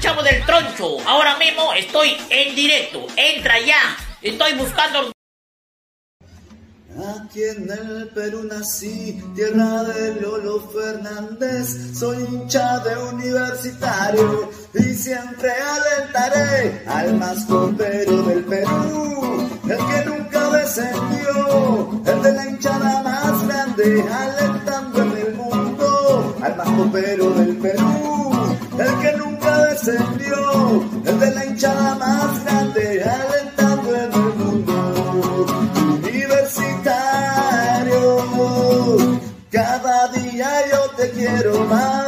Chavo del troncho. Ahora mismo estoy en directo. Entra ya. Estoy buscando Aquí en el Perú nací, tierra de Lolo Fernández, soy hincha de universitario y siempre alentaré al más copero del Perú, el que nunca descendió, el de la hinchada más grande, alentando el de la hinchada más grande, alentando en el mundo universitario. Cada día yo te quiero más.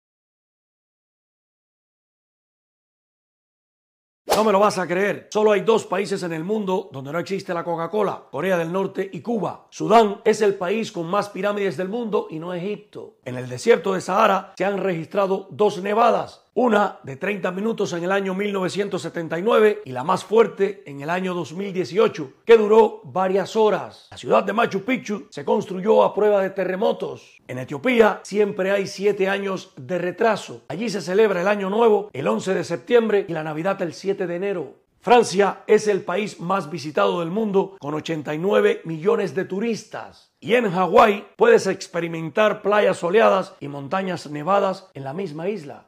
No me lo vas a creer. Solo hay dos países en el mundo donde no existe la Coca-Cola, Corea del Norte y Cuba. Sudán es el país con más pirámides del mundo y no Egipto. En el desierto de Sahara se han registrado dos nevadas, una de 30 minutos en el año 1979 y la más fuerte en el año 2018, que duró varias horas. La ciudad de Machu Picchu se construyó a prueba de terremotos. En Etiopía siempre hay siete años de retraso. Allí se celebra el Año Nuevo el 11 de septiembre y la Navidad el 7 de enero. Francia es el país más visitado del mundo con 89 millones de turistas. Y en Hawái puedes experimentar playas soleadas y montañas nevadas en la misma isla.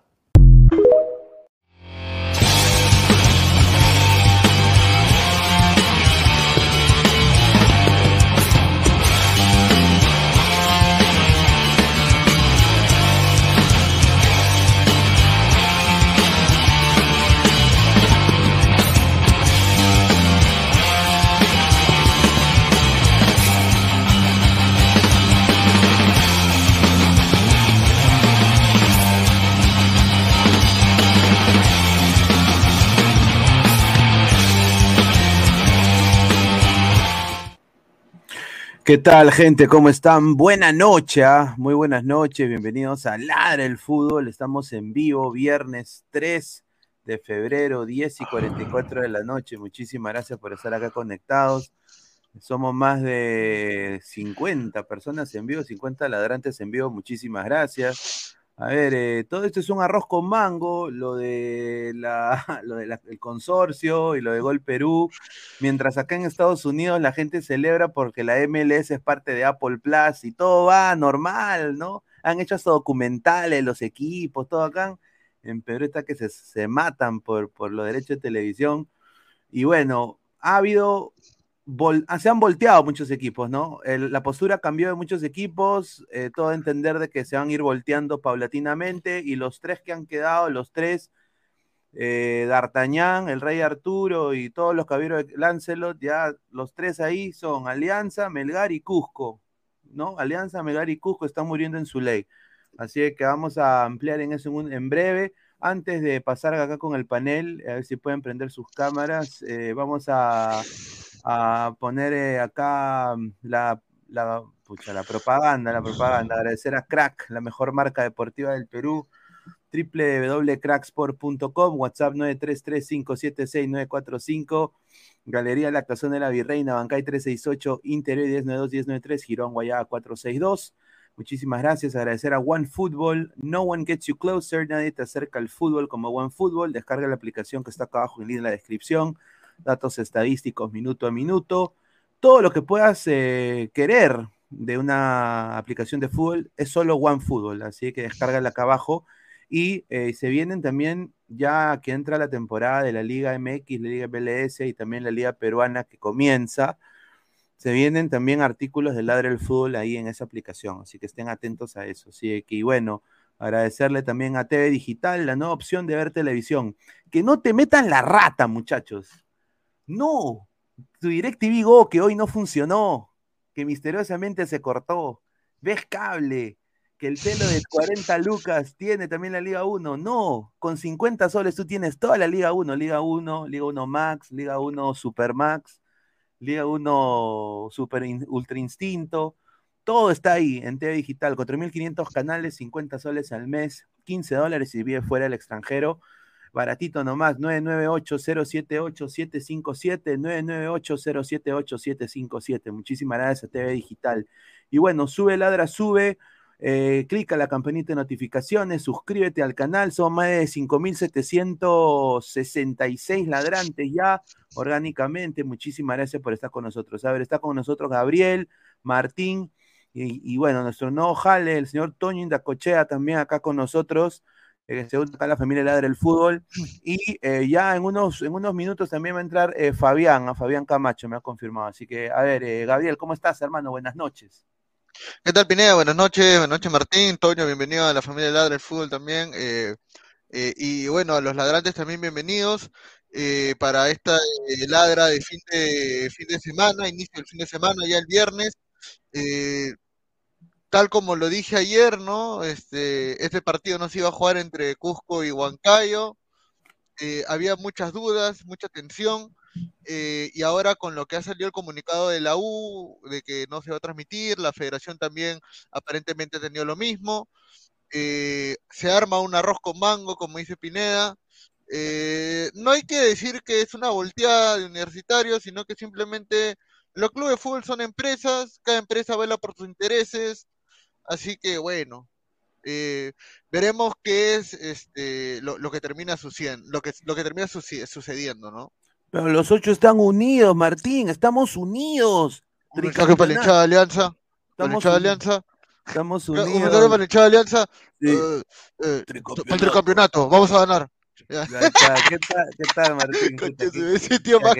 ¿Qué tal, gente? ¿Cómo están? Buena noche, ¿ah? muy buenas noches. Bienvenidos a Ladra el Fútbol. Estamos en vivo, viernes 3 de febrero, 10 y 44 de la noche. Muchísimas gracias por estar acá conectados. Somos más de 50 personas en vivo, 50 ladrantes en vivo. Muchísimas gracias. A ver, eh, todo esto es un arroz con mango, lo de la, lo de la- el consorcio y lo de Gol Perú, mientras acá en Estados Unidos la gente celebra porque la MLS es parte de Apple Plus y todo va normal, ¿no? Han hecho hasta documentales, los equipos, todo acá. En Perú está que se, se matan por, por los derechos de televisión. Y bueno, ha habido ah, se han volteado muchos equipos, ¿no? La postura cambió de muchos equipos, eh, todo a entender de que se van a ir volteando paulatinamente y los tres que han quedado, los tres, eh, D'Artagnan, el Rey Arturo y todos los caballeros de Lancelot, ya los tres ahí son Alianza, Melgar y Cusco, ¿no? Alianza, Melgar y Cusco están muriendo en su ley. Así que vamos a ampliar en eso en breve. Antes de pasar acá con el panel, a ver si pueden prender sus cámaras, eh, vamos a, a poner eh, acá mm, la, la, pucha, la propaganda, la propaganda. Agradecer a Crack, la mejor marca deportiva del Perú www.cracksport.com, WhatsApp 933-576-945, Galería La Cazón de la Virreina, Bancay 368, Interior 1092-1093, Girón Guayaba 462. Muchísimas gracias. Agradecer a OneFootball. No one gets you closer. Nadie te acerca al fútbol como OneFootball. Descarga la aplicación que está acá abajo en la descripción. Datos estadísticos minuto a minuto, todo lo que puedas eh, querer de una aplicación de fútbol es solo OneFootball, así que descárgala acá abajo. Y eh, se vienen también, ya que entra la temporada de la Liga MX, la Liga MLS y también la Liga Peruana que comienza, se vienen también artículos de Ladre el Fútbol ahí en esa aplicación, así que estén atentos a eso. Así que, bueno, agradecerle también a TV Digital, la nueva opción de ver televisión. Que no te metan la rata, muchachos. No, tu DirecTV Go que hoy no funcionó, que misteriosamente se cortó. Ves cable, que el pelo de 40 lucas tiene también la Liga 1. No, con 50 soles tú tienes toda la Liga 1, Liga 1, Liga 1 Max, Liga 1 Super Max, Liga 1 Super Ultra Instinto. Todo está ahí en TV Digital, 4.500 canales, 50 soles al mes, 15 dólares si vive fuera del extranjero baratito nomás, 998-078-757, 998-078-757. Muchísimas gracias a TV Digital. Y bueno, sube, ladra, sube. Eh, clica la campanita de notificaciones, suscríbete al canal, son más de 5.766 ladrantes ya orgánicamente. Muchísimas gracias por estar con nosotros. A ver, está con nosotros Gabriel, Martín y, bueno, nuestro nuevo jale, el señor Toño Indacochea también acá con nosotros eh, se acá la familia Ladra el Fútbol. Y eh, ya en unos, en unos minutos también va a entrar eh, Fabián, a Fabián Camacho, me ha confirmado. Así que, a ver, eh, Gabriel, ¿cómo estás, hermano? Buenas noches. ¿Qué tal, Pineda? Buenas noches, buenas noches, Martín, Toño, bienvenido a la familia Ladra el Fútbol también. y bueno, a los ladrantes también bienvenidos para esta ladra de fin de fin de semana, inicio del fin de semana, ya el viernes tal como lo dije ayer, ¿no? Este, este partido no se iba a jugar entre Cusco y Huancayo. Eh, había muchas dudas, mucha tensión. Eh, y ahora con lo que ha salido el comunicado de la U, de que no se va a transmitir, la federación también aparentemente ha tenido lo mismo. Eh, se arma un arroz con mango, como dice Pineda. no hay que decir que es una volteada de universitarios, sino que simplemente los clubes de fútbol son empresas, cada empresa vela por sus intereses, Así que bueno, eh, veremos qué es este, lo, que termina sucediendo, lo que, lo que termina sucediendo, ¿no? Pero los ocho están unidos, Martín, estamos unidos. Un para la de Alianza. Estamos para Alianza. Estamos unidos. Un para la de Alianza. Sí. Uh, uh, el tricampeonato, vamos a ganar. ¿Qué tal, qué tal, Martín? ese tío más,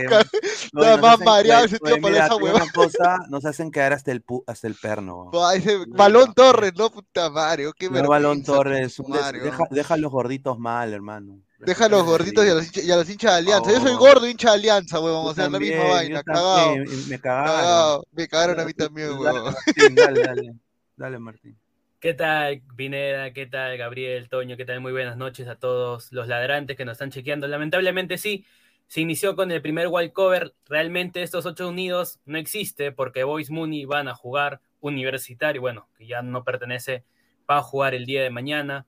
no, más mareado, ese tío para esa hueva. cosa nos hacen quedar hasta el, hasta el perno. ese Balón Torres, no puta Mario. Qué no, Balón Torres. Deja, deja, a los gorditos mal, hermano. Deja a los gorditos y a los, hinchas, y a los hinchas de Alianza. Yo soy gordo hincha de Alianza, huevón. Vamos a hacer la misma vaina. Cagado. Me cagaron. Me cagaron a mí también, huevón. Dale, dale. Dale, Martín. ¿Qué tal, Pineda? ¿Qué tal, Gabriel, Toño? ¿Qué tal? Muy buenas noches a todos los ladrantes que nos están chequeando. Lamentablemente sí, se inició con el primer wild cover. Realmente estos ocho unidos no existe porque Boys Mooney van a jugar universitario, bueno, que ya no pertenece, va a jugar el día de mañana.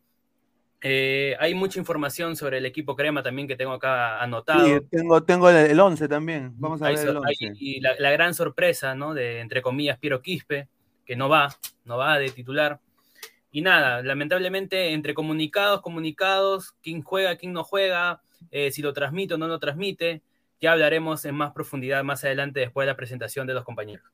Eh, hay mucha información sobre el equipo crema también que tengo acá anotado. Sí, tengo, tengo el 11 también. Vamos a ver el 11. y la, la, gran sorpresa, ¿no? De, entre comillas, Piero Quispe, que no va, no va de titular. Y nada, lamentablemente entre comunicados, comunicados, quién juega, quién no juega, eh, si lo transmite o no lo transmite, ya hablaremos en más profundidad más adelante después de la presentación de los compañeros.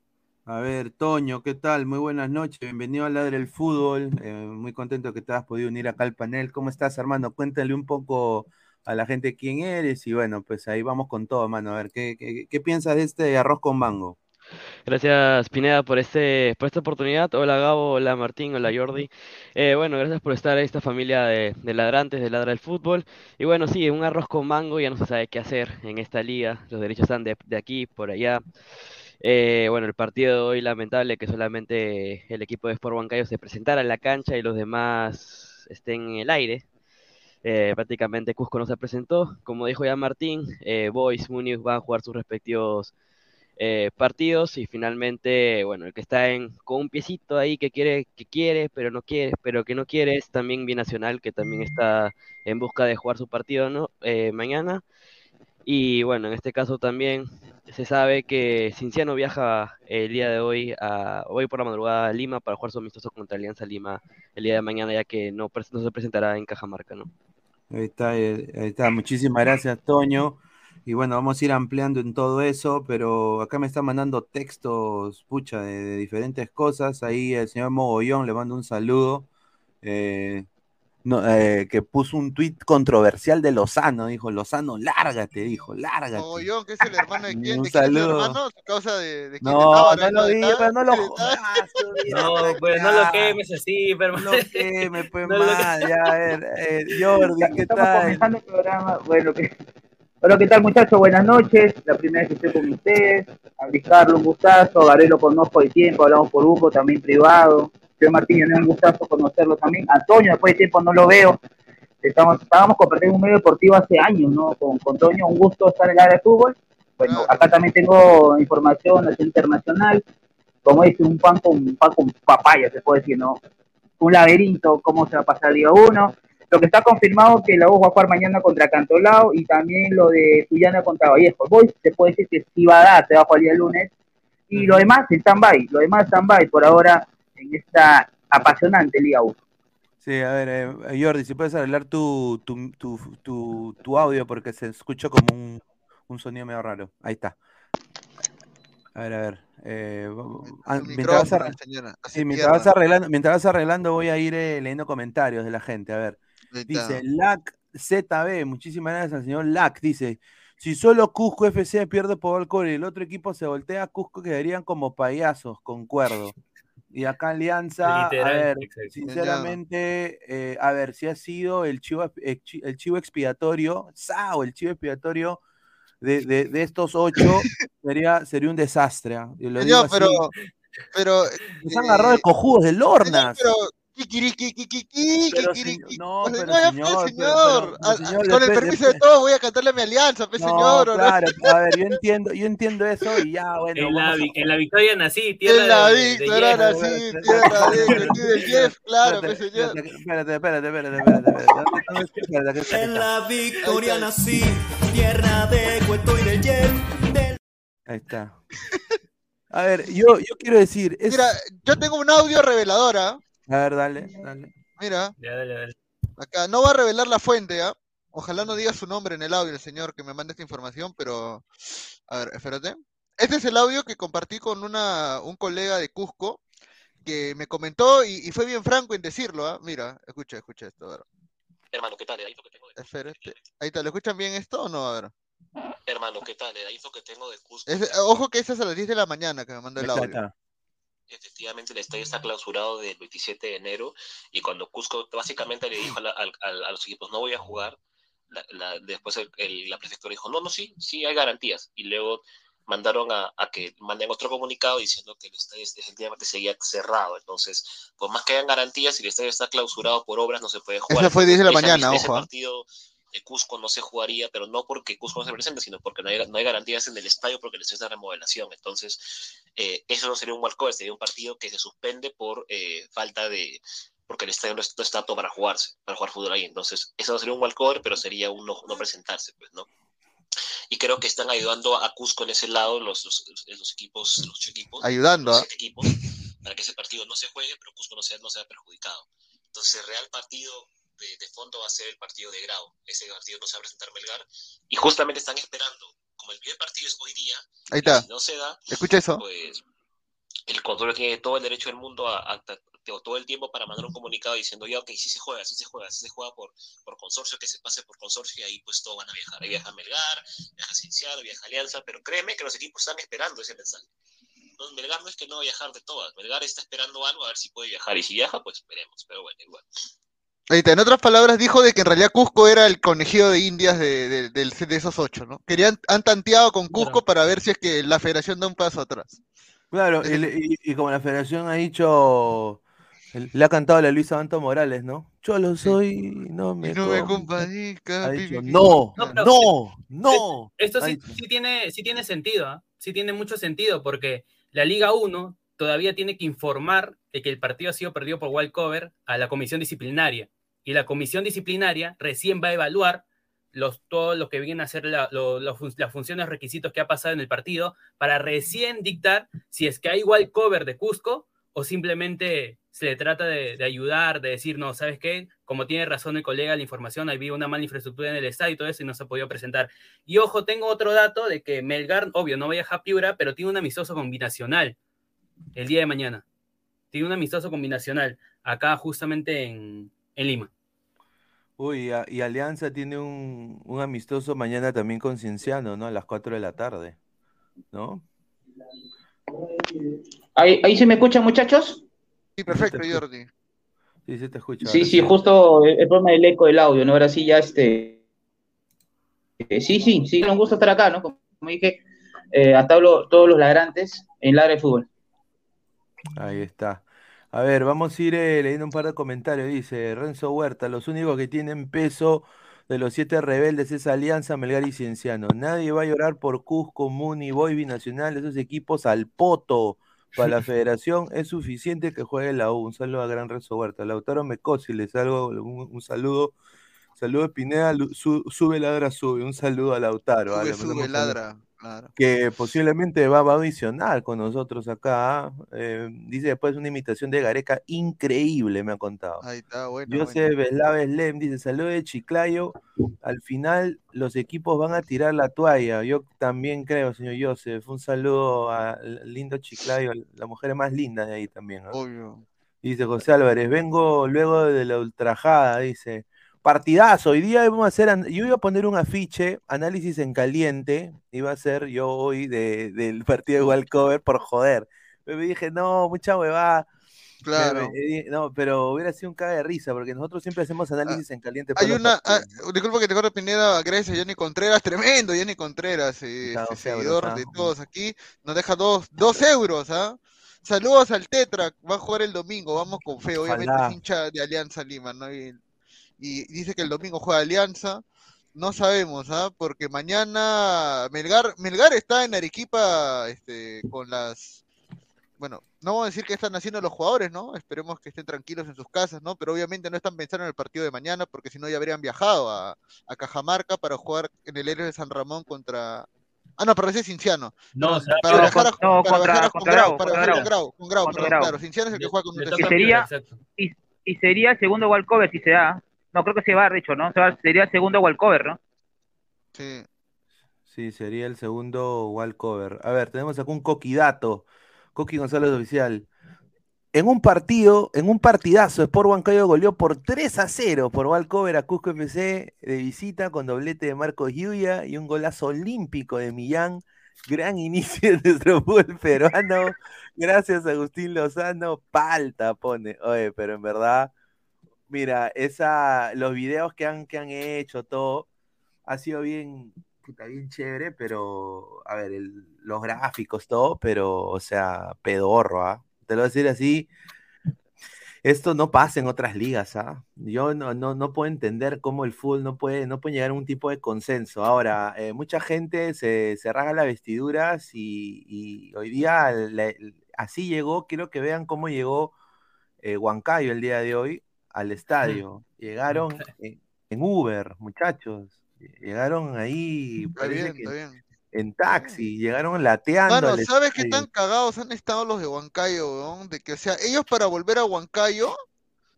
A ver, Toño, ¿qué tal? Muy buenas noches, bienvenido a Ladre del Fútbol, eh, muy contento que te has podido unir acá al panel. ¿Cómo estás, hermano? Cuéntale un poco a la gente quién eres y bueno, pues ahí vamos con todo, hermano. A ver, ¿qué, qué, qué piensas de este arroz con mango? Gracias, Pineda, por, este, por esta oportunidad. Hola, Gabo, hola, Martín, hola, Jordi. Eh, bueno, gracias por estar en esta familia de, ladrantes, de Ladra del Fútbol. Y bueno, sí, un arroz con mango, ya no se sabe qué hacer en esta liga. Los derechos están de, aquí, por allá. Eh, bueno, el partido de hoy, lamentable que solamente el equipo de Sport Bancayo se presentara en la cancha y los demás estén en el aire. Eh, prácticamente Cusco no se presentó. Como dijo ya Martín, Boys, Muniz van a jugar sus respectivos eh, partidos y finalmente, bueno, el que está en, con un piecito ahí que quiere, que quiere, pero no quiere, pero que no quiere es también Binacional, que también está en busca de jugar su partido ¿no? Eh, mañana. Y bueno, en este caso también se sabe que Cinciano viaja el día de hoy, a, hoy por la madrugada a Lima para jugar su amistoso contra Alianza Lima el día de mañana, ya que no, no se presentará en Cajamarca, ¿no? Ahí está, eh, ahí está. Muchísimas gracias, Toño. Y bueno, vamos a ir ampliando en todo eso, pero acá me están mandando textos, pucha, de, de diferentes cosas. Ahí el señor Mogollón le mando un saludo. eh, no, eh, que puso un tuit controversial de Lozano, dijo, Lozano, lárgate, dijo, lárgate. Mogollón, que es el hermano de quién, Un de quién es el saludo. hermano, a causa de, de quién No, no lo de diga, tal, pero no lo jodas. No, pues no lo quemes así, pero No queme, pues No lo mal, ya, a ver, eh, Jordi, ¿qué Estamos tal? comenzando el programa. Bueno, ¿qué, Hola, ¿qué tal muchachos? Buenas noches. La primera vez que estoy con ustedes. A Luis Carlos, un gustazo. Gabriel lo conozco de tiempo, hablamos por Hugo, también privado. Señor Martínez, un gustazo conocerlo también. Antonio, después de tiempo no lo veo. Estamos, estábamos compartiendo un medio deportivo hace años, ¿no? Con, con Toño, un gusto estar en el área de fútbol. Bueno, acá también tengo información nacional internacional. Como dice, un pan con, un pan con papaya, se puede decir, ¿no? Un laberinto, cómo se va a pasar día uno. Lo que está confirmado que la U va a jugar mañana contra Cantolao y también lo de Tuyana contra Vallejo. Boys se puede decir que sí va a dar, se va a jugar el día lunes. Y lo demás, stand-by, lo demás stand-by por ahora en esta apasionante Liga 1. Sí, a ver, eh, Jordi, si puedes arreglar tu, tu, tu, tu, tu audio porque se escucha como un, un sonido medio raro. Ahí está. A ver, a ver. eh, ah, mientras vas, arreglando, mientras vas arreglando, voy a ir eh, leyendo comentarios de la gente. A ver. Dice LAC ZB, muchísimas gracias al señor LAC. Dice: Si solo Cusco FC pierde por gol y el otro equipo se voltea, Cusco quedarían como payasos, concuerdo. Y acá Alianza, a ver, sinceramente, eh, a ver, si ha sido el chivo, el chi- el chivo expiatorio, Sao, el chivo expiatorio de, de- de estos ocho, sería, sería un desastre. ¿ah? Y lo digo Señor, así. pero, pero, Nos han agarrado de cojudos de Lornas. pero, Pero, no, pero señor, pues, pero- A- con el permiso de todos voy a cantarle a mi alianza, pues, No, señor. ¿o no? claro, a ver, yo entiendo, yo entiendo eso y ya, bueno. En la, en la victoria nací, tierra En la victoria nací, tierra de, Jeff, claro, pues, Espérate, señor. espérate, espérate, espérate, espérate, espérate, En la victoria nací, tierra de Cueto y del Jeff. Ahí está. A ver, yo, yo quiero decir, es... Mira, yo tengo un audio reveladora. A ver, dale, dale. Mira, Ya, dale, dale. acá no va a revelar la fuente, ¿ah? Ojalá no diga su nombre en el audio, el señor que me manda esta información, pero a ver, espérate. Este es el audio que compartí con una, un colega de Cusco que me comentó y, y fue bien franco en decirlo, ¿ah? Mira, escucha, escucha esto, a ver. Hermano, ¿qué tal? El info que tengo de Espera, este- Ahí está, ¿lo escuchan bien esto o no? A ver. Hermano, ¿qué tal? El info que tengo de Cusco. Es- ojo que ese es a las 10 de la mañana que me mandó Ahí el está, audio. Efectivamente, el estadio está clausurado del 27 de enero y cuando Cusco básicamente le dijo a, la- a los equipos no voy a jugar, la- la- después el- el- la prefectura dijo no, no, sí, sí hay garantías y luego mandaron a, a que manden otro comunicado diciendo que el estadio efectivamente seguía cerrado. Entonces, por más que hayan garantías, si el estadio está clausurado por obras, no se puede jugar. Ese fue 10 de la mañana, ese ojo, ¿ah? partido Cusco no se jugaría, pero no porque Cusco no se presente, sino porque no hay, no hay garantías en el estadio porque estadio está en remodelación. Entonces, eh, eso no sería un walkover, sería un partido que se suspende por eh, falta de porque el estadio no, es- no está apto para jugarse, para jugar fútbol ahí. Entonces, eso no sería un walkover, pero sería un no, no presentarse, pues, ¿no? Y creo que están ayudando a Cusco en ese lado los, los, los equipos, los ocho equipos, Ayudando, los ¿ah? siete equipos, para que ese partido no se juegue, pero Cusco no sea, no sea perjudicado. Entonces, el real partido de, de fondo va a ser el partido de grado. Ese partido no se va a presentar Melgar. Y justamente están esperando, como el primer partido es hoy día, Ahí está. si no se da, Escucha eso. pues el control tiene todo el derecho del mundo a, a- a- todo el tiempo para mandar un comunicado diciendo ya, ok, sí se juega, sí se juega, sí se juega por, por consorcio, que se pase por consorcio y ahí pues todos van a viajar. Ahí viaja Melgar, viaja Cienciano, viaja Alianza, pero créeme que los equipos están esperando ese mensaje. Entonces, Melgar no es que no va a viajar de todas, Melgar está esperando algo a ver si puede viajar y si viaja, pues veremos, pero bueno, igual. En otras palabras, dijo de que en realidad Cusco era el conejillo de indias de, de- esos ocho, ¿no? Querían, han tanteado con Cusco para ver si es que la federación da un paso atrás. Claro, y, le- y- y como la federación ha dicho, el- le ha cantado a la Luisa Banto Morales, ¿no? Yo lo soy, no me, Y no me com- compadezca. No, No, no, no. Esto sí, sí tiene, sí tiene sentido, ¿ah? sí tiene mucho sentido, porque la Liga 1 todavía tiene que informar de que el partido ha sido perdido por Wildcover a la comisión disciplinaria. Y la comisión disciplinaria recién va a evaluar los, todo lo que vienen a ser las funciones, requisitos que ha pasado en el partido, para recién dictar si es que hay Wildcover de Cusco o simplemente se le trata de, de ayudar, de decir, no, ¿sabes qué? como tiene razón el colega, la información, había una mala infraestructura en el estadio y todo eso y no se ha podido presentar. Y ojo, tengo otro dato de que Melgar, obvio, no vaya a Piura, pero tiene un amistoso combinacional el día de mañana. Tiene un amistoso combinacional acá justamente en, en Lima. Uy, a- y Alianza tiene un, un amistoso mañana también con Cienciano, ¿no? A las 4 de la tarde, ¿no? ¿Ahí, ahí se me escuchan, muchachos? Sí, perfecto. Jordi. Sí, sí te escucho. Sí, sí, justo el, el problema del eco del audio, ¿no? Ahora sí, ya este. eh, sí, sí, sí, un gusto estar acá, ¿no? Como, como dije, eh, a tablo- todos los ladrantes en Ladra de Fútbol. Ahí está. A ver, vamos a ir eh, leyendo un par de comentarios. Dice Renzo Huerta, los únicos que tienen peso de los siete rebeldes es Alianza, Melgar y Cienciano. Nadie va a llorar por Cusco, Muni, Boy, Binacional, esos equipos al poto. Para la federación es suficiente que juegue la U. Un saludo a Gran Renzo Huerta. Lautaro Mecosi, les salgo un, un saludo. Saludo de Pineda, su- sube, ladra, sube. Un saludo a Lautaro. Sube, sube, ladra. Claro. que posiblemente va, va a audicionar con nosotros acá. Eh, dice después una imitación de Gareca increíble, me ha contado. Ahí está, bueno. Joseph Veslaves Lem dice, saludos de Chiclayo. Al final los equipos van a tirar la toalla. Yo también creo, señor Joseph. Un saludo al lindo Chiclayo, la mujer más linda de ahí también. Obvio. Dice José Álvarez, vengo luego de la ultrajada, dice. Partidazo, hoy día vamos a hacer, yo iba a poner un afiche, análisis en caliente, iba a ser yo hoy de- del partido de Walcover por joder. Pero me dije, no, mucha huevada. Claro. no, pero hubiera sido un caga de risa, porque nosotros siempre hacemos análisis en caliente. Hay una, ah, disculpa que te corte Pineda, gracias Johnny Contreras, tremendo Johnny Contreras, eh, Claro, este, seguidor ah. de todos aquí, nos deja dos, dos euros, ¿ah? Saludos al Tetra, va a jugar el domingo, vamos con fe, obviamente Ojalá. es hincha de Alianza Lima, ¿no? Y, y dice que el domingo juega Alianza, no sabemos, ¿ah? Porque mañana Melgar, Melgar está en Arequipa, este, con las, bueno, no vamos a decir qué están haciendo los jugadores, ¿no? Esperemos que estén tranquilos en sus casas, ¿no? Pero obviamente no están pensando en el partido de mañana, porque si no ya habrían viajado a, a Cajamarca para jugar en el Héroes de San Ramón contra. Ah, no, pero ese es Cinciano. No, Perdón, será para Piura. viajar a, No, para contra- viajar a- con contra Grau, Grau, para contra viajar con Grau. Grau, con Grau, Grau. claro. Cinciano es el que juega con toca Que sería-. Y, y sería el segundo walkover si se da. No, creo que se va, de hecho, ¿no? Se va- sería el segundo walkover, ¿no? Sí. Sí, sería el segundo wallcover. A ver, tenemos acá un coquidato. Coqui González Oficial. En un partido, en un partidazo, Sport Huancayo goleó por 3 a 0 por Walcover a Cusco FC de visita con doblete de Marcos Yuya y un golazo olímpico de Millán. Gran inicio de nuestro fútbol peruano. Gracias, Agustín Lozano. Palta pone. Oye, pero en verdad, mira, esa, los videos que han, que han hecho, todo, ha sido bien, puta, bien chévere, pero, a ver, los gráficos, todo, pero, o sea, pedorro, ¿ah? Te lo voy a decir así, esto no pasa en otras ligas, ¿ah? Yo no, no, no puedo entender cómo el fútbol no puede, no puede llegar a un tipo de consenso. Ahora, eh, mucha gente se, se rasga las vestiduras y, hoy día así llegó, quiero que vean cómo llegó eh, Huancayo el día de hoy al estadio. Llegaron en, en Uber, muchachos. Llegaron ahí, Está parece bien, que está bien. en taxi, llegaron lateando Mano, al ¿sabes qué tan cagados han estado los de Huancayo, weón? De que, o sea, ellos para volver a Huancayo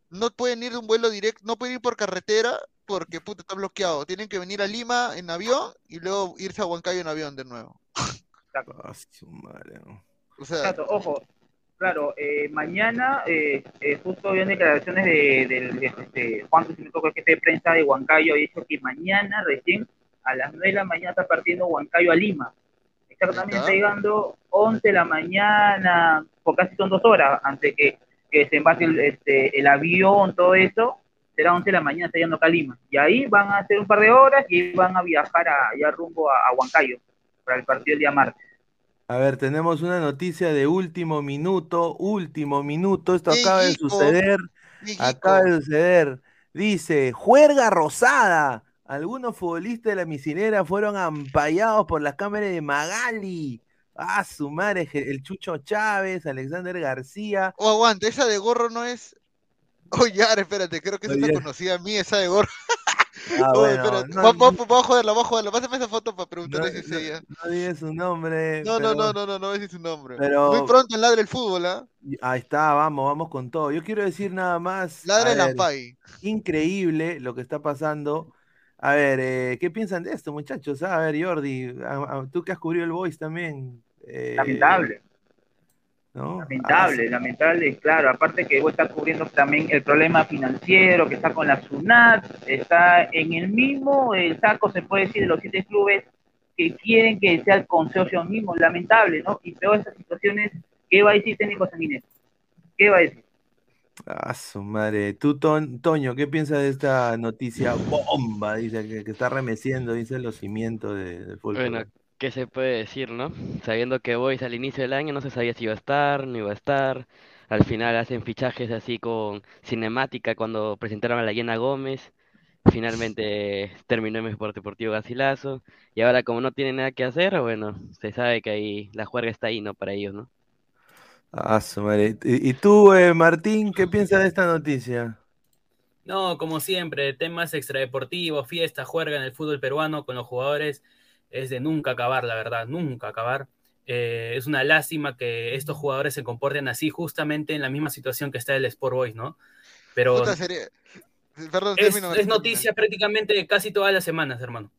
no pueden ir de un vuelo directo, no pueden ir por carretera porque, puta, está bloqueado. Tienen que venir a Lima en avión y luego irse a Huancayo en avión de nuevo. Ah, su madre, ¿no? O sea, Exacto, ojo. Claro, eh, mañana, eh, eh, justo habían declaraciones de, del de, este, Juan si me toca el jefe de prensa de Huancayo, ha dicho que mañana recién a las 9 de la mañana está partiendo Huancayo a Lima. Exactamente, está. llegando 11 de la mañana, por casi son dos horas, antes que, que se embarque el, este, el avión, todo eso, será 11 de la mañana, está llegando acá a Lima. Y ahí van a hacer un par de horas y van a viajar a, ya rumbo a, a Huancayo para el partido el día martes. A ver, tenemos una noticia de último minuto, último minuto, esto acaba de México, suceder, acaba de suceder. Dice, juerga rosada. Algunos futbolistas de la misionera fueron ampallados por las cámaras de Magali. Ah, su madre, el Chucho Chávez, Alexander García. O Oh, aguanta, esa de gorro no es. Oye, ahora espérate, creo que esa te conocía a mí, esa de gorro. Ah, Oye, bueno, espérate, no, va- va- no- va a joderla, va a joderla. Pásame esa foto para no, preguntarle si es no- ella. no digas su nombre. No, no, pero- no, no, no, no voy a decir su nombre. pero- Muy pronto en Ladre el Fútbol, ¿ah? Ahí está, vamos, vamos con todo. Yo quiero decir nada más. Ladre a la ver, Pai. Increíble lo que está pasando. A ver, eh, ¿qué piensan de esto, muchachos? A ver, Jordi, a- a- tú que has cubrido el Voice también. eh, Lamentable. ¿No? Lamentable, lamentable, claro. Aparte que vos estás cubriendo también el problema financiero que está con la SUNAT, está en el mismo el saco, se puede decir, de los siete clubes que quieren que sea el consorcio mismo. Lamentable, ¿no? Y peor estas situaciones, ¿qué va a decir técnico sanguinero? ¿Qué va a decir? Ah, su madre. Tú, Ton- Toño, ¿qué piensas de esta noticia bomba? Dice que, que está remeciendo, dice los cimientos de- del fútbol. Bueno, ¿qué se puede decir, no? Sabiendo que Boys al inicio del año no se sabía si iba a estar, no iba a estar. Al final hacen fichajes así con cinemática cuando presentaron a la Llena Gómez. Finalmente terminó en Sport Deportivo Garcilaso. Y ahora como no tienen nada que hacer, bueno, se sabe que ahí la juerga está ahí, ¿no? Para ellos, ¿no? Ah, su madre. ¿Y, y tú, eh, Martín, qué piensas de esta noticia? No, como siempre, temas extradeportivos, fiesta, juerga en el fútbol peruano con los jugadores es de nunca acabar, la verdad, nunca acabar. Eh, es una lástima que estos jugadores se comporten así justamente en la misma situación que está el Sport Boys, ¿no? Pero. Perdón, es, es noticia prácticamente casi todas las semanas, hermano.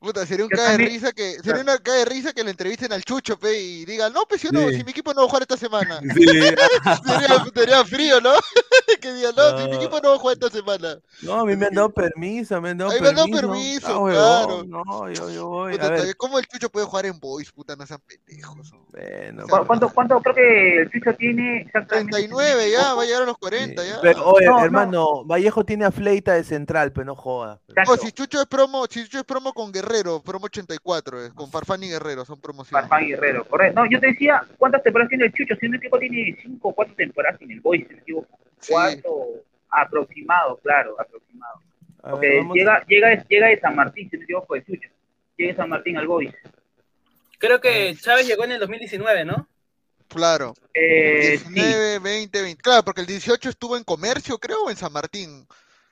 Puta, sería un cae de risa que sería una cae de risa que le entrevisten al Chucho, pe, y digan, no, pues yo no, Sí. si mi equipo no va a jugar esta semana. Sí. sería, sería frío, ¿no? que digan, no, si mi equipo no va a jugar esta semana. No, a mí me han dado permiso, me han dado Ahí me han dado permiso. permiso, Ah, claro. No, yo, yo voy. Puta, A ver, todavía, ¿Cómo el Chucho puede jugar en Boys? Puta, no sean pendejos. bueno, ¿Cu- ¿Cuánto, cuánto creo que el Chucho tiene exactamente? 39 ya, va a llegar a los 40 ya. pero, oye, No, no. hermano, Vallejo tiene a Fleita de central, pero no joda. Oh, si Chucho es promo, si Chucho es promo con Guerrero, promo 84, eh, con Farfán y Guerrero, son promociones. Farfán Guerrero, correcto. No, yo te decía, ¿cuántas temporadas tiene el Chucho? Si no me equivoco, tiene cinco o cuatro temporadas en el Boys, si no me equivoco. Sí. Cuatro, aproximado, claro, aproximado. A Porque ver, vamos- llega, llega, llega de San Martín, si no me equivoco, el Chucho. Llega de San Martín al Boys. Creo que Chávez llegó en el 2019, ¿no? Claro. Eh, sí, 19, 20, 20. Claro, porque el 18 estuvo en comercio, creo, o en San Martín.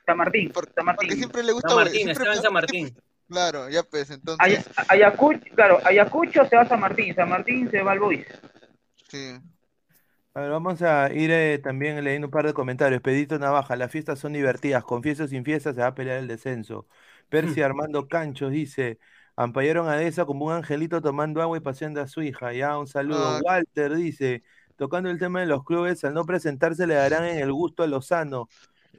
San Martín, Por- San Porque Martín. siempre le gusta. San Martín, siempre- estaba en San Martín. Claro, ya pues, entonces. Aya- Ayacucho, claro, Ayacucho se va a San Martín, San Martín se va al Boys. Sí. A ver, vamos a ir eh, también leyendo un par de comentarios. Pedito Navaja, las fiestas son divertidas. Con fiesta o sin fiesta se va a pelear el descenso. Percy Armando Canchos dice: Ampallaron a esa como un angelito tomando agua y paseando a su hija. Ya, un saludo. Ah. Walter dice: Tocando el tema de los clubes, al no presentarse le darán en el gusto a Lozano.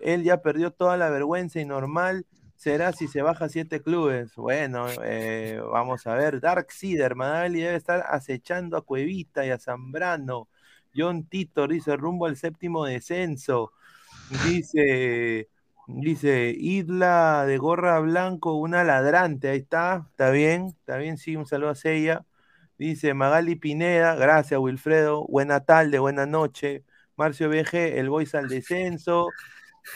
Él ya perdió toda la vergüenza y normal será si se baja siete clubes. Bueno, eh, vamos a ver. Dark Sider, Magali debe estar acechando a Cuevita y a Zambrano. John Titor dice rumbo al séptimo descenso. Dice, dice Isla de gorra blanco, una ladrante. Ahí está, está bien, está bien, sí, un saludo a Sella. Dice Magali Pineda, gracias Wilfredo, buena tarde, buena noche. Marcio BG, el voice al descenso.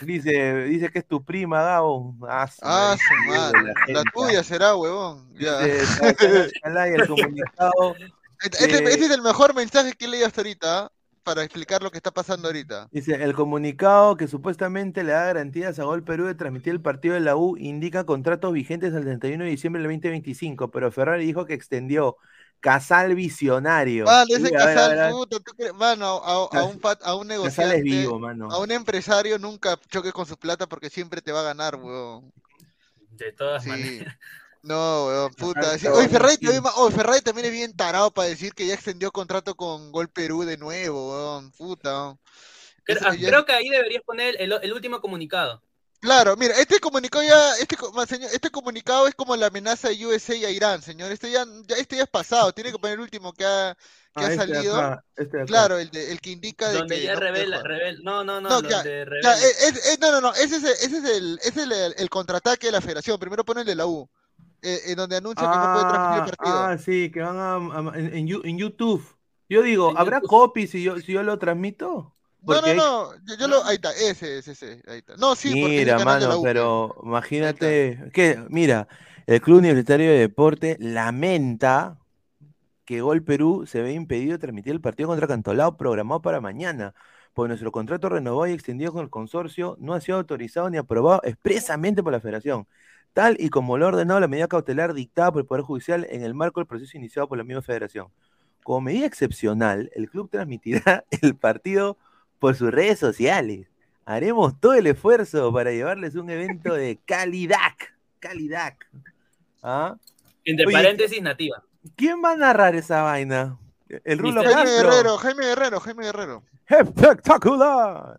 Dice, dice que es tu prima, Gabo. Ah, Ah, su madre. la tuya será, huevón. Ya. Dice, Tatiana Chalay, el comunicado. Este, este es el mejor mensaje que he leído hasta ahorita, ¿ah? para explicar lo que está pasando ahorita. Dice, el comunicado que supuestamente le da garantías a Gol Perú de transmitir el partido de la U indica contratos vigentes al 31 de diciembre del 2025, pero Ferrari dijo que extendió. Casal visionario. Mano, ese a ver, a casal, ver. puta, ¿tú crees? Mano, a, un, pat- a un Casal es negociante, vivo, mano. a un empresario nunca choques con su plata porque siempre te va a ganar, huevón. De todas Sí. maneras. No, weón, puta. Sí. Oye, Ferrari sí. también, ma- oye, Ferrari también es bien tarado para decir que ya extendió contrato con Gol Perú de nuevo, weón. Puta. weón. Creo, ah, ya- creo que ahí deberías poner el, el último comunicado. Claro, mira, este comunicado ya, este, este comunicado es como la amenaza de USA y a Irán, señor. Este ya, ya, este ya es pasado. Tiene que poner el último que ha, que Ah, ha este de salido. acá, este acá. Claro, el, de, el que indica de Donde que ya no puede revela, revela. No, no, no, No, donde ya, revela. Ya, es- es- es- no, no, no, ese es, el- ese es el, ese es el, el contraataque de la federación. Primero pone el de la U, eh, en donde anuncia que no puede transmitir el Ah, partido. ah, sí, que van a, a- en, en Yu- en YouTube. Yo digo, ¿habrá YouTube. copy si yo, si yo lo transmito? No, no, no, yo, yo lo, ahí está, ese, ese, ese, ahí está. No, sí, Mira, mano, U, pues. pero imagínate que, mira, el Club Universitario de Deporte lamenta que Gol Perú se ve impedido de transmitir el partido contra Cantolao programado para mañana pues nuestro contrato renovado y extendido con el consorcio no ha sido autorizado ni aprobado expresamente por la federación, tal y como lo ha ordenado la medida cautelar dictada por el Poder Judicial en el marco del proceso iniciado por la misma federación. Como medida excepcional, el club transmitirá el partido por sus redes sociales. Haremos todo el esfuerzo para llevarles un evento de calidad. Calidad. ¿Ah? Entre Oye, paréntesis, nativa. ¿Quién va a narrar esa vaina? El Rulo Jaime Castro. Guerrero, Jaime Guerrero, Jaime Guerrero. Espectacular.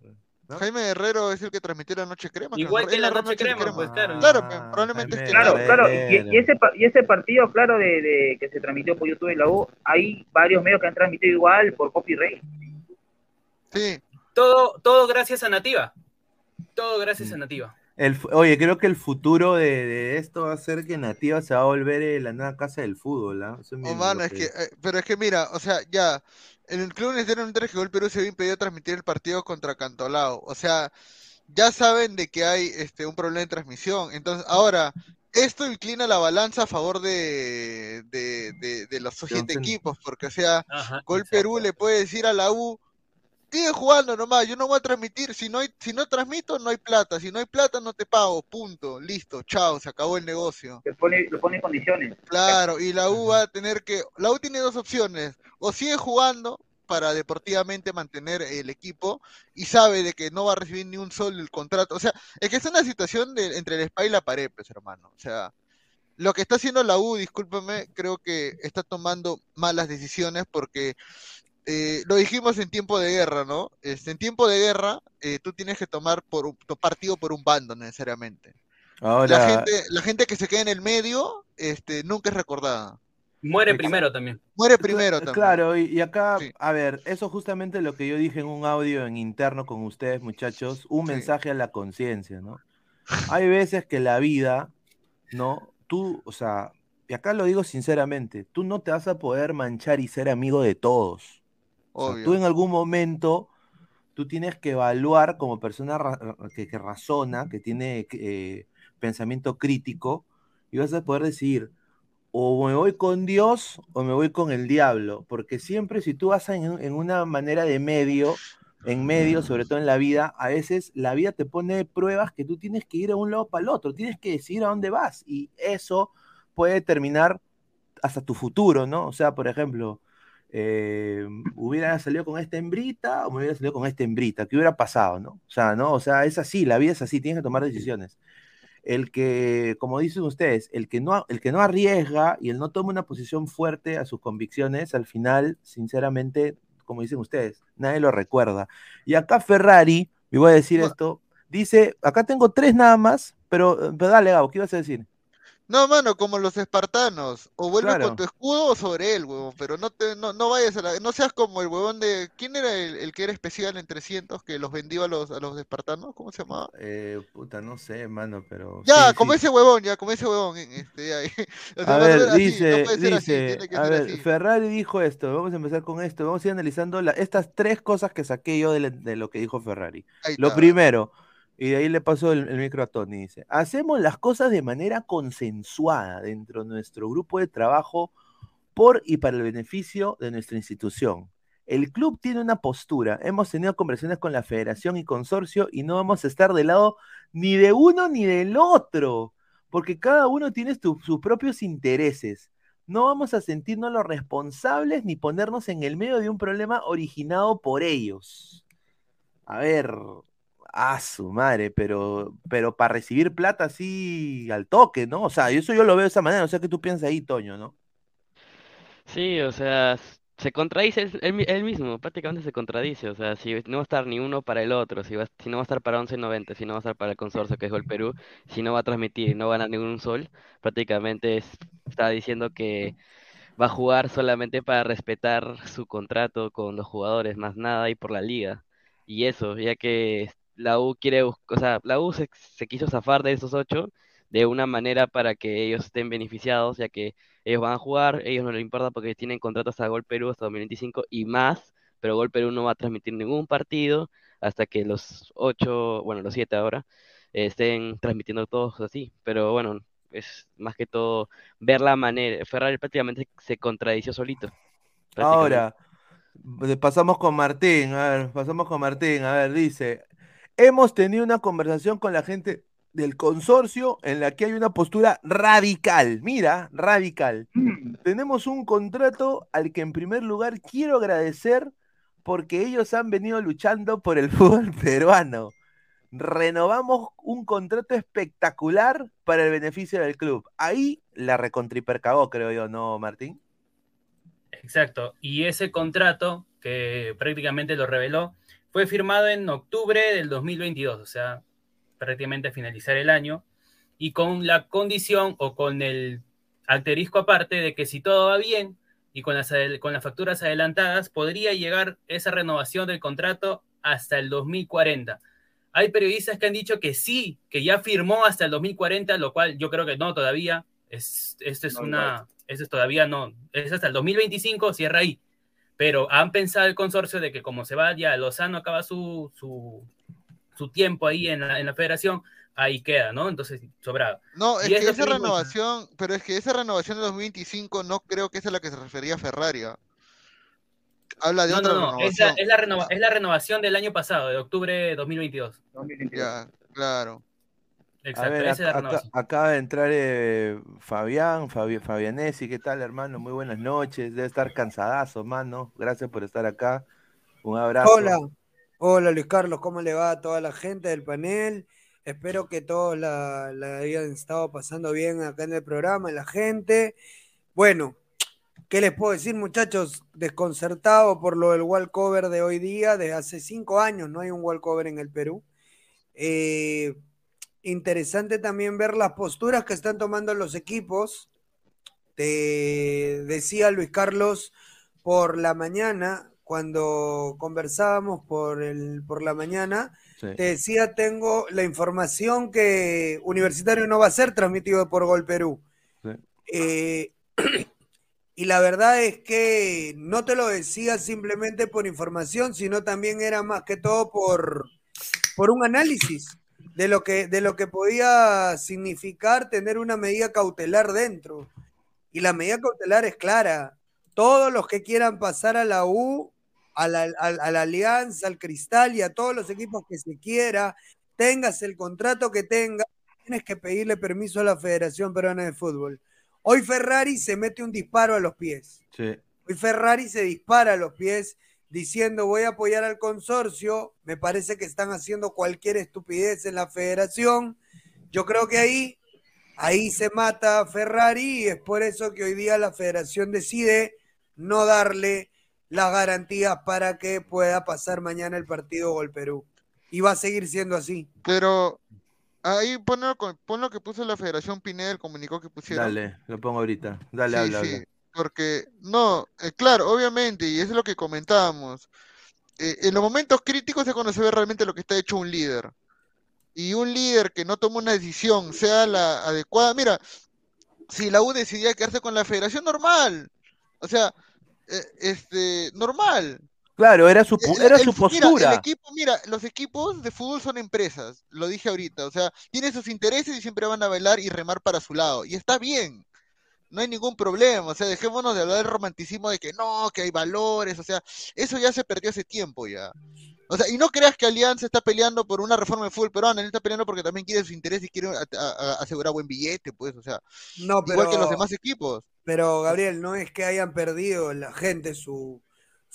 ¿no? Jaime Guerrero es el que transmitió la noche crema. Igual que la narró noche crema, pues claro. Claro, pues, probablemente Jaime es que Claro, claro, y, y ese, y ese partido, claro, de, de que se transmitió por YouTube y la U, hay varios medios que han transmitido igual por copyright. Sí, Todo, todo gracias a Nativa. Todo gracias a Nativa. El oye, creo que el futuro de, de esto va a ser que Nativa se va a volver eh, la nueva casa del fútbol, ¿ah? Eso oh, mano, es que, eh, pero es que mira, o sea, ya, en el club necesitaron entender que el Perú se había impedido transmitir el partido contra Cantolao. O sea, ya saben de que hay este un problema de transmisión. Entonces, ahora, esto inclina la balanza a favor de, de, de, de los siete equipos, porque, o sea, Ajá, Gol exacto. Perú le puede decir a la U, sigue jugando nomás, yo no voy a transmitir, si no hay, si no transmito no hay plata, si no hay plata no te pago, punto, listo, chao, se acabó el negocio. Le pone, le pone condiciones. Claro, y la U va a tener que, la U tiene dos opciones, o sigue jugando para deportivamente mantener el equipo y sabe de que no va a recibir ni un sol el contrato, o sea, es que es una situación de, entre el spa y la pared, pues hermano, o sea, lo que está haciendo la U, discúlpeme, creo que está tomando malas decisiones porque eh, lo dijimos en tiempo de guerra, ¿no? Este, en tiempo de guerra, eh, tú tienes que tomar por un, tu partido por un bando necesariamente. Ahora, La gente, la gente que se queda en el medio, este, nunca es recordada. Muere primero también. Muere primero también. claro, y, y acá, Sí. a ver, eso justamente lo que yo dije en un audio en interno con ustedes, muchachos, un Sí. mensaje a la conciencia, ¿no? Hay veces que la vida, ¿no? Tú, o sea, y acá lo digo sinceramente, tú no te vas a poder manchar y ser amigo de todos. O sea, tú en algún momento, tú tienes que evaluar como persona que, que razona, que tiene eh, pensamiento crítico, y vas a poder decidir, o me voy con Dios o me voy con el diablo, porque siempre si tú vas en, en una manera de medio, en medio, sobre todo en la vida, a veces la vida te pone pruebas que tú tienes que ir a un lado para el otro, tienes que decidir a dónde vas, y eso puede determinar hasta tu futuro, ¿no? O sea, por ejemplo, eh, hubiera salido con esta hembrita o me hubiera salido con esta hembrita, ¿qué hubiera pasado, no? O sea, no, o sea, es así, la vida es así, tienes que tomar decisiones. El que, como dicen ustedes, el que no, el que no arriesga y el no toma una posición fuerte a sus convicciones, al final, sinceramente, como dicen ustedes, nadie lo recuerda. Y acá Ferrari, me voy a decir No. esto, dice, acá tengo tres nada más, pero, pero dale, Gabo, ¿qué ibas a decir? No, mano, como los espartanos. O vuelves Claro. con tu escudo o sobre él, huevón. Pero no te, no, no vayas a la, no seas como el huevón de, ¿quién era el, el que era especial en 300 que los vendió a los, a los espartanos? ¿Cómo se llamaba? Eh, puta, no sé, mano, pero... Ya, sí, como sí. ese huevón, ya, como ese huevón. eh, Este, ya, o sea, A ver, dice, no así, dice, a ver, así. Ferrari dijo esto, vamos a empezar con esto, vamos a ir analizando la- estas tres cosas que saqué yo de, la- de lo que dijo Ferrari. Ahí Lo está. primero, y de ahí le paso el, micro a Tony, dice, hacemos las cosas de manera consensuada dentro de nuestro grupo de trabajo por y para el beneficio de nuestra institución. El club tiene una postura, hemos tenido conversaciones con la federación y consorcio y no vamos a estar del lado ni de uno ni del otro, porque cada uno tiene sus propios intereses. No vamos a sentirnos los responsables ni ponernos en el medio de un problema originado por ellos. A ver, a su madre, pero, pero para recibir plata así al toque, ¿no? O sea, eso yo lo veo de esa manera, no sé qué tú piensas ahí, Toño, ¿no? Sí, o sea, se contradice él, él él mismo, prácticamente se contradice, o sea, si no va a estar ni uno para el otro, si, va, si no va a estar para 11.90, si no va a estar para el consorcio que es Gol Perú, si no va a transmitir no va a ganar ningún sol, prácticamente es- está diciendo que va a jugar solamente para respetar su contrato con los jugadores, más nada, y por la liga. Y eso, ya que la U quiere, o sea, la U se, quiso zafar de esos ocho de una manera para que ellos estén beneficiados, ya que ellos van a jugar, ellos no les importa porque tienen contratos a Gol Perú hasta 2025 y más, pero Gol Perú no va a transmitir ningún partido hasta que los ocho, bueno, los siete ahora, estén transmitiendo todos así. Pero bueno, es más que todo ver la manera. Ferrari prácticamente se contradició solito. Ahora, Pasamos con Martín, a ver, pasamos con Martín, a ver, dice, hemos tenido una conversación con la gente del consorcio en la que hay una postura radical, mira, radical. Tenemos un contrato al que en primer lugar quiero agradecer porque ellos han venido luchando por el fútbol peruano. Renovamos un contrato espectacular para el beneficio del club. Ahí la recontripercagó, creo yo, ¿no, Martín? Exacto. Y ese contrato, que prácticamente lo reveló, fue firmado en octubre del 2022, o sea, prácticamente a finalizar el año, y con la condición o con el asterisco aparte de que si todo va bien y con las, con las facturas adelantadas, podría llegar esa renovación del contrato hasta el 2040. Hay periodistas que han dicho que sí, que ya firmó hasta el 2040, lo cual yo creo que no todavía. Es, esto es una, eso es todavía no, es hasta el 2025, cierra ahí. Pero han pensado el consorcio de que como se va ya, Lozano acaba su, su, su tiempo ahí en la, en la federación, ahí queda, ¿no? Entonces, sobrado. No, es Y que esa mismo- renovación, pero es que esa renovación de 2025 no creo que es a la que se refería Ferrari. ¿ah? Habla de No, otra no, no, es la, renovación. es, la renova- es la renovación del año pasado, de octubre de 2022. Ya, claro. Exacto, ver, acá, acaba de entrar eh, Fabián, Fabi- Fabianesi, ¿qué tal, hermano? Muy buenas noches. Debe estar cansadazo, mano. Gracias por estar acá. Un abrazo. Hola, hola Luis Carlos, ¿cómo le va a toda la gente del panel? Espero que todos la, la hayan estado pasando bien acá en el programa, la gente. Bueno, ¿qué les puedo decir, muchachos? Desconcertado por lo del walkover de hoy día, desde hace cinco años no hay un walkover en el Perú. Eh, interesante también ver las posturas que están tomando los equipos. Te decía Luis Carlos por la mañana, cuando conversábamos por, el, por la mañana, Sí. te decía, tengo la información que Universitario no va a ser transmitido por Gol Perú. Sí. Eh, y la verdad es que no te lo decía simplemente por información, sino también era más que todo por, por un análisis de lo, que, de lo que podía significar tener una medida cautelar dentro. Y la medida cautelar es clara. Todos los que quieran pasar a la U, a la, a- a la Alianza, al Cristal y a todos los equipos que se quiera, tengas el contrato que tengas, tienes que pedirle permiso a la Federación Peruana de Fútbol. Hoy Ferrari se mete un disparo a los pies. Sí. Hoy Ferrari se dispara a los pies diciendo voy a apoyar al consorcio. Me parece que están haciendo cualquier estupidez en la federación. Yo creo que ahí, ahí se mata Ferrari y es por eso que hoy día la federación decide no darle las garantías para que pueda pasar mañana el partido Gol Perú. Y va a seguir siendo así. Pero ahí pon lo, pon lo que puso la Federación Pineda, el comunicado que pusieron. Dale, lo pongo ahorita. Dale, Sí, habla, sí, habla. Porque no, eh, claro, obviamente, y eso es lo que comentábamos. eh, en los momentos críticos es cuando se ve realmente lo que está hecho un líder. Y un líder que no toma una decisión, sea la adecuada. Mira, si la U decidía quedarse con la federación, normal. O sea, eh, este, normal. Claro, era su, era el- su Mira, postura. el equipo, mira, los equipos de fútbol son empresas, lo dije ahorita, o sea, tienen sus intereses y siempre van a bailar y remar para su lado, y está bien, no hay ningún problema, o sea, dejémonos de hablar del romanticismo de que no, que hay valores, o sea, eso ya se perdió hace tiempo ya. O sea, y no creas que Alianza está peleando por una reforma de fútbol peruano, él está peleando porque también quiere sus intereses y quiere a- a- a- asegurar buen billete, pues, o sea, No, igual que los demás equipos. Pero Gabriel, no es que hayan perdido la gente su,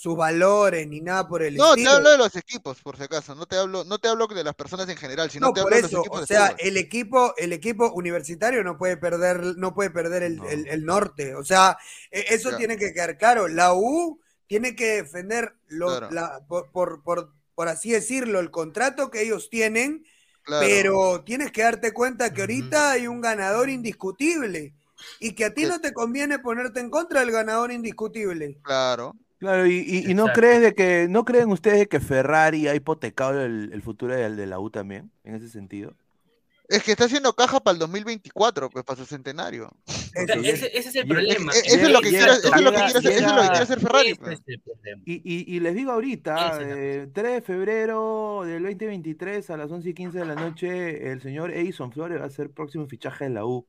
sus valores ni nada por el No, te estilo. hablo de los equipos, por si acaso, no te hablo, no te hablo de las personas en general, sino No, te por hablo de los eso, equipos o sea, el equipo, el equipo universitario no puede perder, no puede perder el, el- el norte. O sea, e- eso tiene que quedar claro. La U tiene que defender lo- Claro. la- por, por, por- por así decirlo, el contrato que ellos tienen, Claro. pero tienes que darte cuenta que ahorita hay un ganador indiscutible y que a ti no te conviene ponerte en contra del ganador indiscutible. Claro. Claro, y, y- y no crees de que, ¿no creen ustedes de que Ferrari ha hipotecado el, el futuro del de la U también, en ese sentido? Es que está haciendo caja para el 2024, pues para su centenario. Ese, ese es el problema. e- eso es lo que quiere- eso es lo que quiere hacer- eso es lo que quiere hacer Ferrari, pues. Y, y- y les digo ahorita, eh, 3 de febrero del 2023 a las 11 y 15 de la noche, el señor Edison Flores va a ser próximo fichaje de la U.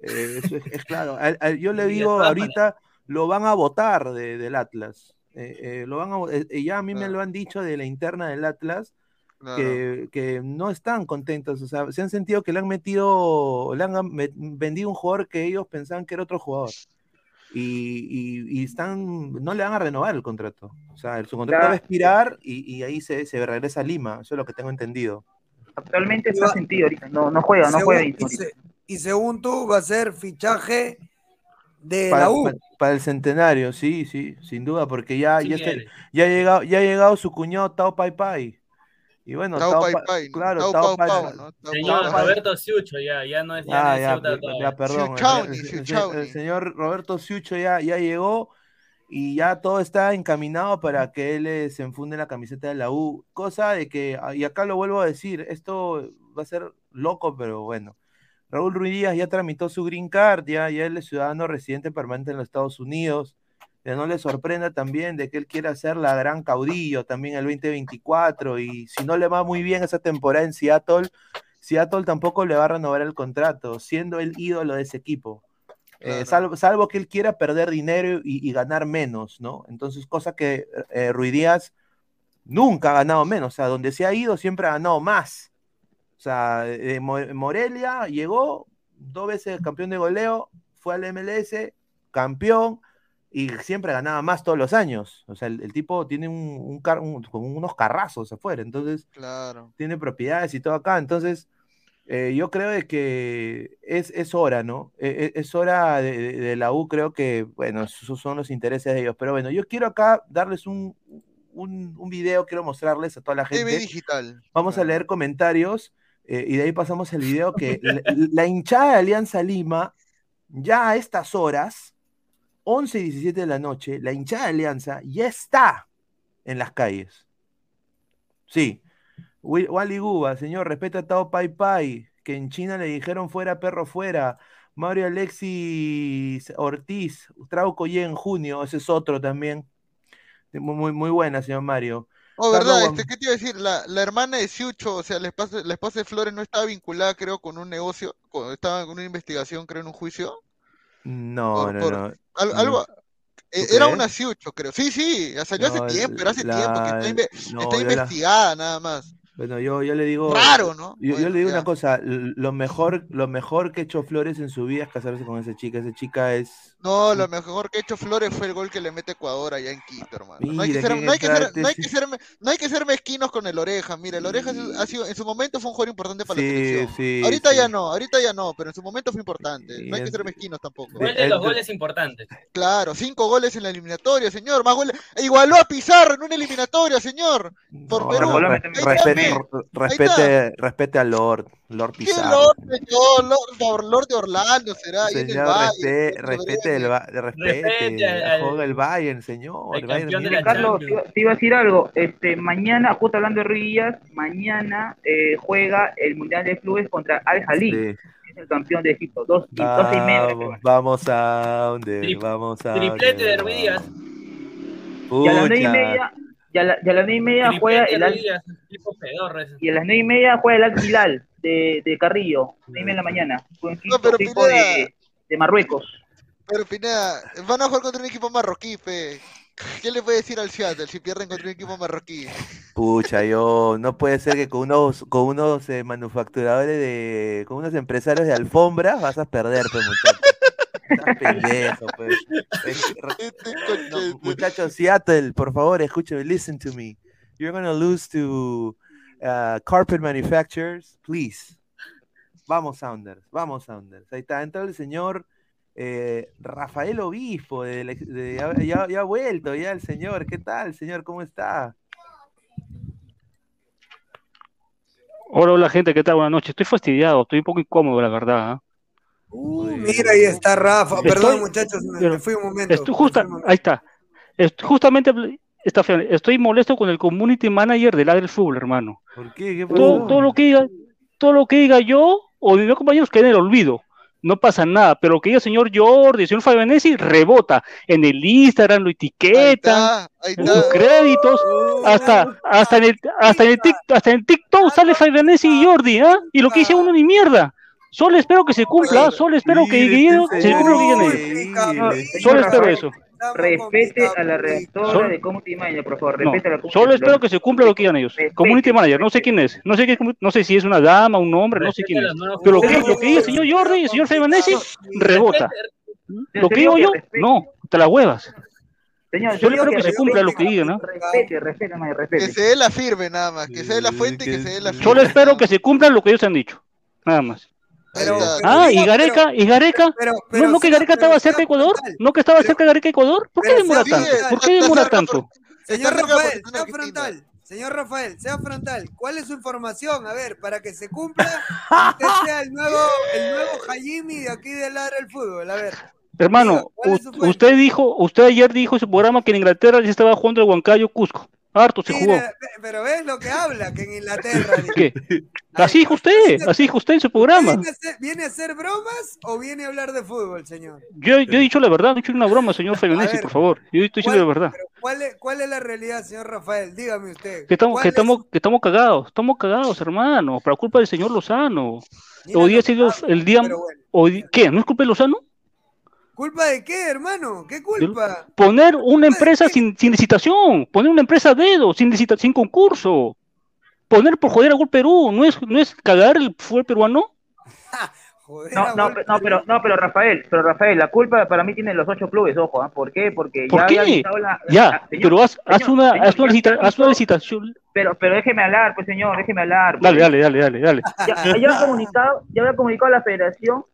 Eh, eso es, es claro. Yo le digo ahorita, lo van a votar de- del Atlas. Eh, eh, lo van a- eh, ya a mí me lo han dicho de la interna del Atlas, Claro. que, que no están contentos, o sea, se han sentido que le han metido, le han me- vendido un jugador que ellos pensaban que era otro jugador. Y, y- y están, no le van a renovar el contrato. O sea, su contrato va a expirar y, y ahí se, se regresa a Lima. Eso es lo que tengo entendido. Actualmente está sentido ahorita, no, no juega, no Según- juega se- y según tú, va a ser fichaje de Para, la U. pa- para el centenario, sí, sí, sin duda, porque ya, Sí ya, está- ya ha llegado, ya ha llegado su cuñado Tao Pai Pai. Y bueno, Tao Tao Pai Pa- Pai, ¿no? claro, Tao Tao Pau Pai- Pau, ¿no? Tao Señor Pau. Roberto Siucho, ya, ya no es, ya Ah, ya, ya, ya, perdón. el- Siuchauni, el- el- el- Siuchauni. el señor Roberto Siucho ya, ya llegó y ya todo está encaminado para que él eh, se enfunde la camiseta de la U. Cosa de que, ah, y acá lo vuelvo a decir, esto va a ser loco, pero bueno. Raúl Ruiz Díaz ya tramitó su green card, ya, ya él es ciudadano residente permanente en los Estados Unidos. Que no le sorprenda también de que él quiera ser la gran caudillo también el 2024 y si no le va muy bien esa temporada en Seattle, Seattle tampoco le va a renovar el contrato, siendo el ídolo de ese equipo. Eh, salvo, salvo que él quiera perder dinero y, y ganar menos, ¿no? Entonces, cosa que eh, Ruiz Díaz nunca ha ganado menos, o sea, donde se ha ido siempre ha ganado más. O sea, de Mo- Morelia llegó, dos veces campeón de goleo, fue al MLS, campeón, y siempre ganaba más todos los años. O sea, el, el tipo tiene un, un car- un- con unos carrazos afuera, entonces Claro. tiene propiedades y todo acá. Entonces, eh, yo creo de que es, es hora, ¿no? Eh, eh, es hora de, de- de la U, creo que, bueno, esos son los intereses de ellos. Pero bueno, yo quiero acá darles un, un, un video, quiero mostrarles a toda la TV gente. digital. Vamos a leer comentarios eh, y de ahí pasamos el video que la, hinchada de Alianza Lima, ya a estas horas, 11 y 17 de la noche, la hinchada de Alianza ya está en las calles. Sí. Wally Guba, señor, respeta a Tao Pai Pai, que en China le dijeron fuera, perro, fuera. Mario Alexis Ortiz, Trauco ya en junio, ese es otro también. Muy, muy, muy buena, señor Mario. Oh, ¿verdad? Este, ¿qué te iba a decir? La, la hermana de Siucho, o sea, la esposa, la esposa de Flores no estaba vinculada, creo, con un negocio, con- estaba con una investigación, creo, en un juicio. No, Por- no, por- no. Al- No. algo, eh, ¿Tú era una Siucho, creo. Sí, sí, salió No, hace tiempo, pero hace tiempo que está, la- inve- no, está yo la- investigada nada más. Bueno, yo, yo le digo. Raro, ¿no? Yo, le digo ya. una cosa, lo mejor, lo mejor que ha hecho Flores en su vida es casarse con esa chica. Esa chica es. No, lo mejor que ha hecho Flores fue el gol que le mete Ecuador allá en Quito, hermano. No hay que ser, qué no hay que ser, entrante, no hay sí. que ser, me- no hay que ser mezquinos con el Oreja. Mira, el Oreja ha sido, en su momento fue un jugador importante para la Sí, selección. sí, ahorita sí. ya no, ahorita ya no, pero en su momento fue importante. No hay que ser mezquinos tampoco. Gol de los goles importantes. Claro, cinco goles en la eliminatoria, señor. Más goles. e Igualó a Pizarro en una eliminatoria, señor. Por No, Perú. respete, pe. re- respete, respete a Lord, Lord ¿Qué Pizarro. Lord, señor? Lord, Lord de Orlando será. ahí en el Señor, Valle. respe- respete, el, ba- respete, Respete al- juega el Bayern, señor. el Bayern Múnich. Carlos, te iba, te iba a decir algo. Este, mañana, justo hablando de Ruidías, mañana eh, juega el Mundial de Clubes contra Al Jalil, Sí. que es el campeón de Egipto. Dos, y doce y media. Vamos, vamos a donde, Tri- vamos a Triplete de Ruidías. Y a las nueve y media, y a, la- y a las nueve y media juega Triplete el de Al, Ruidías. Tipo ese. y a las nueve y media juega el Al Hilal de, de Carrillo, nueve y media de la mañana. Un equipo, pero Pineda- de, de Marruecos. Pero Pineda, van a jugar contra un equipo marroquí, fe. ¿Qué le puede decir al Seattle si pierden contra un equipo marroquí? Pucha, yo no puede ser que con unos, con unos eh, manufacturadores de, con unos empresarios de alfombras vas a perder, pues muchacho. Estás pendejo. Es- re- no, muchachos, Seattle, por favor, escúchame, listen to me. You're gonna lose to uh, carpet manufacturers, please. Vamos, Sounders, vamos, Sounders. Ahí está, entra el señor eh, Rafael Obispo, de de- ya, ya- ya ha vuelto, ya el señor. ¿Qué tal, señor? ¿Cómo está? Hola, hola gente, ¿qué tal? Buenas noches. Estoy fastidiado, estoy un poco incómodo, la verdad. ¿ah? Mira, ahí está Rafa. Estoy- Perdón, muchachos, me, fui un momento. Estoy justa, ahí está. Est- justamente está. Estoy molesto con el community manager del Ladre Fútbol, hermano. ¿Por qué? ¿Qué Todo, lo que diga, todo lo que diga yo o mis compañeros queda en el olvido. No pasa nada, pero lo que diga el señor Jordi, el señor Fabianesi, rebota. En el Instagram lo etiquetan, en sus créditos, hasta, hasta, en el, hasta, en el tic- hasta en el TikTok sale Fabianesi y Jordi, ¿ah? Y lo que dice uno ni mierda. Solo espero que se cumpla, solo espero que, que este se cumpla lo que digan señor ellos. increíble. Solo espero eso. respete a la redactora Sol- de Community Manager, por favor, respete a la solo espero que se cumpla lo que digan ellos. Community manager, no sé quién es. No sé, qué, no sé si es una dama, un hombre, no sé quién es. Pero lo que, lo que diga el señor Jordi, el señor Febanesi, rebota. Lo que digo yo, no, te la huevas. Señor, Yo le espero que se cumpla lo que digan, ¿no? Respete, respete, manager, Que respete. se dé la firme nada más, que se dé la fuente y que se dé la firme. Solo espero que se cumplan lo que ellos han dicho. Nada más. Pero, Ah, y Gareca, y Gareca, pero- ¿no, no que Gareca estaba cerca de Ecuador? ¿No que estaba cerca de Gareca Ecuador? ¿Por qué demora tanto? ¿Por qué demora tanto? Señor Rafael, sea frontal. Señor Rafael, sea frontal. ¿Cuál es su información? A ver, para que se cumpla, usted sea el nuevo, el nuevo Hajimi de aquí de Ladra el Fútbol. A ver. Hermano, ¿cuál es su u- usted dijo, usted ayer dijo en su programa que en Inglaterra ya estaba jugando el Huancayo Cusco. Harto se jugó. Mira, pero ves lo que habla, que en Inglaterra. ¿Qué? Así dijo usted, así dijo usted en su programa. ¿Viene a, hacer, viene a hacer bromas o viene a hablar de fútbol, señor? Yo, yo he dicho la verdad, no he dicho una broma, señor Feganesi, por favor. Yo estoy diciendo la verdad. ¿cuál, es, ¿Cuál es la realidad, señor Rafael? Dígame usted. Que estamos, ¿Cuál que es- estamos, que estamos cagados, estamos cagados, hermano, por culpa del señor Lozano. Hoy día ha sido el día, hoy, ¿qué? ¿No es culpa de Lozano? ¿Culpa de qué, hermano? ¿Qué culpa? Poner una empresa sin, sin licitación, poner una empresa a dedo, sin licita, sin concurso. Poner por joder a Gol Perú, ¿no es, no es cagar el fútbol peruano? No, no, pe- no, pero, no, pero Rafael, pero Rafael, la culpa para mí tiene los ocho clubes, ojo, ¿ah? ¿por qué? Porque ¿Por ya qué? había la, Ya, la- señor, pero haz, haz una, señor, haz una, licita- haz licitación. Pero, pero déjeme hablar, pues señor, déjeme hablar. pues. Dale, dale, dale, dale, dale. Ya, ya había comunicado, ya había comunicado a la federación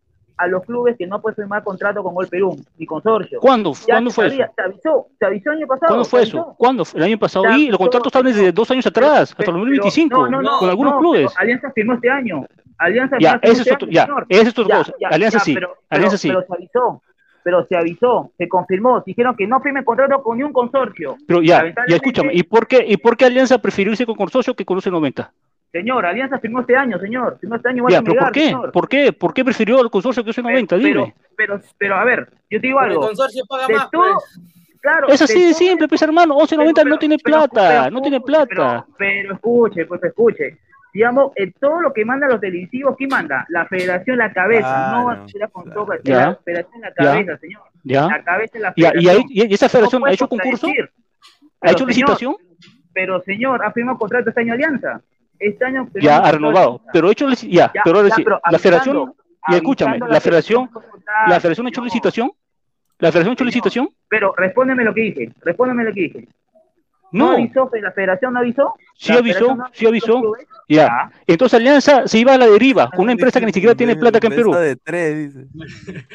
a los clubes que no puede firmar contrato con Gol Perú, ni consorcio. ¿Cuándo? Ya ¿Cuándo fue sabía, eso? Se avisó, se avisó el año pasado. ¿Cuándo fue eso? ¿Cuándo? El año pasado. Y los contratos están desde dos años atrás, hasta el Pero- 2025, no, no, no, con algunos no, clubes. Alianza firmó este año. Alianza Ya, firmó ese este es otro- año, ya, ese es otra Ya, cosa. Alianza sí, pero- Alianza pero- sí. Pero se avisó, pero se avisó, se confirmó, dijeron que no firmen contrato con ni un consorcio. Pero ya, ya escúchame, ¿y por qué, y por qué Alianza prefirió irse con consorcio que con los 90? Señor, Alianza firmó este año, señor. Firmó este año, igual Ya, pero ¿por qué? señor. ¿Por qué? ¿Por qué prefirió el consorcio que los 90? Pero, Dime. pero, pero, a ver, yo te digo Porque el algo. consorcio paga de más, todo- pues. Claro, Es así de simple, pues hermano, 1190 no tiene pero- plata, pero no tiene plata. Pero, pero escuche, pues escuche. Digamos, eh, todo lo que mandan los televisivos, ¿quién manda? La federación, la cabeza, Claro. no la la federación, la Ya. cabeza, señor. Ya. La cabeza es la Ya, federación. ¿Y, ahí- y esa federación No ha hecho concurso? ¿Ha Pero, hecho licitación? Pero, señor, ha firmado contrato este año Alianza. Este año Ya, ha renovado. Alianza. Pero hecho ya, Ya, pero ahora ya, sí, pero la federación, y escúchame, la la federación, la federación ha hecho licitación, la federación ha hecho licitación, Pero respóndeme lo que dije, respóndeme lo que dije. ¿No, no, avisó? ¿La federación no avisó? sí ¿La avisó, no sí avisó, ya. Entonces Alianza se iba a la deriva, con una empresa que ni siquiera tiene plata acá en Perú. de tres, dice.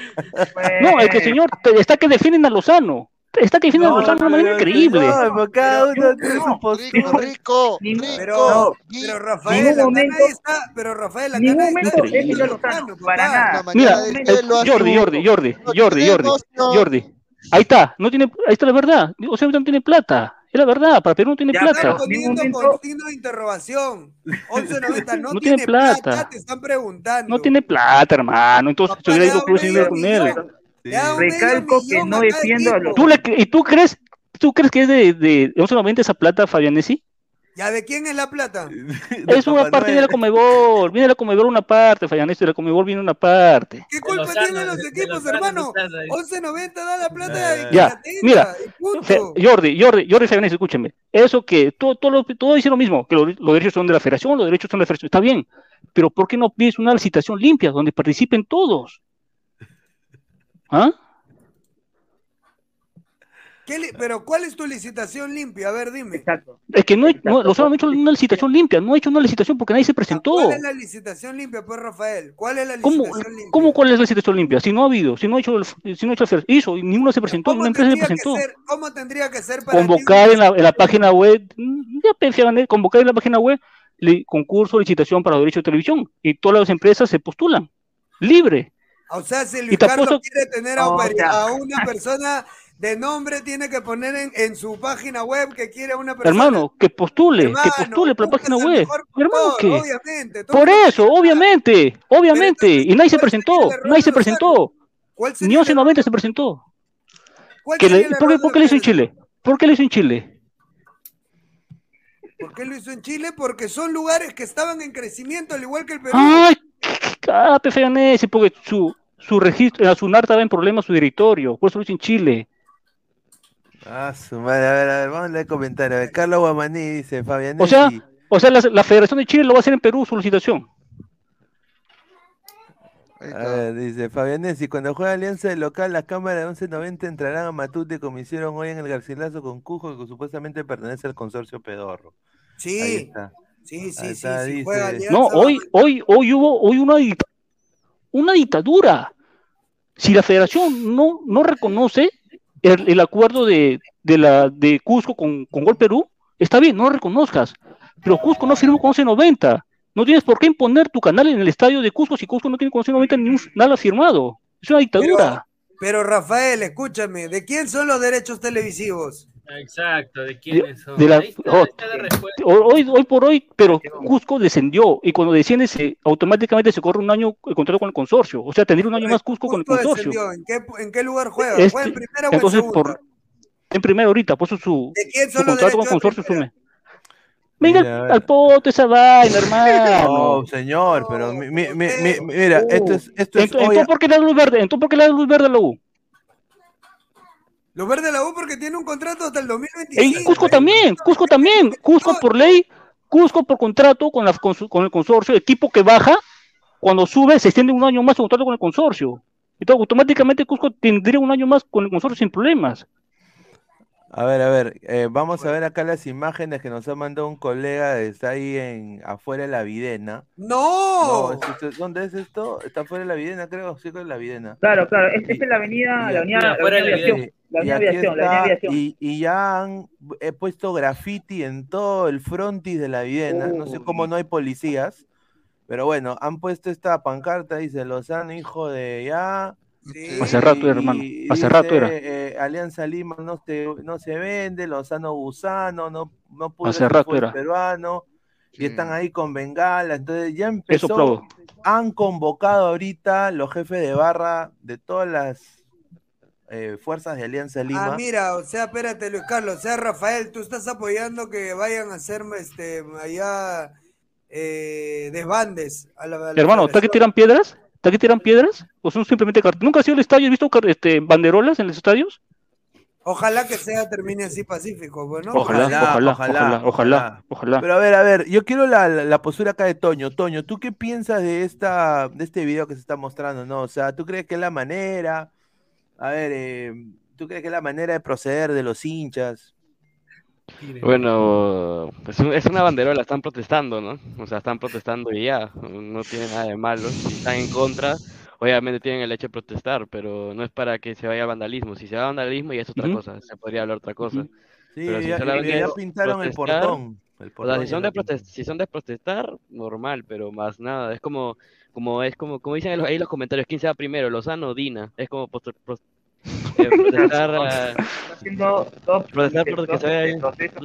No, es que señor, está que defienden a Lozano, está que Lozano de una manera increíble. No, pero cada uno tiene su Rico, postura. rico, Pero, rico. pero Rafael, ningún acá momento- nadie está, pero Rafael, acá ningún nadie momento está defendido a Lozano, para nada. Mira, eh, Jordi. Jordi, Jordi, Jordi, Jordi. Jordi. Ahí está, no tiene, ahí está la verdad. O sea, no tiene plata. Es la verdad, para Perú no tiene Ya plata. están poniendo Ningún con momento- signo de interrogación. 11.90 no, No tiene, tiene plata. plata. te están preguntando. No tiene plata, hermano. Entonces, yo digo da Cruz y medio con él. Recalco que no defiendo a los- ¿Tú, le, ¿Y tú crees, tú crees que es de, de 11.90 esa plata, Fabianesi? ¿Ya de quién es la plata? Es una parte de la Comebol. Viene de la Comebol una parte, Fabianesi. De la Comebol viene una parte. ¿Qué culpa tienen los de- de equipos, hermano? Lozano ahí. 11.90 da la plata de Ya, mira, Jordi, Jordi, Jordi Fabianesi, escúcheme. Eso que todo, todo, lo- todo dice lo mismo, que los, los derechos son de la federación, los derechos son de la federación. Está bien, pero ¿por qué no pides una licitación limpia donde participen todos? ¿Ah? ¿Qué li- pero ¿cuál es tu licitación limpia? A ver, dime. Exacto. Es que no, Exacto. no Lozano no ha hecho una licitación limpia, no ha hecho una licitación porque nadie se presentó. ¿Cuál es la licitación limpia, pues, Rafael? ¿Cuál es la ¿Cómo, licitación limpia? ¿Cómo cuál es la licitación limpia? Si no ha habido, si no ha hecho, el- si no ha hecho el hizo y ninguno se presentó, ¿Cómo ninguna empresa se presentó. ser, ¿Cómo tendría que ser para Convocar ti? en la, en la página web, mm, ya pensé, convocar en la página web li- concurso, licitación para los derechos de televisión y todas las empresas se postulan, libre. O sea, si Luis Carlos quiere tener a, No, operi- o sea- a una persona de nombre, tiene que poner en, en su página web que quiere a una persona. Hermano, que postule, que Hermano, postule por la página web. Hermano, que Obviamente. todo por eso, obviamente, obviamente, y nadie se ¿cuál sería presentó, nadie se presentó, ¿Cuál ni sería el 1190 se presentó. ¿Cuál Que le- ¿por, qué, por lo hizo en? Chile? ¿Por qué lo hizo en Chile? ¿Por qué lo hizo en Chile? Porque son lugares que estaban en crecimiento, al igual que el Perú. Ay, ah, Feganesi, porque su, su registro, su NAR estaba en problemas, su directorio, por eso lo hizo en Chile. Ah, su madre. A ver, a ver, vamos a leer comentarios. A ver, Carlos Guamaní dice, Fabián. O sea, o sea la, la Federación de Chile lo va a hacer en Perú su licitación. A ver, dice Fabianesi, cuando juega Alianza de local, las cámaras de 1190 entrarán a Matute como hicieron hoy en el Garcilaso con Cujo, que supuestamente pertenece al consorcio Pedorro. Ahí Sí, está. Sí, sí, sí. está, si dice. juega Alianza, No, hoy, hoy, hoy hubo hoy una, dict- una dictadura. Si la federación no, no reconoce el, el acuerdo de, de, la, de Cusco con, con Gol Perú, está bien, no lo reconozcas. Pero Cusco no firmó con 1190. No tienes por qué imponer tu canal en el estadio de Cusco si Cusco no tiene con 1190 ni un- nada firmado. Es una dictadura. Pero Rafael, escúchame, ¿de quién son los derechos televisivos? Exacto, ¿de quiénes son? de la- Ahí está, oh, ahí está la respuesta. hoy, hoy por hoy, pero Cusco descendió y cuando desciende se, automáticamente se corre un año el contrato con el consorcio. O sea, tendría un año más Cusco con el Cusco consorcio. descendió, ¿En qué, en qué lugar juega? Este- ¿Juega en primera o en entonces, segunda? por, en primero ahorita, por eso su, ¿De quién su contrato con el consorcio sume. Venga Mira, al, poto esa vaina, hermano. No, señor, pero mi- mi- mi- mi- mira, esto es, esto es Entonces, ¿por qué le da luz verde? Entonces, ¿por qué le da luz verde a la U? Los verdes de la U porque tiene un contrato hasta el En 2025. Cusco también, Cusco también. Cusco por ley, Cusco por contrato con, la, con, su- con el consorcio, equipo que baja, cuando sube se extiende un año más su contrato con el consorcio. Entonces, automáticamente Cusco tendría un año más con el consorcio sin problemas. A ver, a ver, eh, vamos a ver acá las imágenes que nos ha mandado un colega, está ahí en afuera de la Videna. ¡No! ¿es esto- ¿Dónde es esto? Está afuera de la Videna, creo, sí, con la Videna. Claro, claro, es- esta es la avenida, la avenida, la avenida de la aviación, la Y avenida aviación, la está, avenida aviación. y, y ya han he puesto graffiti en todo el frontis de la Videna. No sé cómo no hay policías, pero bueno, han puesto esta pancarta, dice Lozano, hijo de ya. Hace rato, hermano, hace rato era. eh, Alianza Lima no se, no se vende, Lozano Gusano, no, no pudre Hace rato era. peruano, y están ahí con bengala, entonces ya empezó, han convocado ahorita los jefes de barra de todas las eh, fuerzas de Alianza Lima. Ah, mira, o sea, espérate, Luis Carlos, o sea, Rafael, tú estás apoyando que vayan a hacer este, allá eh, desbandes. A la, a la Hermano, ¿está que tiran piedras? ¿Está que tiran piedras? ¿O son simplemente carteles? ¿Nunca has ido al estadio has visto este, banderolas en los estadios? Ojalá que sea termine así pacífico, pues, ¿no? Ojalá, ojalá, ojalá, ojalá, ojalá. Pero a ver, a ver, yo quiero la, la- la postura acá de Toño. Toño, ¿tú qué piensas de esta, de este video que se está mostrando, no? O sea, ¿tú crees que es la manera? A ver, eh, ¿tú crees que es la manera de proceder de los hinchas? Bueno, es, un- es una banderola, están protestando, ¿no? O sea, están protestando y ya, no tiene nada de malo. Si están en contra, obviamente tienen el hecho de protestar, pero no es para que se vaya al vandalismo. Si se va al vandalismo ya es otra cosa, se podría hablar otra cosa. Sí, Pero si ya- pintaron el portón, el o sea, portón si son, de protest- si son de protestar, normal, pero más nada. Es como, como es como, como dicen ahí los- comentarios, ¿quién se va primero? Lozano o Dina. Es como eh, protestar, haciendo dos protestar por lo que dos, se ve ahí. procesos,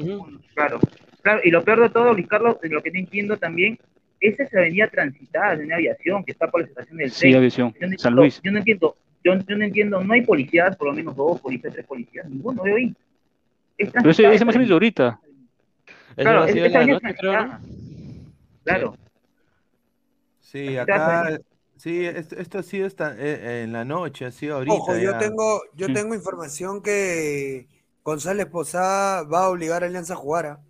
claro. Claro, y lo peor de todo, Luis Carlos, de lo que no entiendo también, esa es avenida transitada, avenida aviación, que está por la estación del Sí, tren. aviación, Yo no San entiendo- Luis. Yo no entiendo, yo, yo no entiendo, no hay policías, por lo menos dos policías, tres policías, ninguno veo ahí. Es Pero ese, transitada ese más de ahorita. Claro, es- esa la avenida noche, creo, ¿no? transitada. Claro. Sí, acá. Sí, esto, esto ha sido esta- eh, en la noche, ha sido ahorita Ojo, yo ya. tengo, yo Mm. tengo información que González Posada va a obligar a Alianza a jugar. ¿ah?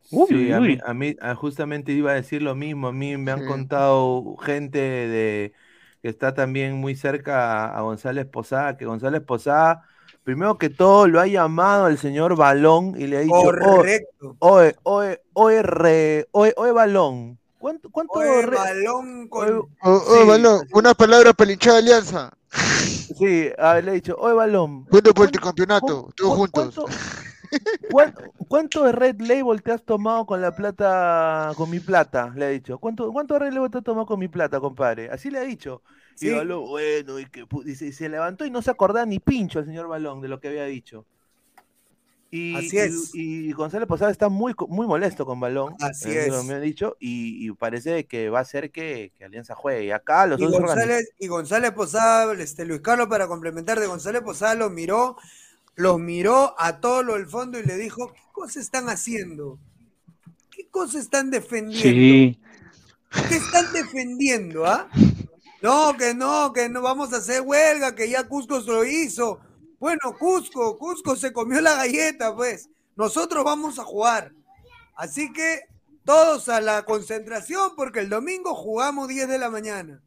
Sí, a mí, a mí a- justamente iba a decir lo mismo. A mí me han Sí. contado gente de que está también muy cerca a, a González Posada, que González Posada, primero que todo, lo ha llamado el señor Balón y le ha dicho, "Oh, Correcto. oye, oye, oye, re, oye, oye, Balón, ¿cuánto, cuánto Oye, re- balón con... oye- Oh, oh, sí, Balón, una palabra para hinchada de Alianza. Sí, a ver, le he dicho, oye, Balón, Juntos por el campeonato, todos cu- juntos. ¿cuánto, cuán- cuánto de Red Label te has tomado con la plata, con mi plata? Le ha dicho. ¿Cuánto, cuánto de Red Label te has tomado con mi plata, compadre? Así le ha dicho. Y Sí. Balón, bueno, y, que, y se levantó y no se acordaba ni pincho el señor Balón de lo que había dicho. Y, Así y- es. y González Posada está muy, muy molesto con Balón. Así eh, lo es. Me ha dicho, y, y parece que va a ser que, que Alianza juegue. Y acá los Y dos organiz- González, y González Posada, este, Luis Carlos, para complementar de González Posada, los miró, los miró a todo lo del fondo y le dijo, ¿qué cosas están haciendo? ¿Qué cosas están defendiendo? Sí. ¿Qué están defendiendo, ah? No, que no, que no vamos a hacer huelga, que ya Cusco se lo hizo. Bueno, Cusco, Cusco se comió la galleta, pues. Nosotros vamos a jugar. Así que todos a la concentración porque el domingo jugamos 10 de la mañana.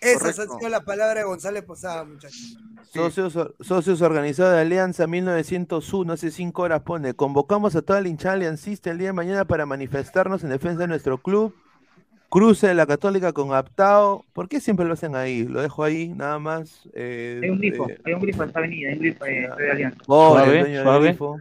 Esa ha Correcto. sido la palabra de González Posada, muchachos. Socios, socios organizados de Alianza 1901, hace cinco horas pone, convocamos a toda la hinchada aliancista el día de mañana para manifestarnos en defensa de nuestro club. Cruce de la Católica con Aptao. ¿Por qué siempre lo hacen ahí? Lo dejo ahí, nada más. eh, Hay un grifo, eh, hay un grifo en esta avenida, hay un grifo eh, de Alianza. Pobre, Suave, el dueño del grifo.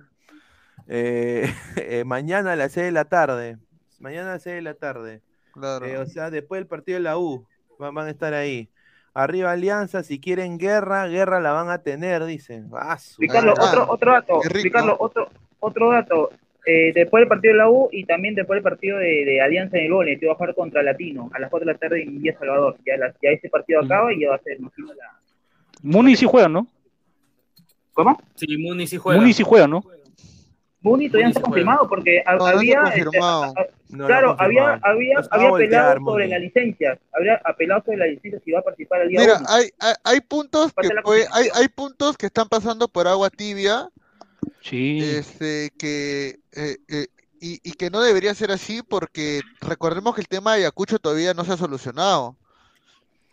Eh, eh, mañana a las 6 de la tarde. Mañana a las 6 de la tarde. Claro. Eh, o sea, después del partido de la U. va- Van a estar ahí. Arriba Alianza, si quieren guerra, guerra la van a tener, dicen. Ah, Ricardo, otro, otro dato. Ricardo, otro, otro dato. Eh, después del partido de la U y también después del partido de, de Alianza en el Gole, que va a jugar contra Latino a las 4 de la tarde en Villa Salvador. Ya, la- ya ese partido acaba y ya va a ser, imagino, la... Muni sí juega, ¿no? ¿Cómo? Sí, Muni sí juega. Muni sí juega, ¿no? Muni todavía no está confirmado porque no había... confirmado. este, a- a- No, no claro, había, había, había voltear, apelado sobre Muni. la licencia, había apelado sobre la licencia si va a participar al día Mira, 1. hay, hay, hay puntos que hay, hay puntos que están pasando por agua tibia, Sí. este, que eh, eh, y, y que no debería ser así porque recordemos que el tema de Ayacucho todavía no se ha solucionado.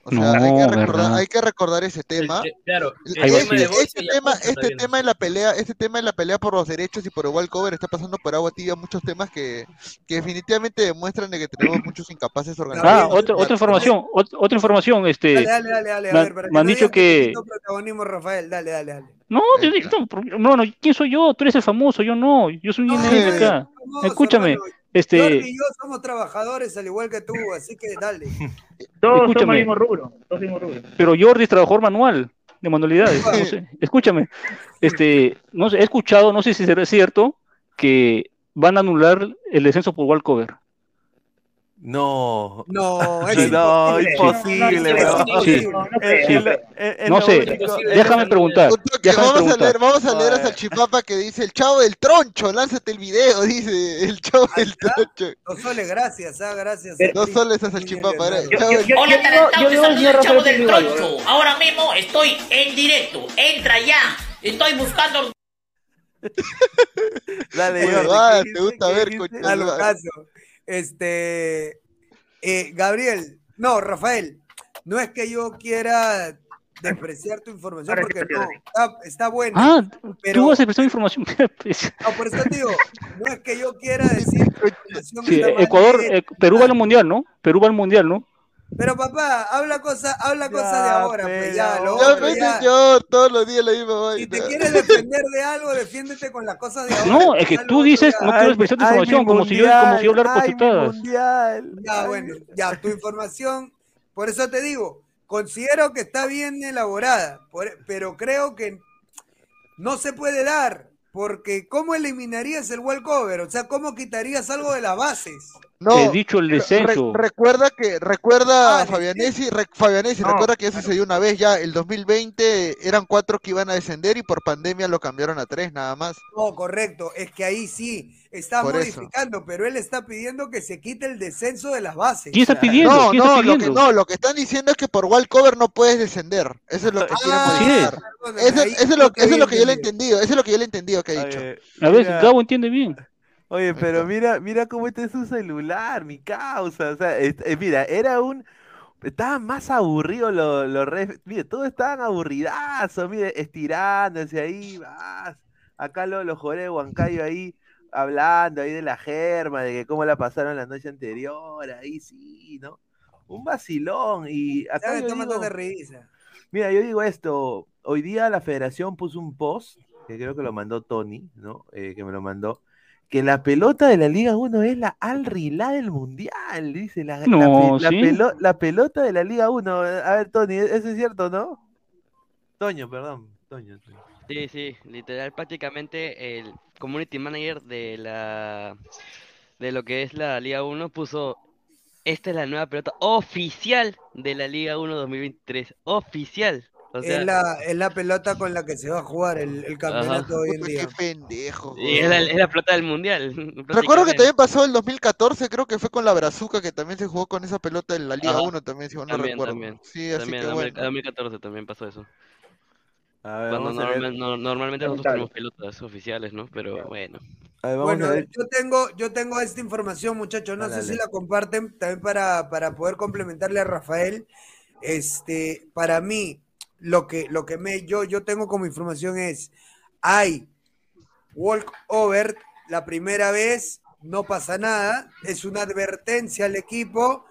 O sea, hay No, que recordar, hay que recordar ese tema. El- claro, el Ahí va, tema sí. de Boys Este tema, este tema de la pelea, este tema de la pelea por los derechos y por el walkover está pasando por agua tibia, muchos temas que, que definitivamente demuestran de que tenemos muchos incapaces Ah, organizados. otra, otra información, ot- otra información, este, Dale, dale, dale, dale, a me- ver, para que me han no dicho te que, protagonismo, Rafael, dale, dale, dale. no, yo digo, no, no, no, ¿quién soy yo? Tú eres el famoso, yo no, yo soy un No, eres acá. famoso, Escúchame, hermano. Este, Jordi y yo somos trabajadores al igual que tú, así que dale. Todos somos escúchame. el mismo rubro, todos mismo rubro. pero Jordi es trabajador manual de manualidades, no sé, escúchame, este, no sé, he escuchado, no sé si será cierto, que van a anular el descenso por walkover. No. No, es No, imposible. No, sé, déjame preguntar, déjame vamos a leer, vamos a leer a Salchipapa que dice el chavo del troncho, lánzate el video, dice el chavo del troncho. Dos soles, gracias, ah, gracias. Dos soles a Salchipapa, Hola, el chavo del troncho. Ahora mismo estoy en directo. Entra ya. Estoy buscando. Dale, Oye, Jordi, va, ¿qué te gusta ¿Qué ver, coño. Este, eh, Gabriel, no, Rafael, no es que yo quiera despreciar tu información porque no, está, está buena. Ah, pero, tú vas a prestar información. Pues, no, por eso te digo, no es que yo quiera decir que Sí, Ecuador, eh, Perú va al mundial, ¿no? Perú va al mundial, ¿no? Pero papá, habla cosas, habla cosas de ahora, pues ya, lo Ya, otro ve, ya. señor, todos los días la misma Si te vaina. quieres defender de algo, defiéndete con las cosas de ahora. No, es que tú dices, ya- no quiero expresar tu información, como si yo, como si yo hablara por. Ya, bueno, ya, tu información, por eso te digo, considero que está bien elaborada, por- pero creo que no se puede dar, porque ¿cómo eliminarías el walkover? O sea, ¿cómo quitarías algo de las bases? No, He dicho el re- descenso. recuerda que, recuerda Ah, Fabianesi, re- Fabianesi, No. recuerda que ya sucedió una vez ya, el 2020 eran cuatro que iban a descender y por pandemia lo cambiaron a tres nada más. No, correcto, es que ahí sí, está Por eso. modificando, pero él está pidiendo que se quite el descenso de las bases. ¿Quién está pidiendo? No, ¿Quién está no, lo que, no, lo que están diciendo es que por walkover no puedes descender. Eso es lo que quieren Ah, es. modificar. Eso, eso es lo, que eso es lo que yo le he entendido. eso es lo que yo le he entendido que ha dicho. A ver, Gabo entiende bien. Oye, pero mira, mira cómo este es su celular, mi causa. O sea, es- eh, mira, era un. Estaban más aburridos los, los ref- Mire, todos estaban aburridazos, mire, estirándose ahí, vas. Acá los, los jugadores de Huancayo ahí hablando ahí de la germa, de que cómo la pasaron la noche anterior, ahí sí, ¿no? Un vacilón. Y acá está digo, risa. Mira, yo digo esto, hoy día la federación puso un post, que creo que lo mandó Tony, ¿no? Eh, que me lo mandó, que la pelota de la Liga 1 es la Al Rilá del Mundial, dice la, la No, la ¿sí? pelo- la pelota de la Liga 1. A ver, Tony, ¿e-, ¿eso es cierto, no? Toño, perdón, Toño. Toño. Sí, sí, literal, prácticamente el community manager de la de lo que es la Liga 1 puso esta es la nueva pelota oficial de la Liga 1 2023, oficial. O sea, es, la, es la pelota con la que se va a jugar el, el campeonato hoy en día. qué pendejo. y es la, es la pelota del mundial. Recuerdo que también pasó el 2014, creo que fue con la Brazuca, que también se jugó con esa pelota en la Liga Ajá. 1 también, si no También, recuerdo. también. Sí, así También, que en bueno. 2014 también pasó eso. A ver, Cuando vamos a ver. normal- no- normalmente nosotros tenemos pelotas oficiales, ¿no? Pero bueno. A ver, vamos Bueno, a ver. yo tengo, yo tengo esta información, muchachos. No Dale, sé si la comparten también para, para poder complementarle a Rafael. Este, para mí, lo que, lo que me, yo, yo tengo como información es: hay walk over la primera vez, no pasa nada, es una advertencia al equipo.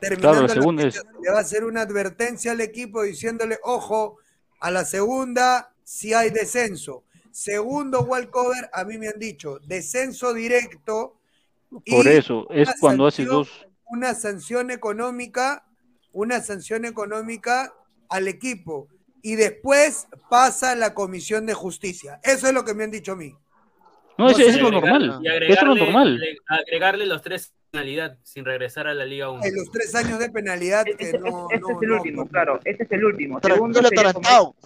Terminando Claro, la segunda fecha, le va a hacer una advertencia al equipo diciéndole, ojo, a la segunda si hay descenso. Segundo walkover, a mí me han dicho, descenso directo. Por eso, es cuando sanción- dos. Una sanción económica, una sanción económica al equipo. Y después pasa a la comisión de justicia. Eso es lo que me han dicho a mí. No, eso, es lo agregar- normal. y Eso es lo agregarle, normal. agre- agregarle los tres penalidad sin regresar a la Liga 1. En los tres años de penalidad que Ese, no, ese no, es el no, último, no- claro, ese es el último. Segundo sería como,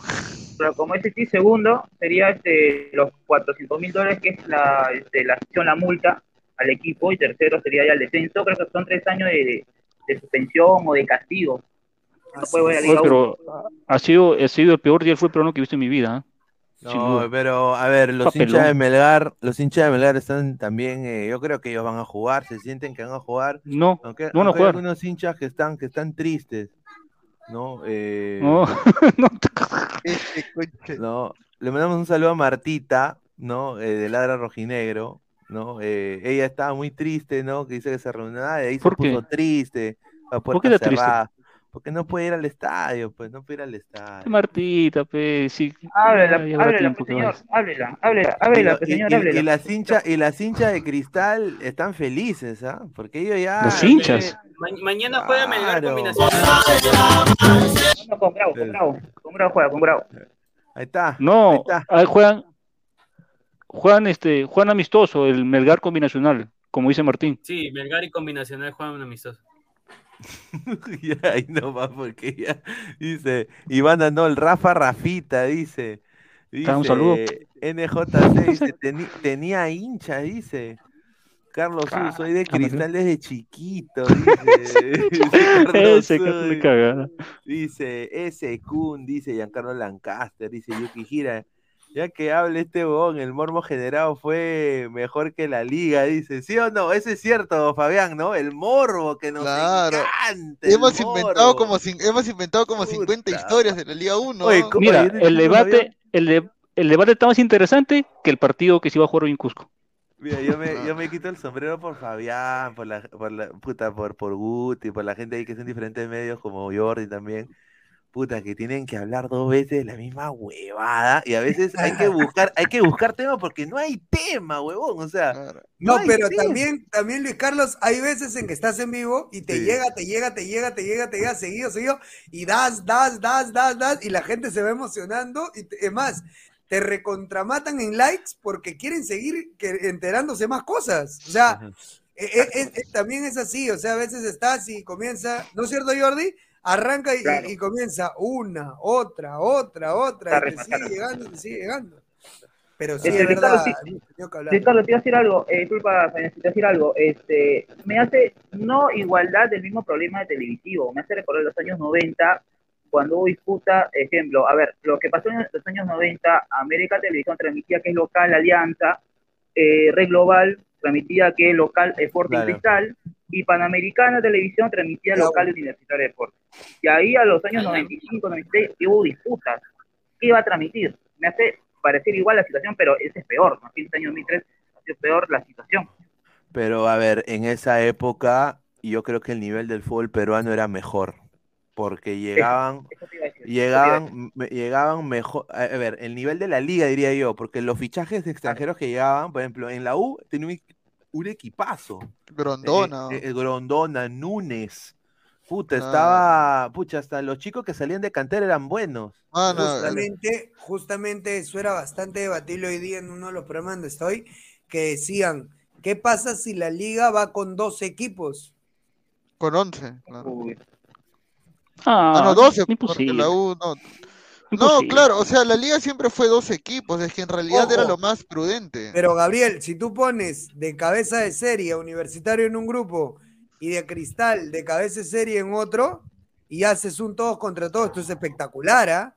pero como ese sí, segundo sería este, los 400 mil dólares, que es la, este, la acción, la multa al equipo, y tercero sería ya el descenso. Creo que son tres años de, de suspensión o de castigo. No puede volver a la Oye, Liga pero 1. ha sido, ha sido el peor día del fútbol peruano que he visto en mi vida. ¿eh? No, pero a ver, los Papelón. hinchas de Melgar, los hinchas de Melgar están también, eh, yo creo que ellos van a jugar, se sienten que van a jugar. No, aunque, no van a aunque hay jugar. algunos hinchas que están, que están tristes, ¿no? Eh, No, no, le mandamos un saludo a Martita, ¿no? Eh, de Ladra Rojinegro, ¿no? Eh, ella estaba muy triste, ¿no? Que dice que se reunió, y ahí se ¿Por qué? puso triste, ¿Por puerta qué está triste? Porque no puede ir al estadio, pues no puede ir al estadio. Martita, pe, sí. Háblela, háblela, pues, señor, háblela, háblela, Y, háblela, pues, y- señor, y- háblela. y las hinchas y las hinchas de cristal están felices, ¿ah? Porque ellos ya Los hinchas. Ma- mañana juega Melgar combinación. No, con Bravo, con Bravo, con Bravo juega, con Bravo. Ahí está. ahí No, está. ahí juegan, juegan, este, juegan amistoso, el Melgar combinacional, como dice Martín. Sí, Melgar y combinacional juegan un amistoso. Ya, ahí no va porque ya dice Iván Anol, Rafa Rafita, dice. Un saludo. NJC dice, "Teni- tenía hincha, dice. Carlos Ah, soy de cristal desde chiquito, dice. Dice Carlos Ese. Dice ese Kun, dice Giancarlo Lancaster, dice Yuki Gira. Ya que hable este huevón, el mormo generado fue mejor que la liga, dice. ¿Sí o no? Eso es cierto, Fabián, ¿no? El morbo que nos Claro. encanta. Hemos inventado, morbo. como, hemos inventado como 50 historias de la Liga 1. Oye, Mira, el debate, el, de- el debate está más interesante que el partido que se iba a jugar hoy en Cusco. Mira, yo me, yo me quito el sombrero por Fabián, por la, por la puta, por, por Guti, por la gente ahí que en diferentes medios como Jordi también. Puta, que tienen que hablar dos veces la misma huevada. Y a veces hay que buscar, hay que buscar tema porque no hay tema, huevón. O sea, Claro. No, pero tema. también, también Luis Carlos, hay veces en que estás en vivo y te Sí. llega, te llega, te llega, te llega, te llega seguido, seguido, y das, das, das, das, das, y la gente se va emocionando. Y te- es más, te recontramatan en likes porque quieren seguir que- enterándose más cosas. O sea, eh, eh, eh, también es así, o sea, a veces estás y comienza, ¿no es cierto, Jordi? Arranca y, Claro. y comienza una, otra, otra, otra, y te sigue llegando, te sigue llegando. Pero sí, Este, es Ricardo, verdad. hablar. Sí, Carlos, te iba a decir algo, eh, disculpa, necesito decir algo. Este, me hace no igualdad del mismo problema de televisivo, me hace recordar los años 90, cuando hubo disputa, ejemplo, a ver, lo que pasó en los años 90, América Televisión transmitía que es local Alianza, eh, Red Global transmitía que es local Sporting Claro. Cristal, y Panamericana Televisión transmitía local Universitario de Deportes. Y ahí a los años 95, 96 hubo disputas. ¿Qué iba a transmitir? Me hace parecer igual la situación, pero ese es peor, ¿no? En el año 2003 ha sido peor la situación. Pero a ver, en esa época yo creo que el nivel del fútbol peruano era mejor. Porque llegaban, Eso decir, eso llegaban, me- llegaban mejor. A a ver, el nivel de la liga diría yo, porque los fichajes de extranjeros que llegaban, por ejemplo, en la U tenía un, un equipazo. Grondona. Eh, eh, Grondona, Núñez. Puta, Claro. estaba. Pucha, hasta los chicos que salían de cantera eran buenos. Mano, Justamente, justamente eso era bastante debatible hoy día en uno de los programas donde estoy, que decían, ¿qué pasa si la liga va con dos equipos? con 11. Claro. Ah, Ah, no, 12, porque la U no. No, claro, o sea, la liga siempre fue dos equipos, es que en realidad era lo más prudente. Pero Gabriel, si tú pones de cabeza de serie a universitario en un grupo y de cristal de cabeza de serie en otro, y haces un todos contra todos, esto es espectacular, ¿ah?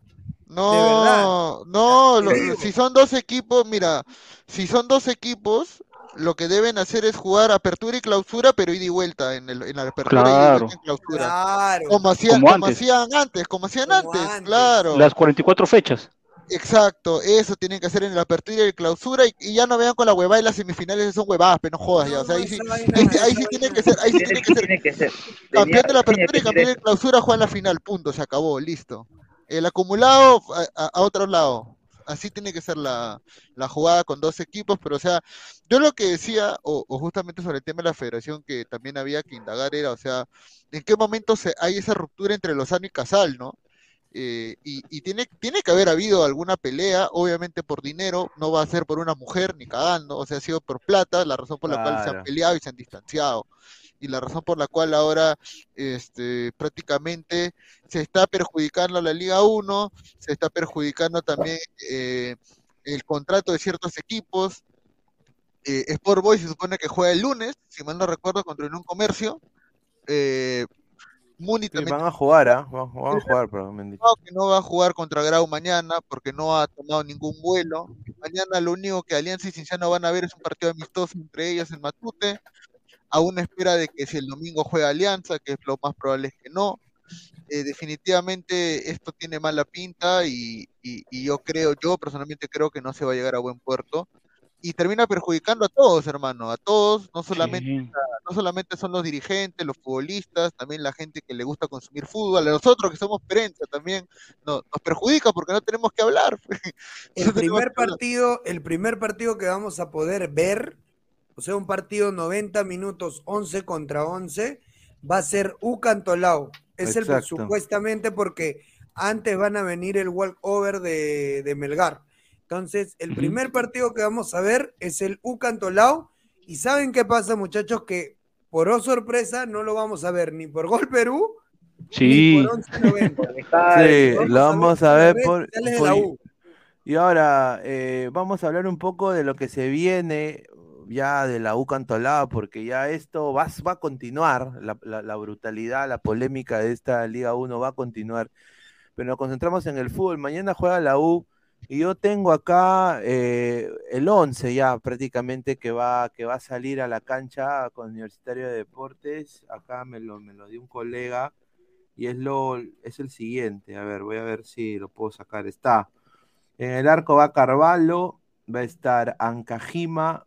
No, no, lo- si son dos equipos, mira, si son dos equipos, lo que deben hacer es jugar apertura y clausura, pero ida y vuelta en, el, en la apertura y y Claro. vuelta en clausura. Claro. Como hacían, Como como antes. hacían antes, como hacían antes, claro. Las 44 fechas. Exacto, eso tienen que hacer en la apertura y la clausura y, y ya no vean con la huevada y las semifinales son huevadas, pero no jodas ya, o sea, ahí sí, ahí sí, ahí sí tienen que ser, ahí sí tienen que ser Tiene que ser. campeón de la apertura y campeón de clausura juegan la final, punto, se acabó, listo. El acumulado a, a- a otro lado. Así tiene que ser la, la jugada con dos equipos, pero o sea, yo lo que decía, o, o justamente sobre el tema de la federación que también había que indagar era, o sea, ¿en qué momento se, hay esa ruptura entre Lozano y Casal, ¿no? Eh, y y tiene, tiene que haber habido alguna pelea, obviamente por dinero, no va a ser por una mujer ni cagando, o sea, ha sido por plata, la razón por la cual se han peleado y se han distanciado. Y la razón por la cual ahora este, prácticamente se está perjudicando a la Liga 1, se está perjudicando también eh, el contrato de ciertos equipos. Eh, Sport Boys se supone que juega el lunes, si mal no recuerdo, contra un comercio. Eh, Muni Sí, también van a jugar, ¿ah? Van, van a jugar, pero me han dicho. no, que no va a jugar contra Grau mañana porque no ha tomado ningún vuelo. Mañana lo único que Alianza y Cinciano van a ver es un partido amistoso entre ellos en Matute. A una espera de que si el domingo juega Alianza, que es lo más probable es que no. Eh, definitivamente esto tiene mala pinta y, y- y yo creo, yo personalmente creo que no se va a llegar a buen puerto. Y termina perjudicando a todos, hermano, a todos, no solamente, Sí. no solamente son los dirigentes, los futbolistas, también la gente que le gusta consumir fútbol, a nosotros que somos prensa también nos, nos perjudica porque no tenemos que hablar. El primer partido, el primer partido que vamos a poder ver, o sea, un partido 90 minutos, 11 contra 11, va a ser Ucantolao. Es el supuestamente porque antes van a venir el walkover de, de Melgar. Entonces, el primer partido que vamos a ver es el Ucantolao. Y ¿saben qué pasa, muchachos? Que por oh sorpresa no lo vamos a ver ni por Gol Perú Sí. ni por 11.90. Sí, lo vamos a ver por, por- la U. Y ahora eh, vamos a hablar un poco de lo que se viene ya de la U Cantolao, porque ya esto va, va a continuar, la, la- brutalidad, la polémica de esta Liga 1 va a continuar, pero nos concentramos en el fútbol. Mañana juega la U y yo tengo acá eh, el 11 ya prácticamente que va, que va a salir a la cancha con Universitario de Deportes. Acá me lo, me lo dio un colega y es, lo, es el siguiente. A ver, voy a ver si lo puedo sacar. Está. En el arco va Carvalho, va a estar Ancajima,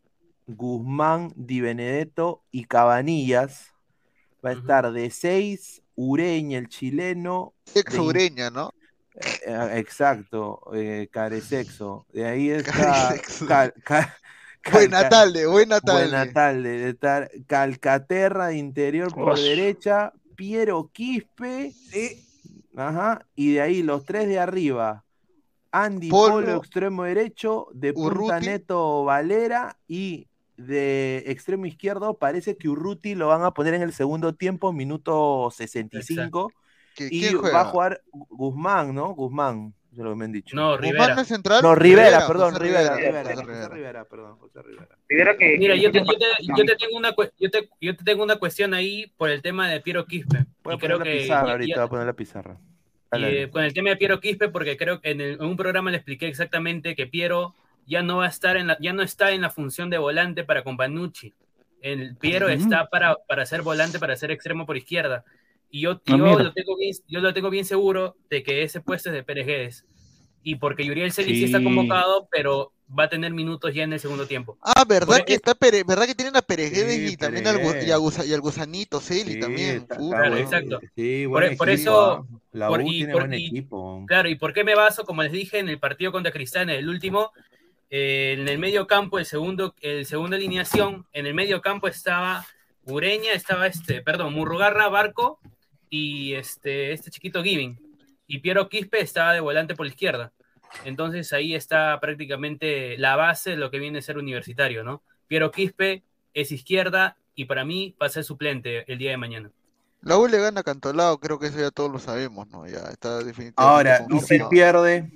Guzmán, Di Benedetto y Cabanillas. Va a estar de 6, Ureña, el chileno. Ex de- Ureña, ¿no? eh, exacto, eh, Caresexo. De ahí está. Caresexo. Cal- cal- Buena tarde, buena tarde. Buena tarde. De estar Calcaterra de interior por derecha, Piero Quispe. Sí. Ajá. Y de ahí los tres de arriba. Andy Polo, Polo, extremo derecho, de punta Urruti. neto Valera y de extremo izquierdo parece que Urruti lo van a poner en el segundo tiempo, minuto 65. ¿Qui- Y ¿Quién va juega? a jugar Guzmán, ¿no? Guzmán, es lo que me han dicho. No, ¿Guzmán Rivera. no es central? No, Rivera, Rivera, perdón, José Rivera, Rivera, Rivera, Rivera. Rivera, perdón, José Rivera. Que. Mira, yo te, sepa- yo, te, yo te tengo una, yo, te, yo te tengo una cuestión ahí por el tema de Piero Quispe. Voy a Y poner creo la que pizarra ahorita, voy a poner la pizarra. y, eh, con el tema de Piero Quispe, porque creo que en, el- en un programa le expliqué exactamente que Piero ya no va a estar en la, ya no está en la función de volante para con Panucci. El Piero Ujú. está para, para ser volante, para ser extremo por izquierda. Y yo, Ah, yo, lo tengo bien, yo lo tengo bien seguro de que ese puesto es de Pérez Guedes. Y porque Yuriel Celi sí. está convocado, pero va a tener minutos ya en el segundo tiempo. Ah, ¿verdad Por- que está Pere- verdad que tienen a Pereguedes Sí, y también al, y, a Gusa- y al gusanito Celi Sí, también? está- Puta, Claro, buen- exacto. Sí, Por- buen por eso- ah. La por- U y tiene por- buen y- equipo. Claro, ¿y por qué me baso? Como les dije en el partido contra Cristal, en el último, eh, en el medio campo, el segundo, el segundo alineación, en el medio campo estaba Ureña, estaba este, perdón, Murrugarra, Barco y este, este chiquito Giving. Y Piero Quispe estaba de volante por la izquierda. Entonces ahí está prácticamente la base de lo que viene a ser universitario, ¿no? Piero Quispe es izquierda y para mí va a ser suplente el día de mañana. La U le gana a Cantolao, creo que eso ya todos lo sabemos, ¿no? Ya está definitivamente Ahora, y si confirmado. pierde,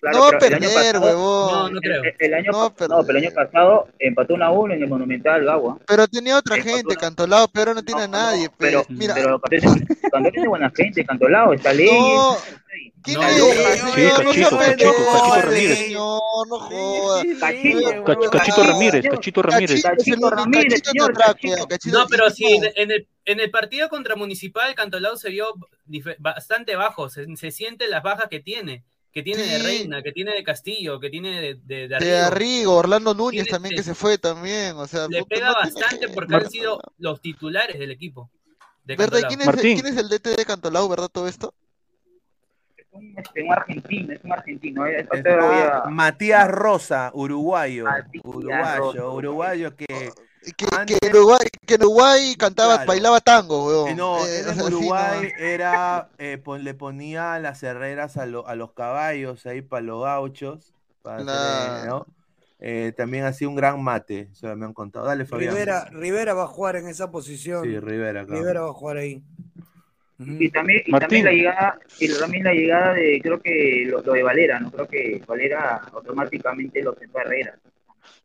Claro, No va a pero el año perder, pasado- huevón. No, no creo. El, el año, No pa- no, pero el año pasado empató 1 a 1 en el Monumental Gagua. Pero tenía otra Empató gente, la- Cantolao, pero no tiene a nadie. Pero, pe. Mira, pero Cantolao Cantolao tiene buena gente, Cantolao, está Leyes. no. ¿Quién No, es? Cachito, Cachito, Ramírez. no. Cachito, Cach- Cachito Ramírez, Cachito Ramírez. Cachito, Ramírez, No, pero sí, en, el, en el partido contra Municipal, Cantolao se vio bastante bajo. Se, se siente las bajas que tiene. Que tiene de. Reina, que tiene de Castillo, que tiene de, de, de De Arrigo. Arrigo, Orlando Núñez Tiene- también que se- fue también, o sea, Le pega no bastante que- porque han sido los titulares del equipo. De ¿Verdad? ¿Y Cantolao. quién es, quién es el DT de Cantolao, verdad, todo esto? Es un, un argentino, es un argentino. eh, a- Matías Rosa, uruguayo. Matías Uruguayo, Rosa. uruguayo que. Que, Antes- que en Uruguay, que en Uruguay cantaba, Claro. bailaba tango, weón. No, Eh, o en sea, no. Uruguay era, eh, pon- le ponía las herreras a, lo- a los caballos ahí para los gauchos. Para eh. Eh, también hacía un gran mate, eso me han contado. Dale, Fabián. Rivera, Rivera va a jugar en esa posición. Sí, Rivera, claro. Rivera va a jugar ahí. Y también, y también la llegada, y también la llegada de, creo que lo, lo de Valera, ¿no? Creo que Valera automáticamente lo sentó a Herrera.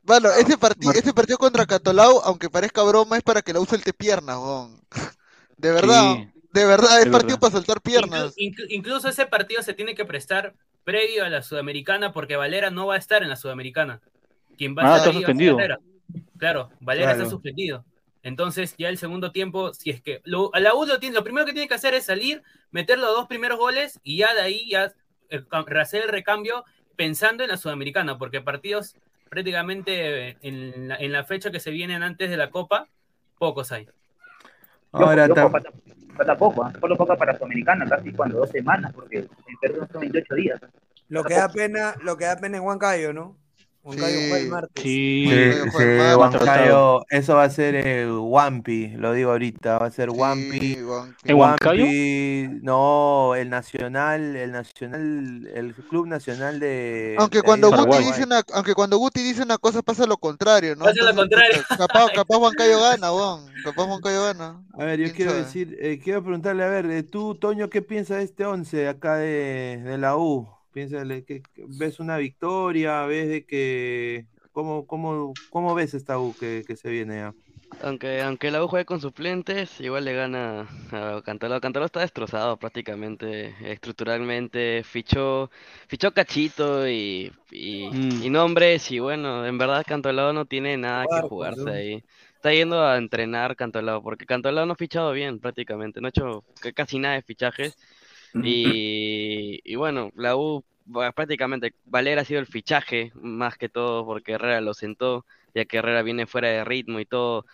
Bueno, ese, partido ese partido contra Cantolao, aunque parezca broma, es para que la use el piernas, weón. De verdad, Sí, de verdad, es de partido verdad. para soltar piernas. inclu- incluso ese partido se tiene que prestar previo a la Sudamericana porque Valera no va a estar en la Sudamericana. Quien va a Ah, estar está a suspendido. Valera. Claro, Valera Claro. está suspendido. Entonces, ya el segundo tiempo, si es que lo, a la U lo, tiene, lo primero que tiene que hacer es salir, meter los dos primeros goles y ya de ahí ya eh, hacer el recambio pensando en la Sudamericana, porque partidos prácticamente en la, en la fecha que se vienen antes de la Copa, pocos hay. Ahora tam- falta, falta poco, ¿ah? solo poco para Sudamericana, casi cuando dos semanas, porque en Perú son 28 días. Lo que da pena, lo que da pena es Huancayo, ¿no? Huancayo Sí. juega el martes. Sí, Sí, Huancayo sí, juega mal. Huancayo, eso va a ser eh, Wampi, lo digo ahorita, va a ser Sí, Wampi. ¿En Huancayo? Wampi, no, el Nacional, el Nacional, el Club Nacional de Aunque cuando de Guti dice una, aunque cuando Guti dice una cosa pasa lo contrario, ¿no? Pasa lo contrario. puta, Capaz, capaz Huancayo gana, weón. Capaz Huancayo gana. A ver, yo ¿Quién quiero sabe? decir, eh, quiero preguntarle, a ver, eh, tú, Toño, ¿qué piensas de este 11 acá de, de la U? ¿Piensas que, que- ves una victoria? ¿Ves de que cómo, cómo, cómo ves esta U que, que se viene ya? Aunque, aunque la U juegue con suplentes, igual le gana a Cantolao. Cantolao está destrozado prácticamente, estructuralmente, fichó, fichó Cachito y, y, Mm. y nombres, y bueno, en verdad Cantolao no tiene nada que jugarse ahí. Está yendo a entrenar Cantolao, porque Cantolao no ha fichado bien prácticamente, no ha hecho casi nada de fichajes. Y, y bueno, la U prácticamente, Valera ha sido el fichaje más que todo porque Herrera lo sentó, ya que Herrera viene fuera de ritmo y todo.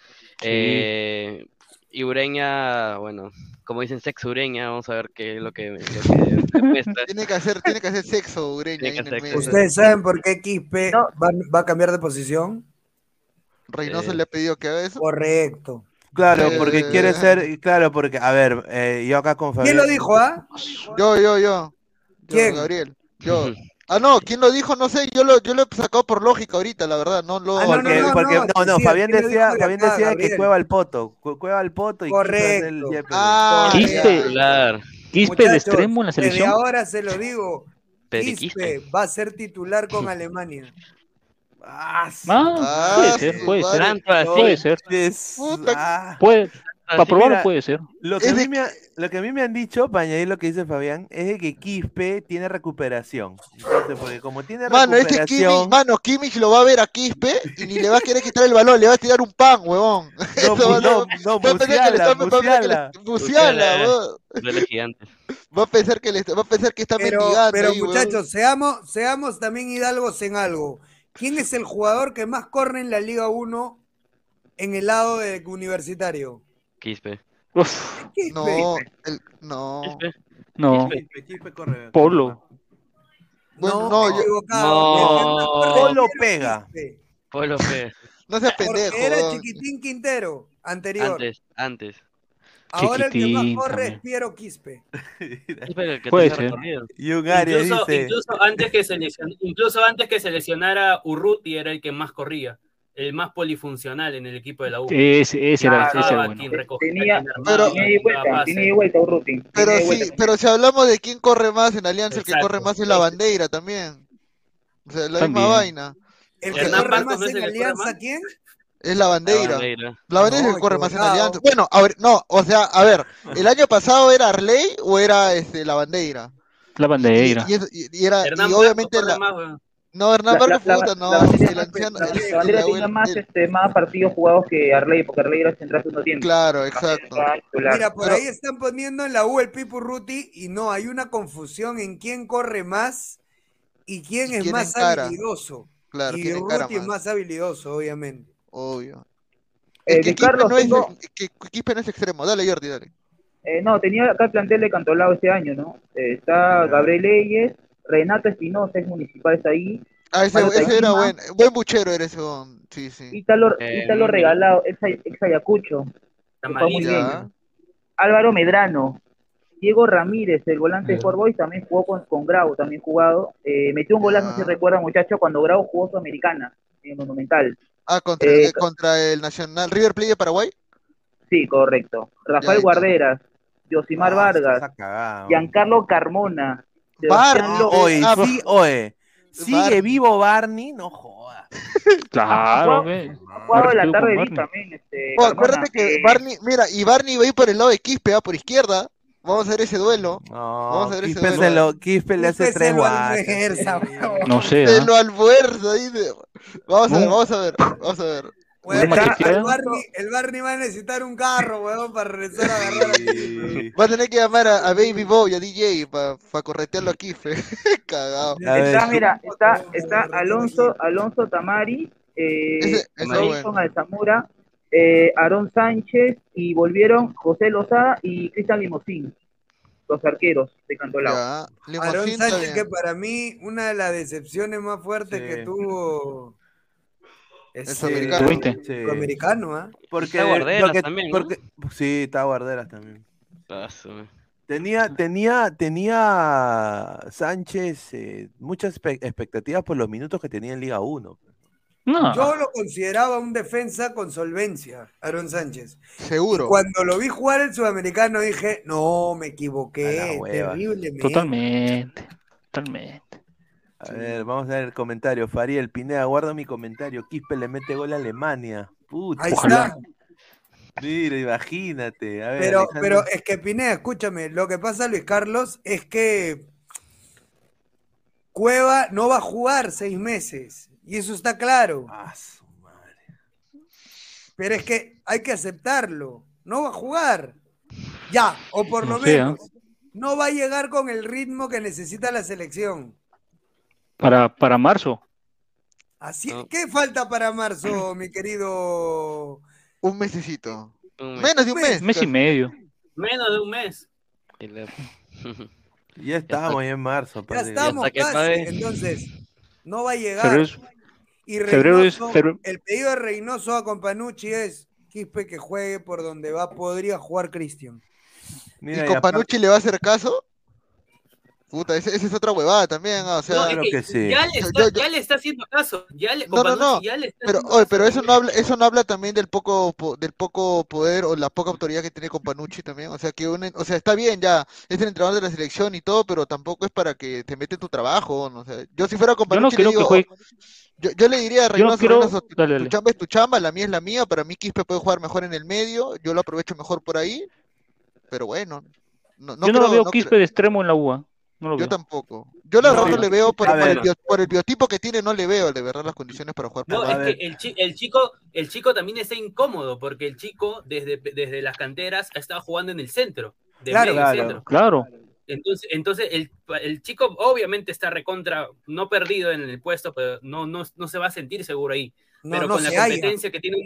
Sí. Eh, y Ureña, bueno, como dicen sexo Ureña, vamos a ver qué es lo que, lo que demuestra. Tiene que hacer, tiene que hacer sexo, Ureña, hacer. ¿Ustedes saben por qué Quispe No. va, va a cambiar de posición? Reynoso Eh, le ha pedido que haga eso. Correcto. Claro, porque quiere ser, claro, porque, a ver, eh, yo acá con ¿Quién Fabián. lo dijo, ah? Yo, yo, yo. Yo, ¿Quién? Gabriel. Yo. Ah, no, ¿quién lo dijo? No sé, yo lo, yo lo he sacado por lógica ahorita, la verdad, no lo... Ah, no, Porque, no, no, porque, no, no, no, decía, Fabián ¿quién decía, Fabián acá, decía que cueva al poto, cu- cueva al poto y Quispe va a ser el Correcto. Yepes. Ah, Quispe. Titular, Quispe de extremo en la Desde selección. ahora se lo digo. Quispe. va a ser titular con Alemania. Ah, Ah, puede ser, puede ser. así. Puede ser. ah. Puede, para probarlo mira, puede ser. Lo que, a mí de me, ha- lo que a mí me han dicho, para añadir lo que dice Fabián, es de que Quispe tiene recuperación. Entonces, porque como tiene Mano, es que Kimmich, recuperación, mano, Kimmich lo va a ver a Quispe y ni le va a querer quitar el balón, le va a tirar un pan, huevón. no, va- no, no, va a pensar que le buceala, está- va a pensar que buceala. le- buceala, huevón. Duele gigante. Va a pensar que le va a pensar que está Pero, mendigando pero ahí, huevón. muchachos, seamos, seamos también hidalgos en algo. ¿Quién es el jugador que más corre en la Liga 1 en el lado de universitario? Quispe. Uf, Quispe. No, el- no. Quispe. no, Quispe, Quispe corre. Polo. Bueno, no, yo- corre Polo pega. Quispe, Polo P. no seas Porque pendejo, era. Chiquitín Quintero, anterior. Antes, antes. Ahora el que más corre es Piero Quispe. Puede ser. Y un área Incluso, dice. incluso antes que seleccion- incluso antes que seleccionara Urruti era el que más corría. el más polifuncional en el equipo de la U. Ese- ese era- ese era bueno. recogía, Tenía, Pero- de vuelta, Urruti. Pero tiene de sí, vuelta. pero si hablamos de quién corre más en Alianza, el que corre más es la bandera también. O sea, la También. misma vaina. El que Hernán corre más en Alianza, más. ¿quién? Es la bandera. Bandeira. La bandera es el No, que corre más en. Alianza. Bueno, a ver, no, o sea, a ver, ¿el año pasado era Arley o era este la bandera? La bandera. y, es- y- y era, Hernán y obviamente la, más, no, Hernán La, la, no, bandera, el anciano, la- el- la el- bandera el tenía más, este, más partidos jugados que Arley, porque Arley era central segundo tiempo. claro, exacto. Mira, por Pero- ahí están poniendo en la U el Pipu Ruti y no, hay una confusión en quién corre más y quién Y es quién más encara. habilidoso. Claro, y Ruti es más habilidoso, obviamente. Obvio. Eh, Es que Carlos, no es, tengo- que Quispe no es extremo. Dale, Jordi, dale. Eh, no, tenía acá el plantel de Cantolao este año, ¿no? Eh, está Gabriel Leyes, Renato Espinosa, es municipal, está ahí. Ah, ese, era buen, buen buchero eres ese, sí, sí. Ítalo, Eh, Ítalo. Regalado, ex, ex Ayacucho, fue muy bien. Álvaro Medrano, Diego Ramírez, el volante de. Fort Boys, también jugó con, con Grau, también jugado. Eh, metió un golazo, no sé Ya. si recuerda, muchacho, cuando Grau jugó Sudamericana, en Monumental. Ah, contra, Eh, el, contra el Nacional River Plate de Paraguay. Sí, correcto. Rafael. Guarderas, Yosimar Ah, Vargas, cagado. Giancarlo Carmona, Barney, Ah, oye, Ah, sí, oye, sigue Barney. vivo Barney, no jodas. Claro, ve. Ha jugado de la tarde también, este, Oh, acuérdate que eh, Barney, mira, y Barney va a ir por el lado de Quispe, va por izquierda. Vamos a ver ese duelo. Vamos No, a ver ese se duelo. lo, Quispe le hace Quispe tres. No sé. Se ¿ah? lo almuerza. dice. Vamos a ver, vamos a ver, vamos a ver. Weón, el, Barney, el Barney va a necesitar un carro, weón, para regresar a agarrar Sí. Va a tener que llamar a, a Baby Boy, a DJ, para corretearlo a Quispe. Cagado. Está, mira, está, está Alonso, Alonso Tamari, eh, Ese- ese es Jason bueno. Alzamura, eh, Aarón Sánchez y volvieron José Lozada y Cristian Limosín, los arqueros de Cantolao. Aarón Sánchez, que para mí, una de las decepciones más fuertes Sí. que tuvo es sudamericano. Tuviste. Sí. americano, ¿ah? Porque, Está Guarderas porque- también, ¿no? porque- sí, está Guarderas también. Su- Tenía, tenía, tenía Sánchez eh, muchas expectativas por los minutos que tenía en Liga 1. No. Yo lo consideraba un defensa con solvencia, Aaron Sánchez. Seguro. Cuando lo vi jugar el sudamericano dije, no, me equivoqué, terriblemente. Totalmente. Totalmente. A ver, vamos a ver el comentario. Fariel Pineda, guarda mi comentario. Quispe le mete gol a Alemania. Puta. Ahí está. Mira, imagínate. A ver, Pero, Alejandro. pero es que Pineda, escúchame, lo que pasa, Luis Carlos, es que Cueva no va a jugar seis meses. Y eso está claro. Ah, su madre. Pero es que hay que aceptarlo. No va a jugar. Ya, o por lo No ¿ah? menos. No va a llegar con el ritmo que necesita la selección. Para, para marzo. Así, No. ¿Qué falta para marzo, mi querido? Un mesecito. un mes. Menos de un Mes, mes. Mes y medio. Menos de un mes. Ya estamos ya en marzo. Ya estamos casi. Entonces, no va a llegar. Es- Y febrero es- Reynoso- febrero- el pedido de Reynoso a Companucci es Quispe que juegue por donde va, podría jugar Cristian. ¿Y y con aparte- Panucci le va a hacer caso? Puta, esa es otra huevada también, ah, o sea, No, Claro es que que sí. ya, le está, yo- ya le está haciendo caso. Ya le, No, no, no, Companucci ya le está pero, oye, pero eso no habla, eso no habla también del poco, po- del poco poder o la poca autoridad que tiene Companucci también, o sea, que un, o sea, está bien ya, es el entrenador de la selección y todo, pero tampoco es para que te mete en tu trabajo, no sé, yo si fuera Yo no Companucci le creo que digo, juegue. Yo, yo le diría a Reynoso, creo. Reynoso, tu, Dale, tu dale. chamba es tu chamba, la mía es la mía, para mí Quispe puede jugar mejor en el medio, yo lo aprovecho mejor por ahí, pero bueno, no, no Yo no lo creo- veo no Quispe creo- de extremo en la UA. No lo Yo veo. tampoco. Yo la No, verdad no le veo por, por el bio- por el biotipo que tiene, no le veo de verdad las condiciones para jugar No, por es que el, chi- el chico, el chico también está incómodo porque el chico desde, desde las canteras ha estado jugando en el centro. De Claro, medio claro. centro. Claro. Entonces, entonces el, el chico obviamente está recontra, no perdido en el puesto, pero no, no, no se va a sentir seguro ahí. No, pero no con la competencia que tiene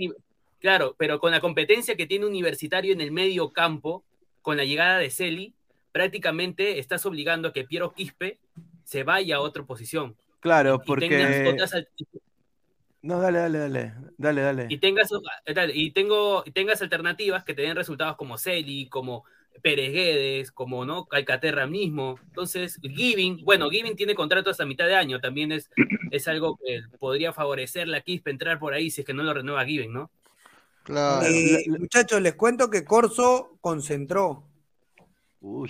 claro, pero con la competencia que tiene Universitario en el medio campo, con la llegada de Celi, prácticamente estás obligando a que Piero Quispe se vaya a otra posición. Claro, y porque. otras No, dale, dale, dale. Dale, dale. y tengas y tengo y tengas alternativas que te den resultados como Celi, como Pérez Guedes, como no, Calcaterra mismo. Entonces, Giving, bueno, Giving tiene contrato hasta mitad de año, también es, es algo que podría favorecer la Quispe entrar por ahí si es que no lo renueva Giving, ¿no? Claro. Y, muchachos, les cuento que Corso concentró.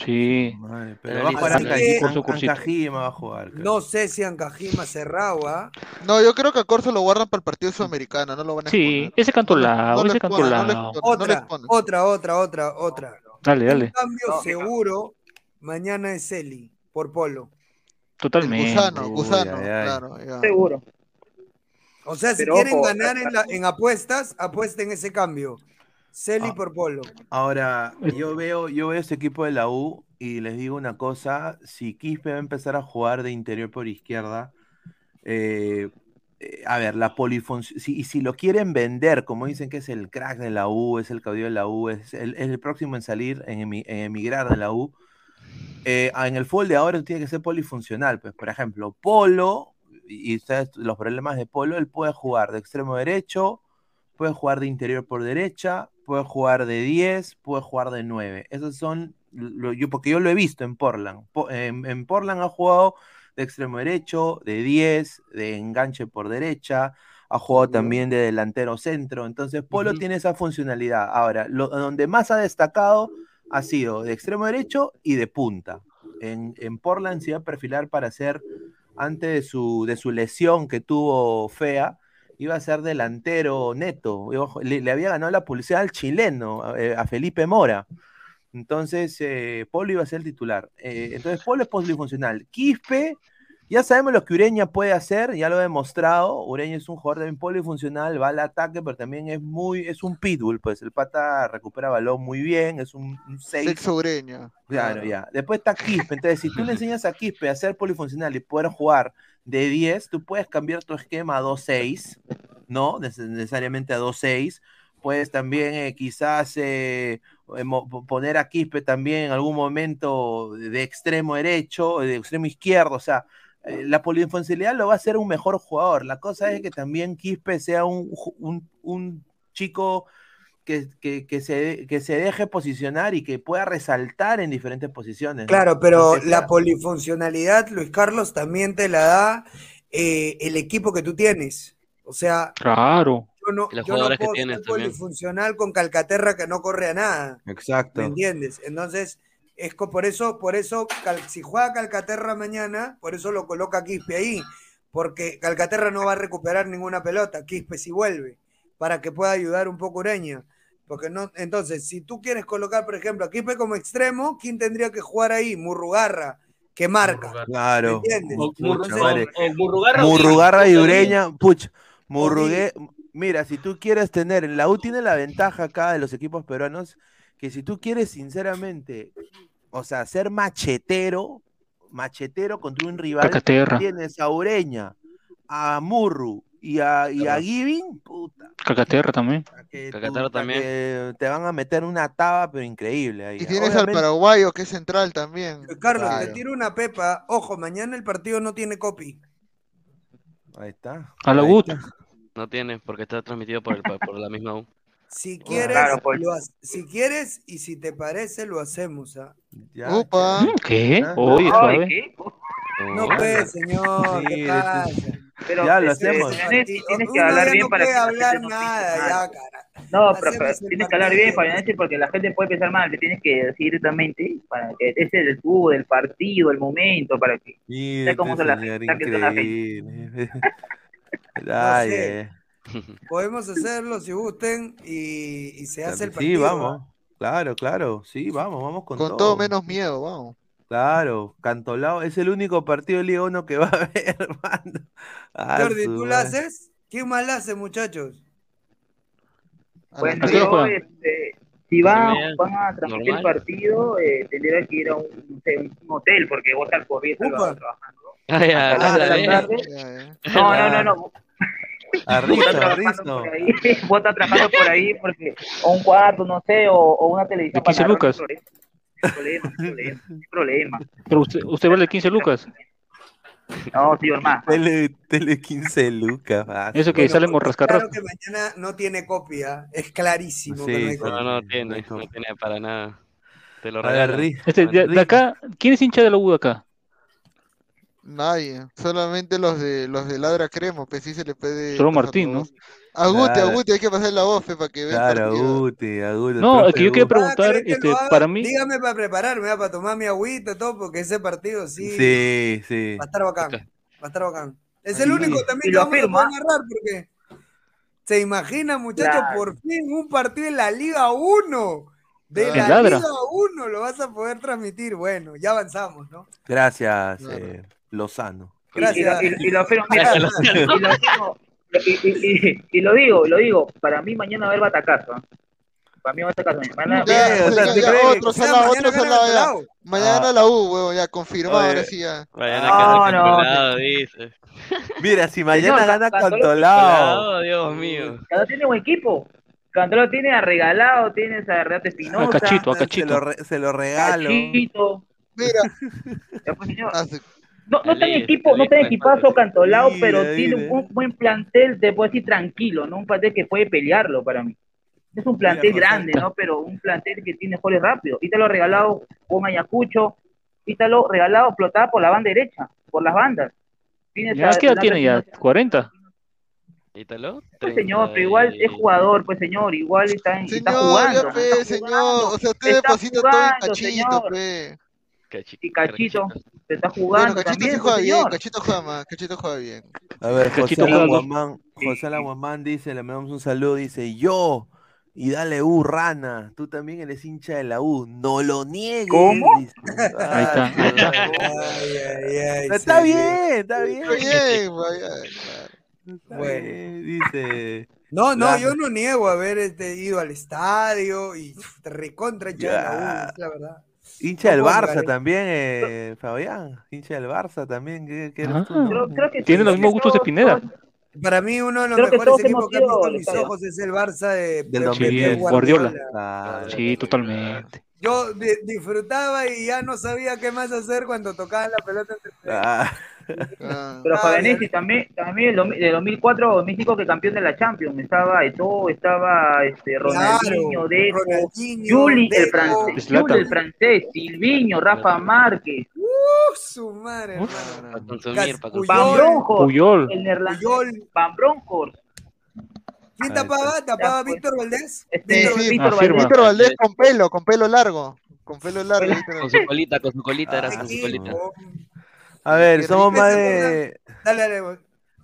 Sí. Madre, pero va a jugar. Ancajima, va a jugar. creo. No sé si Ancajima cerrado, ¿ah? No, yo creo que a Corso lo guardan para el partido sudamericano, no lo van a Sí, exponer. ese canto No no ese canto exponen, no Otra, otra, otra, otra, otra. Dale, Un dale. cambio seguro, mañana es Eli, por Polo. Totalmente. Gusano, Uy, gusano, ay. claro, ya. Seguro. O sea, si Pero quieren ojo, ganar en, la- en apuestas, apuesten ese cambio. Celi Ah. por Polo. Ahora, yo veo, yo veo este equipo de la U y les digo una cosa, si Quispe va a empezar a jugar de interior por izquierda, eh, eh, a ver, la polifunción, si, y si lo quieren vender, como dicen que es el crack de la U, es el caudillo de la U, es el, el próximo en salir, en, emi- emigrar de la U, eh, ah, en el fútbol de ahora tiene que ser polifuncional, pues por ejemplo, Polo, y ustedes los problemas de Polo, él puede jugar de extremo derecho, puede jugar de interior por derecha, puede jugar de 10, puede jugar de 9. Esos son, yo, porque yo lo he visto en Portland. Po- en, en Portland ha jugado de extremo derecho, de 10, de enganche por derecha, ha jugado también de delantero centro. Entonces, Polo tiene esa funcionalidad. Ahora, lo, donde más ha destacado ha sido de extremo derecho y de punta. En, en Portland se iba a perfilar para ser, antes de su, de su lesión que tuvo fea, iba a ser delantero neto. Le, le había ganado la publicidad al chileno, a, eh, a Felipe Mora. Entonces, eh, Polo iba a ser el titular. Eh, entonces, Polo es polifuncional. Quispe, ya sabemos lo que Ureña puede hacer, ya lo ha demostrado. Ureña es un jugador también polifuncional, va al ataque, pero también es muy, es un pitbull, pues el pata recupera balón muy bien, es un 6. Sexo Ureña. Claro, ya. Después está Quispe. Entonces, si tú le enseñas a Quispe a ser polifuncional y poder jugar de 10, tú puedes cambiar tu esquema a 2-6, ¿no? Neces- necesariamente a 2-6. Puedes también eh, quizás eh, eh, poner a Quispe también en algún momento de extremo derecho, de extremo izquierdo. O sea, eh, la polifuncionalidad lo va a hacer un mejor jugador. La cosa es que también Quispe sea un, un- un chico que, que- que se, que se deje posicionar y que pueda resaltar en diferentes posiciones. ¿no? Claro, pero la sea- polifuncionalidad, Luis Carlos, también te la da eh, el equipo que tú tienes. O sea, Claro. Yo no, Y los yo no jugadores que puedo también. polifuncional con Calcaterra que no corre a nada. Exacto. ¿Me entiendes? Entonces, es por eso, por eso, Cal- si juega Calcaterra mañana, por eso lo coloca Quispe ahí, porque Calcaterra no va a recuperar ninguna pelota, Quispe si vuelve, para que pueda ayudar un poco Ureña. Porque no, entonces, si tú quieres colocar, por ejemplo, a Quispe como extremo, ¿quién tendría que jugar ahí? Murrugarra, que marca. Claro. ¿Me entiendes? O, o- o Murrugarra Murrugarra y. Ureña, puch, Murrugué, mira, si tú quieres tener, la U tiene la ventaja acá de los equipos peruanos, que si tú quieres sinceramente, o sea, ser machetero, machetero contra un rival, Calcaterra. tienes a Ureña, a Murru y a, y a Giving, puta, Calcaterra también. que, puta, también. que te van a meter una taba, pero increíble ahí. Y tienes al paraguayo que es central también. Carlos, te Claro. tiro una pepa. Ojo, mañana el partido no tiene copy. Ahí está. A la está. No tiene, porque está transmitido por, el, por la misma U. Si quieres, Claro, pues. lo ha- si quieres y si te parece, lo hacemos. ¿ah? Ya, Upa. Mm, ¿Qué? Ah. Oye. ¿qué? No pues, señor, Sí, ¿qué pasa? Pero Ya lo hacemos. tienes, tienes que hablar bien no para puede que la hablar no nada, mal. ya, cara. No, Hacemos pero tienes que hablar bien. Fabián, porque la gente puede pensar mal, te tienes que decir directamente para que ese es el fútbol, el partido, el momento, para que Mira sé cómo se la señor está que son la gente. Ay, sé. eh. Podemos hacerlo si gusten y, y se hace el Sí, partido. vamos. Claro, claro. Sí, vamos, vamos con, Con todo. todo menos miedo, vamos. Claro, Cantolao es el único partido de Liga 1 que va a haber, hermano. Ah, Jordi, ¿tú la haces? ¿Quién más la hace, muchachos? Bueno, ¿A qué hora yo, este, si van, a transmitir el partido, eh, tendría que ir a un, no un hotel, porque vos estás corriendo Upa. trabajando. Ay, a- Hasta las a la seis de la vez. tarde. Ya, ya. No, no, no, no. A estás a trabajando Rizo. por ahí, vos estás trabajando por ahí porque, o un cuarto, no sé, o, o una televisión De 15 para narrar, lucas. no hay problema, no hay problema, no hay problema. Pero usted, usted vale 15 lucas. No, señor más. Tele, tele 15 lucas. ah, Eso que Bueno, sale porque morrascarrasco. Claro que mañana no tiene copia, es clarísimo Sí, que no hay sí. copia. No, no tiene, no tiene para nada. Te lo regalan. Este, de, de acá, ¿quién es hincha de la U de acá? Nadie, solamente los de los de Ladra Cremo, pues sí se le puede Solo Martín, la ¿no? voz. A Guti, a Claro. Guti, hay que pasar la voz pe, para que vea el Claro, partido. Guti, Aguti. No, es que yo Ah, preguntar, ¿querés que este, haga? para mí, Dígame para prepararme, ah, para tomar mi agüita, todo, porque ese partido sí, Sí, sí. va a estar bacán. Va a estar bacán. Es Sí. el único Y también que vamos a afirma. poder narrar, porque se imagina, muchachos, Claro. por fin un partido en la Liga 1. De En la. Liga 1 lo vas a poder transmitir. Bueno, ya avanzamos, ¿no? Gracias, eh, Lozano. Y, Gracias. lo- y- y lo afirmo, mira, y lo afirmo, y, lo digo, lo digo, para mí mañana va a haber batacazo. ¿eh? Para mí va a batacazo. Mañana, mañana- mañana. Mañana Ah. la U, huevón, ya confirmado, Oye. ahora sí ya. Vayan a No, no. Dice. Mira, si mañana Señor, gana Cantolao- Dios mío. Cantolao tiene buen equipo. Cantolao tiene a Regalado, tiene a Reate a Espinosa, Cachito, a Se lo, Cachito. re- se lo regalo. Cachito. Mira, Pues, No, no está en equipo, no está en equipazo. Cantolao, pero tiene un buen plantel, te puedo decir tranquilo, ¿no? Un plantel que puede pelearlo para mí. Es un plantel Mira, grande, ¿no? Pero un plantel que tiene jugadores rápidos. Ítalo regalado con Ayacucho, Ítalo regalado explotada por la banda derecha, por las bandas. Tienes Ya, a- ¿qué edad tiene ya? ¿40? ¿Ítalo? Pues señor, pero igual es jugador, pues señor, igual está, en- está Señor, jugando. ya ¿no? pe, Está señor. O sea, usted deposita todo en cachito, señor. pe. Cachito. Y Cachito, se está Bueno, jugando Cachito también, sí juega bien, señor. Cachito juega más, Cachito juega bien. A ver, José Cachito juega dos. Alaguamán, José Alaguamán dice, le mandamos un saludo, dice, yo, y dale U, rana, tú también eres hincha de la U, no lo niegues. ¿Cómo? dice. Ahí está, ahí está. Ay, ay, ay, Está sí. bien, está bien. Está bien. Está Bueno. bien, Dice, No, no, Claro. yo no niego haber este, ido al estadio y recontra hincha de la Ya. U, es la verdad. Hincha del Barça también, eh, Fabián, hincha del Barça también, ¿qué, qué eres Ah. Creo, creo que Tiene sí, los mismos gustos de Pineda. Para mí uno de los Creo mejores equipos que han ido visto mis estadio. ojos es el Barça de, Del de Pep 2010. Guardiola. Sí, totalmente. Yo di- disfrutaba y ya no sabía qué más hacer cuando tocaban la pelota entre Ah, Ah. Pero Ah, Fabianesi también, también de 2004 2005 que campeón de la Champions, estaba Eto'o, estaba este Ronaldinho, Deco, Ronaldinho, Juli el Deco. francés. Juli el francés, Silviño, Rafa Márquez, Uh, su madre, Uf. hermano. Para consumir, para Puyol. consumir. Van Puyol. el neerlandés. Van Bronckhorst, ¿Quién Ahí tapaba? ¿Tapaba Ya, pues. Víctor Valdés? este, Víctor sí, Víctor Ah. Valdés, Víctor Valdés con pelo, con pelo largo. Con pelo largo. Con su colita, con su colita, era Valdés. con su colita. A ver, Qué somos más de, Dale, dale, güey.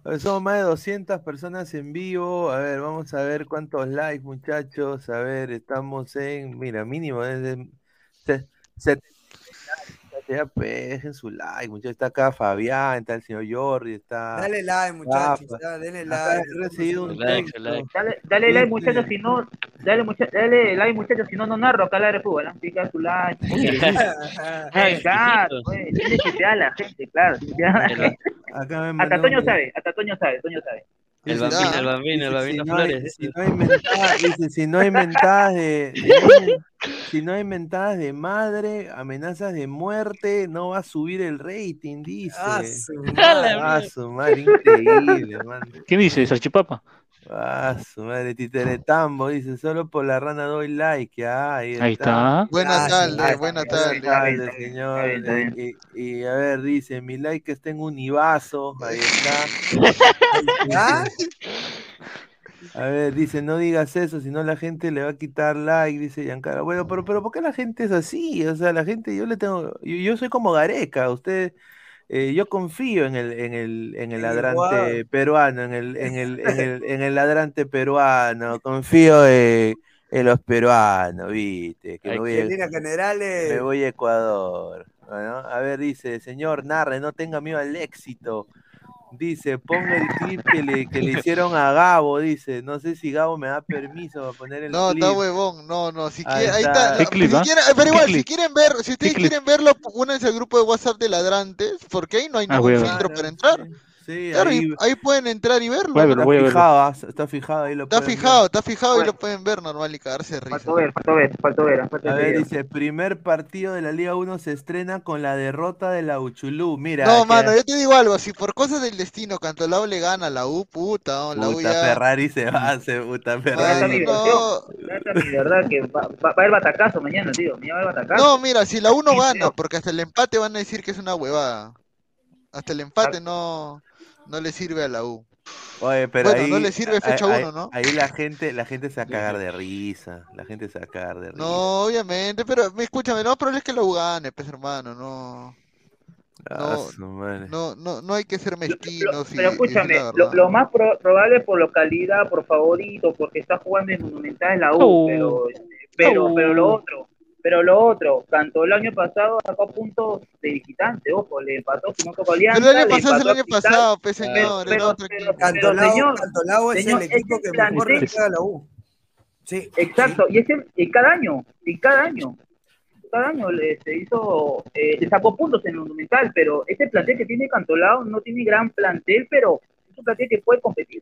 a ver, somos más de 200 personas en vivo. A ver, vamos a ver cuántos likes, muchachos. A ver, estamos en, mira, mínimo desde se, se- ya pues, dejen su like, muchachos. Está acá Fabián, está el señor Jordi, está. Dale like, muchachos. Denle Acá like. he recibido un Like, texto. like. Dale, dale like muchachos, si no, dale, mucha- dale like muchachos, si no, no narro acá la de fútbol, ¿no? Pica su like. Claro, pues, tiene que a la gente, claro. Acá me Hasta Toño sabe, hasta Toño sabe, Toño sabe. El Dice, bambino, ah, el bambino, el bambino si no hay- Flores. si no hay mentadas, dice, si no hay mentadas de, si no hay, si no hay mentadas de madre, amenazas de muerte, no va a subir el rating, dice. Ah, su Ah, su madre, increíble, man. ¿Quién dice? ¿Salchipapa? Ah, su madre, Titeretambo, dice, solo por la rana doy like. Ah, ahí Ahí está. Buena Gracias, tarde, buena Está tarde. bien, está bien, Grande, está bien, señor. está bien, está Y, a ver, dice, mi like está en Univaso, ahí está. ¿Ah? A ver, dice, no digas eso, si no la gente le va a quitar like, dice Giancarlo. Bueno, pero, pero ¿por qué la gente es así? O sea, la gente, yo le tengo, yo, yo soy como Gareca, usted, eh, yo confío en el, en el, en el ladrante peruano, en el, en el, en el, en el ladrante peruano, confío en, en los peruanos, viste, que me voy, a, generales. me voy a Ecuador. Bueno, a ver, dice, señor, narre, no tenga miedo al éxito. Dice, ponga el clip que le, que le hicieron a Gabo, dice. No sé si Gabo me da permiso para poner el No, clip. está huevón, no, no, si Ahí quiere, ahí está. está, ¿Qué no, clip, si ah? quieren- pero ¿Qué igual, si clip? quieren ver, si ustedes clip? quieren verlo, únanse al grupo de WhatsApp de ladrantes, porque ahí no hay Ah, ningún filtro para entrar. Sí, Sí, Claro, ahí, y ahí pueden entrar y verlo. Verlo, está fijado, ah, está fijado ahí lo Está pueden ver. fijado, está fijado y Bueno. lo pueden ver normal y cagarse de risa. Faltó ver, faltó ver, faltó ver. faltó A ver. ver, dice, primer partido de la Liga 1 se estrena con la derrota de la Uchulú. Mira, No, mano, yo te digo algo, si por cosas del destino Cantolao le gana a la U, puta, no, la U puta ya... Ferrari se va, se puta Ferrari. no. mi verdad que va, va, va a haber batacazo mañana, tío. Mañana va a haber batacazo. No, mira, si la U no Sí, gana, tío. porque hasta el empate van a decir que es una huevada. Hasta el empate no, no le sirve a la U. Oye, pero Bueno, ahí, no le sirve fecha ahí- uno, ¿no? Ahí la gente, la gente se va a cagar de risa. La gente se va a cagar de risa. No, obviamente, pero me- escúchame, lo más probable es que la U gane, pues hermano, no, Ah, no, no, no, no hay que ser mezquinos y, Pero decir escúchame, lo, lo más pro- probable por localidad, por favorito, porque está jugando en Monumental en la U, Oh. pero, este, pero, Oh. pero lo otro, pero lo otro, tanto el año pasado sacó puntos de visitante, ojo, le empató, si no tocó Alianza, Pero el año le pasado es el año pasado, pues pero, señor, pero, otro pero, Cantolao, señor, Cantolao es señor, el equipo ese que mejor plantel- a la U. Sí. Exacto, y ese, y cada año, y cada año, cada año le, se hizo, eh, le sacó puntos en el Monumental, pero ese plantel que tiene Cantolao no tiene gran plantel, pero es un plantel que puede competir.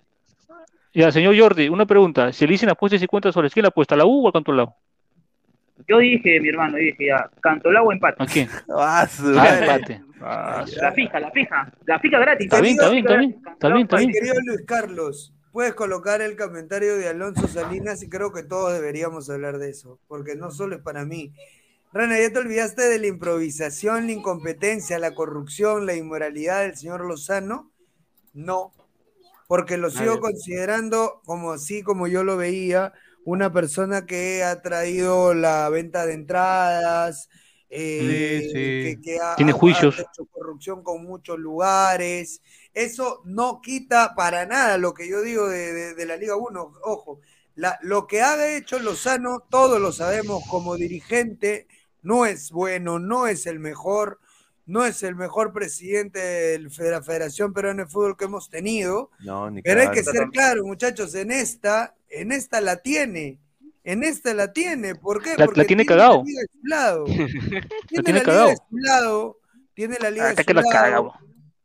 Ya, señor Jordi, una pregunta. Si le dicen apuestas y cuentas soles, ¿quién la apuesta? ¿La U o al Cantolao? Yo dije, mi hermano, dije ya, Cantolao o empate. ¿A quién? Ah, su Ah, empate. Ah, La fija, la fija, la fija gratis. Está bien, está bien, está bien. Está bien, está bien. querido Luis Carlos, puedes colocar el comentario de Alonso Salinas y creo que todos deberíamos hablar de eso, porque no solo es para mí. Rana, ¿ya te olvidaste de la improvisación, la incompetencia, la corrupción, la inmoralidad del señor Lozano? No, porque lo sigo considerando como así como yo lo veía, una persona que ha traído la venta de entradas, eh, Sí, sí. que, que ha, Tiene juicios. ha hecho corrupción con muchos lugares. Eso no quita para nada lo que yo digo de, de- de la Liga 1. Ojo, la- lo que ha hecho Lozano, todos lo sabemos como dirigente, no es bueno, no es el mejor, no es el mejor presidente de la Federación Peruana de Fútbol que hemos tenido. No, ni Pero hay que ser claros, muchachos, en esta, en esta la tiene. En esta la tiene. ¿Por qué? La- la Porque tiene la liga de su lado. Tiene tiene la liga de su lado. Tiene la liga Hasta de que su la lado. caga, bo.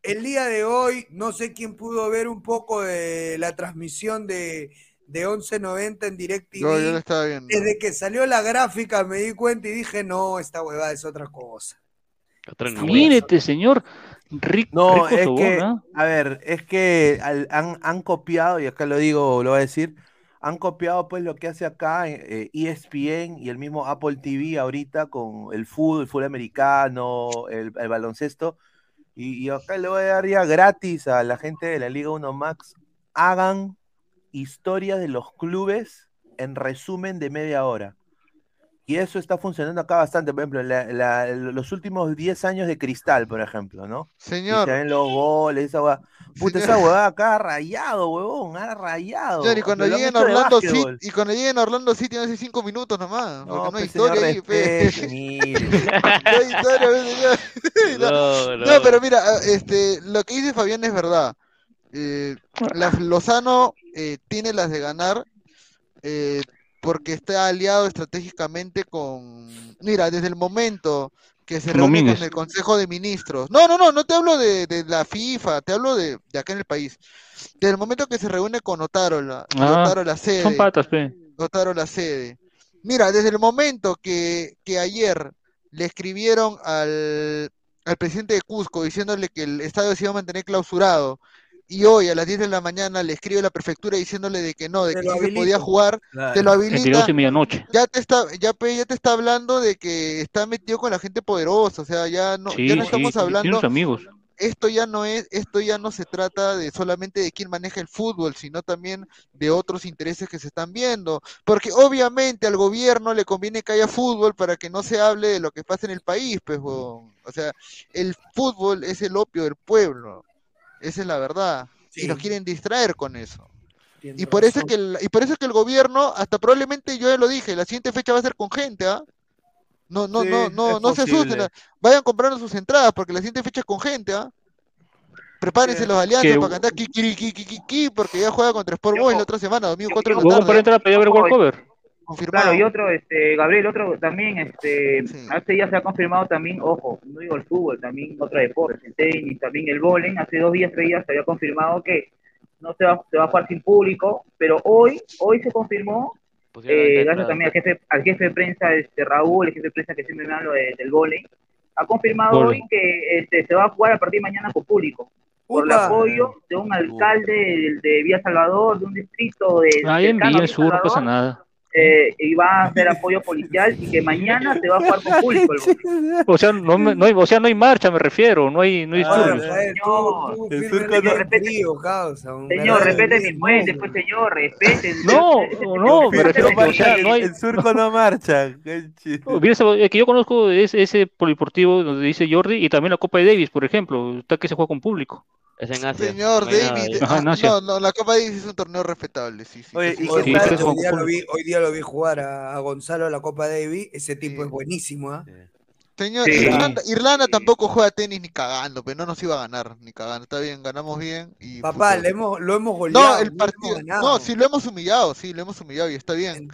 El día de hoy, no sé quién pudo ver un poco de la transmisión de, de 1190 en DirecTV. Yo lo estaba viendo. Desde que salió la gráfica me di cuenta y dije, no, esta huevada es otra cosa. Mírete, señor. Rico, No, rico es que, ¿ah? a ver, es que al- han, han copiado, y acá lo digo, lo voy a decir, han copiado pues lo que hace acá eh, ESPN y el mismo Apple TV ahorita con el fútbol, el fútbol americano, el, el baloncesto, y, y acá le voy a dar ya gratis a la gente de la Liga 1 Max, hagan historias de los clubes en resumen de media hora. Y eso está funcionando acá bastante. Por ejemplo, la- la- los últimos 10 años de Cristal, por ejemplo, ¿no? Y Señor, se ven los goles, esa hueá. Puta, esa huevada acá ha rayado, huevón, ha rayado. señor, y cuando lleguen a Orlando City, y cuando lleguen a Orlando City ser cinco minutos nomás, porque No, no hay pues, señor, historia ahí, pe. respete, mire. No hay historia, señor. No, No, No, no. pero mira, ah, este, lo que dice Fabián es verdad. Eh, la- Lozano eh, tiene las de ganar eh, porque está aliado estratégicamente con... Mira, desde el momento que se reúne Domínguez. con el Consejo de Ministros. No, no, no, no te hablo de, de la FIFA, te hablo de, de acá en el país. Desde el momento que se reúne con Otárola, Ah, Otárola sede, Son patas, pe. Otárola la sede. Mira, desde el momento que, que ayer le escribieron al, al presidente de Cusco diciéndole que el estadio se iba a mantener clausurado, y hoy a las 10 de la mañana le escribe la prefectura diciéndole de que no, de Te que se podía jugar, Claro. te lo habilita, 12 y medianoche. ya te está, ya, pe- ya te está hablando de que está metido con la gente poderosa, o sea, ya no, Sí, ya no sí, estamos hablando amigos. esto ya no es, esto ya no se trata de solamente de quién maneja el fútbol, sino también de otros intereses que se están viendo. Porque obviamente al gobierno le conviene que haya fútbol para que no se hable de lo que pasa en el país, pues. O sea, el fútbol es el opio del pueblo. Esa es la verdad. Y nos quieren distraer con eso. Y por eso es que el, y por eso es que el gobierno, hasta probablemente yo ya lo dije, la siguiente fecha va a ser con gente, ¿ah? No, no, Sí, no, no, no se asusten. Vayan comprando sus entradas porque la siguiente fecha es con gente, ¿ah? Prepárense Sí. los alianzas Que- para cantar kikirikikiki porque ya juega contra Sport Boys la otra semana, domingo 4 de la tarde. entrada para ir a ver World Cover. Confirmado. Claro, y otro, este, Gabriel, otro también, este, hace días se ha confirmado también, ojo, no digo el fútbol, también otro deporte, el tenis, también el bowling, hace dos días, tres días se había confirmado que no se va, se va a jugar sin público, pero hoy, hoy se confirmó, eh, gracias también al jefe, al jefe de prensa, este, Raúl, el jefe de prensa que siempre me habla de- del bowling, ha confirmado hoy que este, se va a jugar a partir de mañana con público, por el apoyo de un alcalde de, de Villa Salvador, de un distrito de... Ahí en cercano a Villa Villa Sur no pasa Salvador, nada. Eh, y va a hacer apoyo policial y que mañana se va a jugar con público. el. O sea, no, me- no hay, o sea, no hay marcha, me refiero, no hay, no hay Ah, tú El surco no- frío, causa, un Señor, respete mis fuentes, Mundo. pues señor, respete. No, no, me refiero que, o sea, no hay... El surco no marcha. Mira, que yo conozco es ese polideportivo donde dice Jordi y también la Copa de Davis, por ejemplo, está que se juega con público. Es en Asia. Señor no David, ahí. Ajá, en ah, Asia. no, no, la Copa Davis es un torneo respetable, sí, sí. Oye, sí, ¿y qué tal? Hoy día, lo vi, hoy día lo vi jugar a, a Gonzalo a la Copa Davis. Ese tipo Sí. es buenísimo, ¿ah? Señor, Sí. Irlanda, Irlanda tampoco juega tenis ni cagando, pero no nos iba a ganar, ni cagando. Está bien, ganamos bien y Papá, le hemos, lo hemos goleado. No, el partido. No, sí lo hemos humillado, sí, lo hemos humillado y está bien.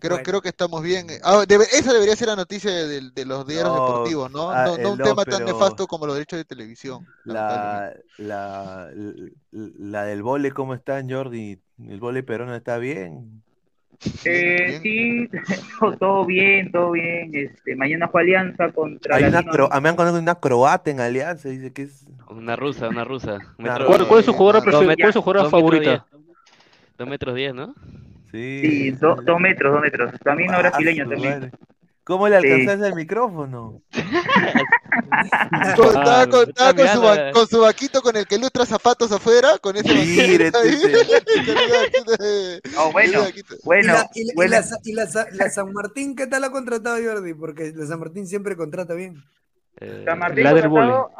Creo, Bueno. creo que estamos bien. Ah, debe- esa debería ser la noticia de, de los diarios No, deportivos, ¿no? ah, No, no un no, tema tan nefasto como los derechos de televisión. La, la, la del vole, ¿cómo está, Jordi? ¿El vole peruano está bien? Eh, sí, todo, bien, todo bien. Este, mañana fue Alianza contra Hay una cro- a mí me han conocido una croata en Alianza, dice que es... Una rusa, una rusa. Metro- ¿Cuál, cuál es su jugadora, cuál es su jugadora dos metros favorita? Dos metros diez, ¿no? Sí. Sí, do- dos metros, dos metros. También no Ah, brasileño también. madre. ¿Cómo le Sí. alcanzaste el micrófono? Con- estaba con, su, va- con su vaquito con el que lustra zapatos afuera, con ese vaquito Oh, bueno, ese vaquito. ¿Y, bueno, la, y la- y la y la la San Martín qué tal ha contratado Jordi? Porque la San Martín siempre contrata bien. Eh, San Martín La del contratado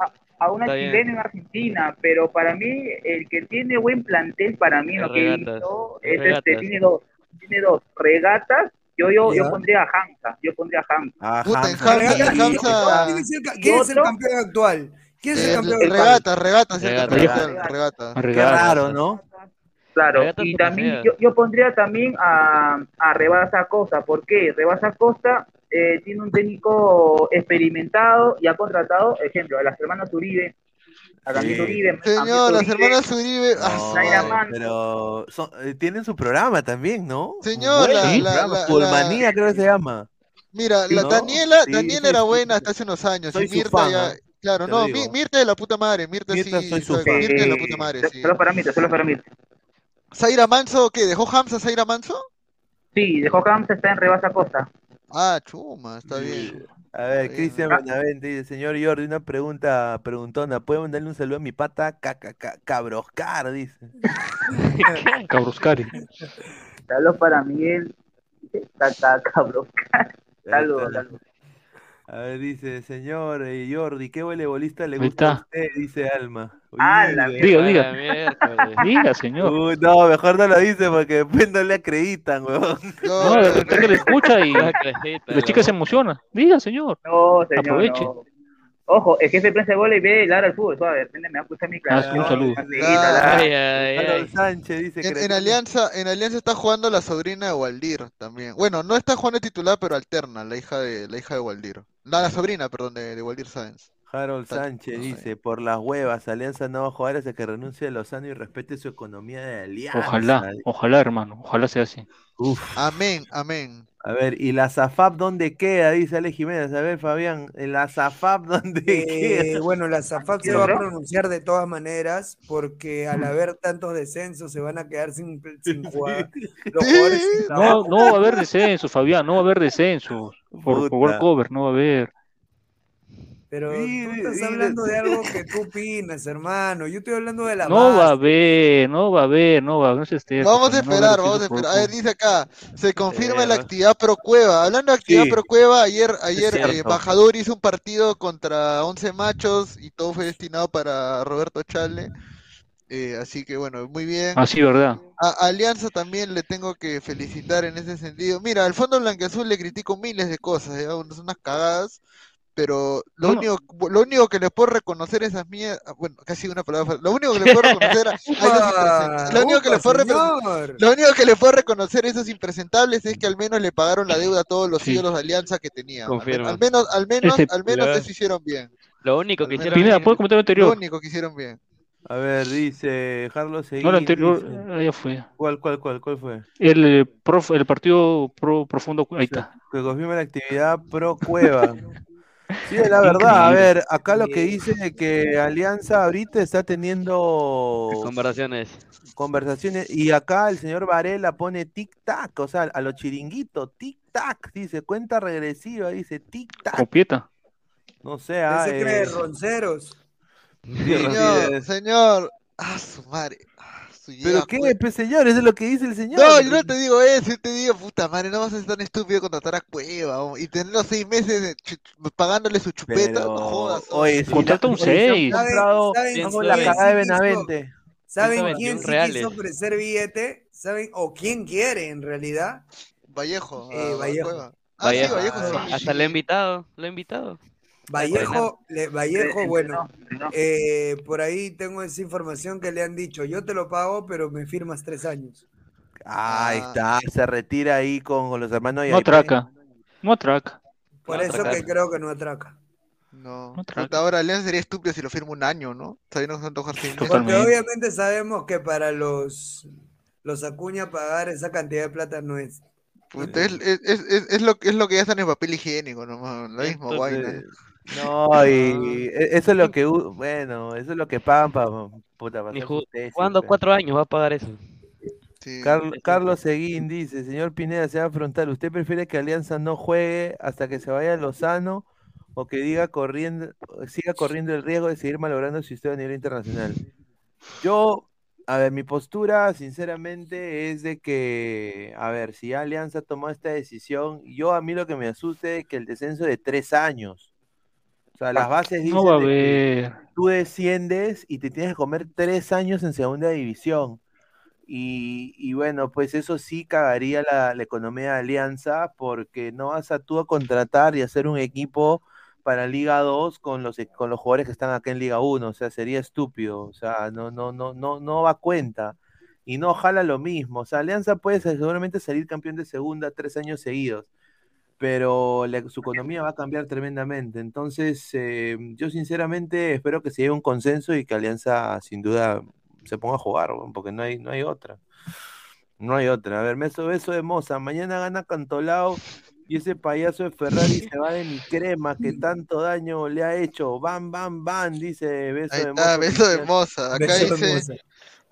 a, una Está bien. chilena en Argentina, pero para mí el que tiene buen plantel para mí lo que visto es es este, tiene dos, tiene dos regatas. Yo yo Ya. yo pondría a Hamza, yo pondría a Hamza. Ah, Hamza. Hamza- Hamza- ¿Quién es el, ca- quién es el ¿Otro? campeón actual? ¿Quién es el campeón actual? regata, regata, Regata. regata, Regata. regata. Qué Regata. raro, ¿no? Claro, y también yo, yo pondría también a, a Rebasa Costa. ¿Por qué? Rebasa Costa eh, tiene un técnico experimentado y ha contratado, ejemplo, a las hermanas Uribe, a Camilo Sí. Uribe. Señor, las Uribe, hermanas Uribe. ah, No, Zaira Manso. pero son- eh, tienen su programa también, ¿no? Señor, Bueno, la- su la- la- Pulmanía creo que se llama. Mira, la ¿no? Daniela, Sí, Daniela sí, era sí, buena sí. hasta hace unos años. Soy y su Mirta fan, ya. ¿ah? Claro, Te no. Mirta de la puta madre. Mirta, Mirta, sí. soy su fan. Mirta de la Eh, puta madre, sí. Solo para mí, solo para mí. Zaira Manso, ¿qué? ¿Dejó Hamza Zaira Manso? Sí, dejó Hamza, está en Rebasa Costa. Ah, chuma, está bien. A ver, Cristian. Benavente dice, señor Jordi, una pregunta, preguntona, ¿puede mandarle un saludo a mi pata Ca- ca- ca- Cabroscar? Dice. Cabroscari. Saludos para Miguel. Caca, cabrón. Saludos, saludos. A ver, dice, señor eh, Jordi, ¿qué voleibolista le gusta a está. usted? Dice Alma. Ah, la Uy, Diga, la diga. señor. Uy, no, mejor no lo dice porque después no le acreditan, weón. No, de repente le escucha y La la chica se emociona. Diga, señor. No, señor, Aproveche. no. Ojo, el jefe de prensa de bola y ve Lara el fútbol. suave, de repente me va a escuchar mi Ah, sí, un saludo. Ah, Ay, ay, Carlos ay. Sánchez dice En, que en Alianza, en Alianza está jugando la sobrina de Waldir también. Bueno, no está jugando titular, pero alterna, la hija de la hija de Waldir. La, la sobrina, perdón, de, de Waldir Sáenz. Harold Está- Sánchez no sé. dice, por las huevas, Alianza no va a jugar hasta que renuncie a Lozano y respete su economía de Alianza. Ojalá, ojalá, hermano. Ojalá sea así. Uf. Amén, amén. A ver, ¿y la Zafap dónde queda? Dice Ale Jiménez. A ver, Fabián, ¿en la Zafap dónde Eh, queda? bueno, la SAFAP se va a pronunciar de todas maneras porque al haber tantos descensos se van a quedar sin, sin jugar. Los jugadores sin No, trabajo. no va a haber descensos, Fabián. No va a haber descensos. Por, por Puta. cover, no va a haber. Pero Sí, tú estás sí, hablando sí. de algo que tú opinas, hermano. Yo estoy hablando de la No va a base. haber, no va a haber, no va a haber. No se esté, Vamos a no esperar, vamos a esperar. A ver, dice acá, se confirma Eh, la actividad pro cueva. Hablando de actividad Sí. pro cueva, ayer, ayer eh, Bajador hizo un partido contra 11 machos y todo fue destinado para Roberto Chale. Eh, así que bueno, muy bien. Ah, sí, ¿verdad? A Alianza también le tengo que felicitar en ese sentido. Mira, al Fondo Blanqueazul le critico miles de cosas, unas unas cagadas, pero lo No. único, lo único que les puedo reconocer a esas mierdas, bueno, casi una palabra, lo único que les puedo reconocer a, a esos lo único que les puedo lo único que les puedo reconocer a esos impresentables es que al menos le pagaron la deuda a todos los Sí. ídolos de Alianza que tenían. Al, al menos, al menos, Este- al menos eso hicieron bien. Lo único que hicieron Pineda, bien- ¿puedes comentar el Lo anterior? único que hicieron bien. A ver, dice Carlos Seguín. No, el anterior, dice- ah, ya fue. ¿Cuál, cuál, cuál, cuál fue? El, eh, prof- el partido pro, profundo, ahí está. Que confirma la actividad pro Cueva. Sí, es la verdad. A ver, acá lo que dice es que Alianza ahorita está teniendo Conversaciones. conversaciones y acá el señor Varela pone tic-tac, o sea, a los chiringuitos, tic-tac, dice, cuenta regresiva, dice tic-tac. Copieta. No sé, ah, Ese cree eh, ronceros. sí, Señor, señor, ah, su madre. ¿Pero qué, pues. pues, señor? Eso es lo que dice el señor. No, yo no te digo eso, yo te digo, puta madre, no vas a ser tan estúpido contratar a Cueva oh, y tenerlo seis meses pagándole su chupeta, Pero, no jodas. oh. oye, si Contrata un seis. ¿Saben- saben la quién cagada de sí quiso- Benavente. ¿Saben 121 quién sí quiso ofrecer billete? ¿Saben? ¿O quién quiere en realidad? Vallejo, Eh, Vallejo. Ah, sí, Vallejo. Vallejo Ah, sí. Hasta lo he invitado, lo he invitado. Vallejo, le- Vallejo, bueno, no, no. eh, por ahí tengo esa información que le han dicho, yo te lo pago, pero me firmas tres años. Ahí Ah. está, se retira ahí con, con los hermanos No atraca. No atraca. Por No, eso atracar. que creo que no atraca. No, No puta, ahora Alianza sería estúpido si lo firma un año, ¿no? Se antoja meses. Porque obviamente sabemos que para los, los Acuña pagar esa cantidad de plata no es. Puta, es, es, es, es- es lo, que- es lo que ya está en el papel higiénico, nomás, la misma Entonces, vaina. No, y e- eso es lo que, bueno, eso es lo que pagan para, puta, para jugando pe. cuatro años va a pagar eso. Sí. Carlos Seguín dice, señor Pineda, sea frontal, ¿usted prefiere que Alianza no juegue hasta que se vaya Lozano o que diga corriendo, siga corriendo el riesgo de seguir malogrando su historia a nivel internacional? Yo, a ver, mi postura, sinceramente, es de que, a ver, si Alianza tomó esta decisión, yo a mí lo que me asusta es que el descenso de tres años. O sea, las bases No va a dicen que tú desciendes y te tienes que comer tres años en segunda división. Y, y bueno, pues eso sí cagaría la, la economía de Alianza porque no vas a tú a contratar y hacer un equipo para Liga 2 con los, e- con los jugadores que están acá en Liga 1. O sea, sería estúpido. O sea, no, no, no, no, no va a cuenta. Y no jala lo mismo. O sea, Alianza puede seguramente salir campeón de segunda tres años seguidos pero la- su economía va a cambiar tremendamente. Entonces, eh, yo sinceramente espero que se llegue a un consenso y que Alianza sin duda se ponga a jugar, porque no hay, no hay otra. No hay otra. A ver, beso, beso de Moza. Mañana gana Cantolao y ese payaso de Ferrari se va de mi crema que tanto daño le ha hecho. Bam, bam, bam, dice beso Ahí de está, Moza. beso de moza. Acá Beso de dice, moza.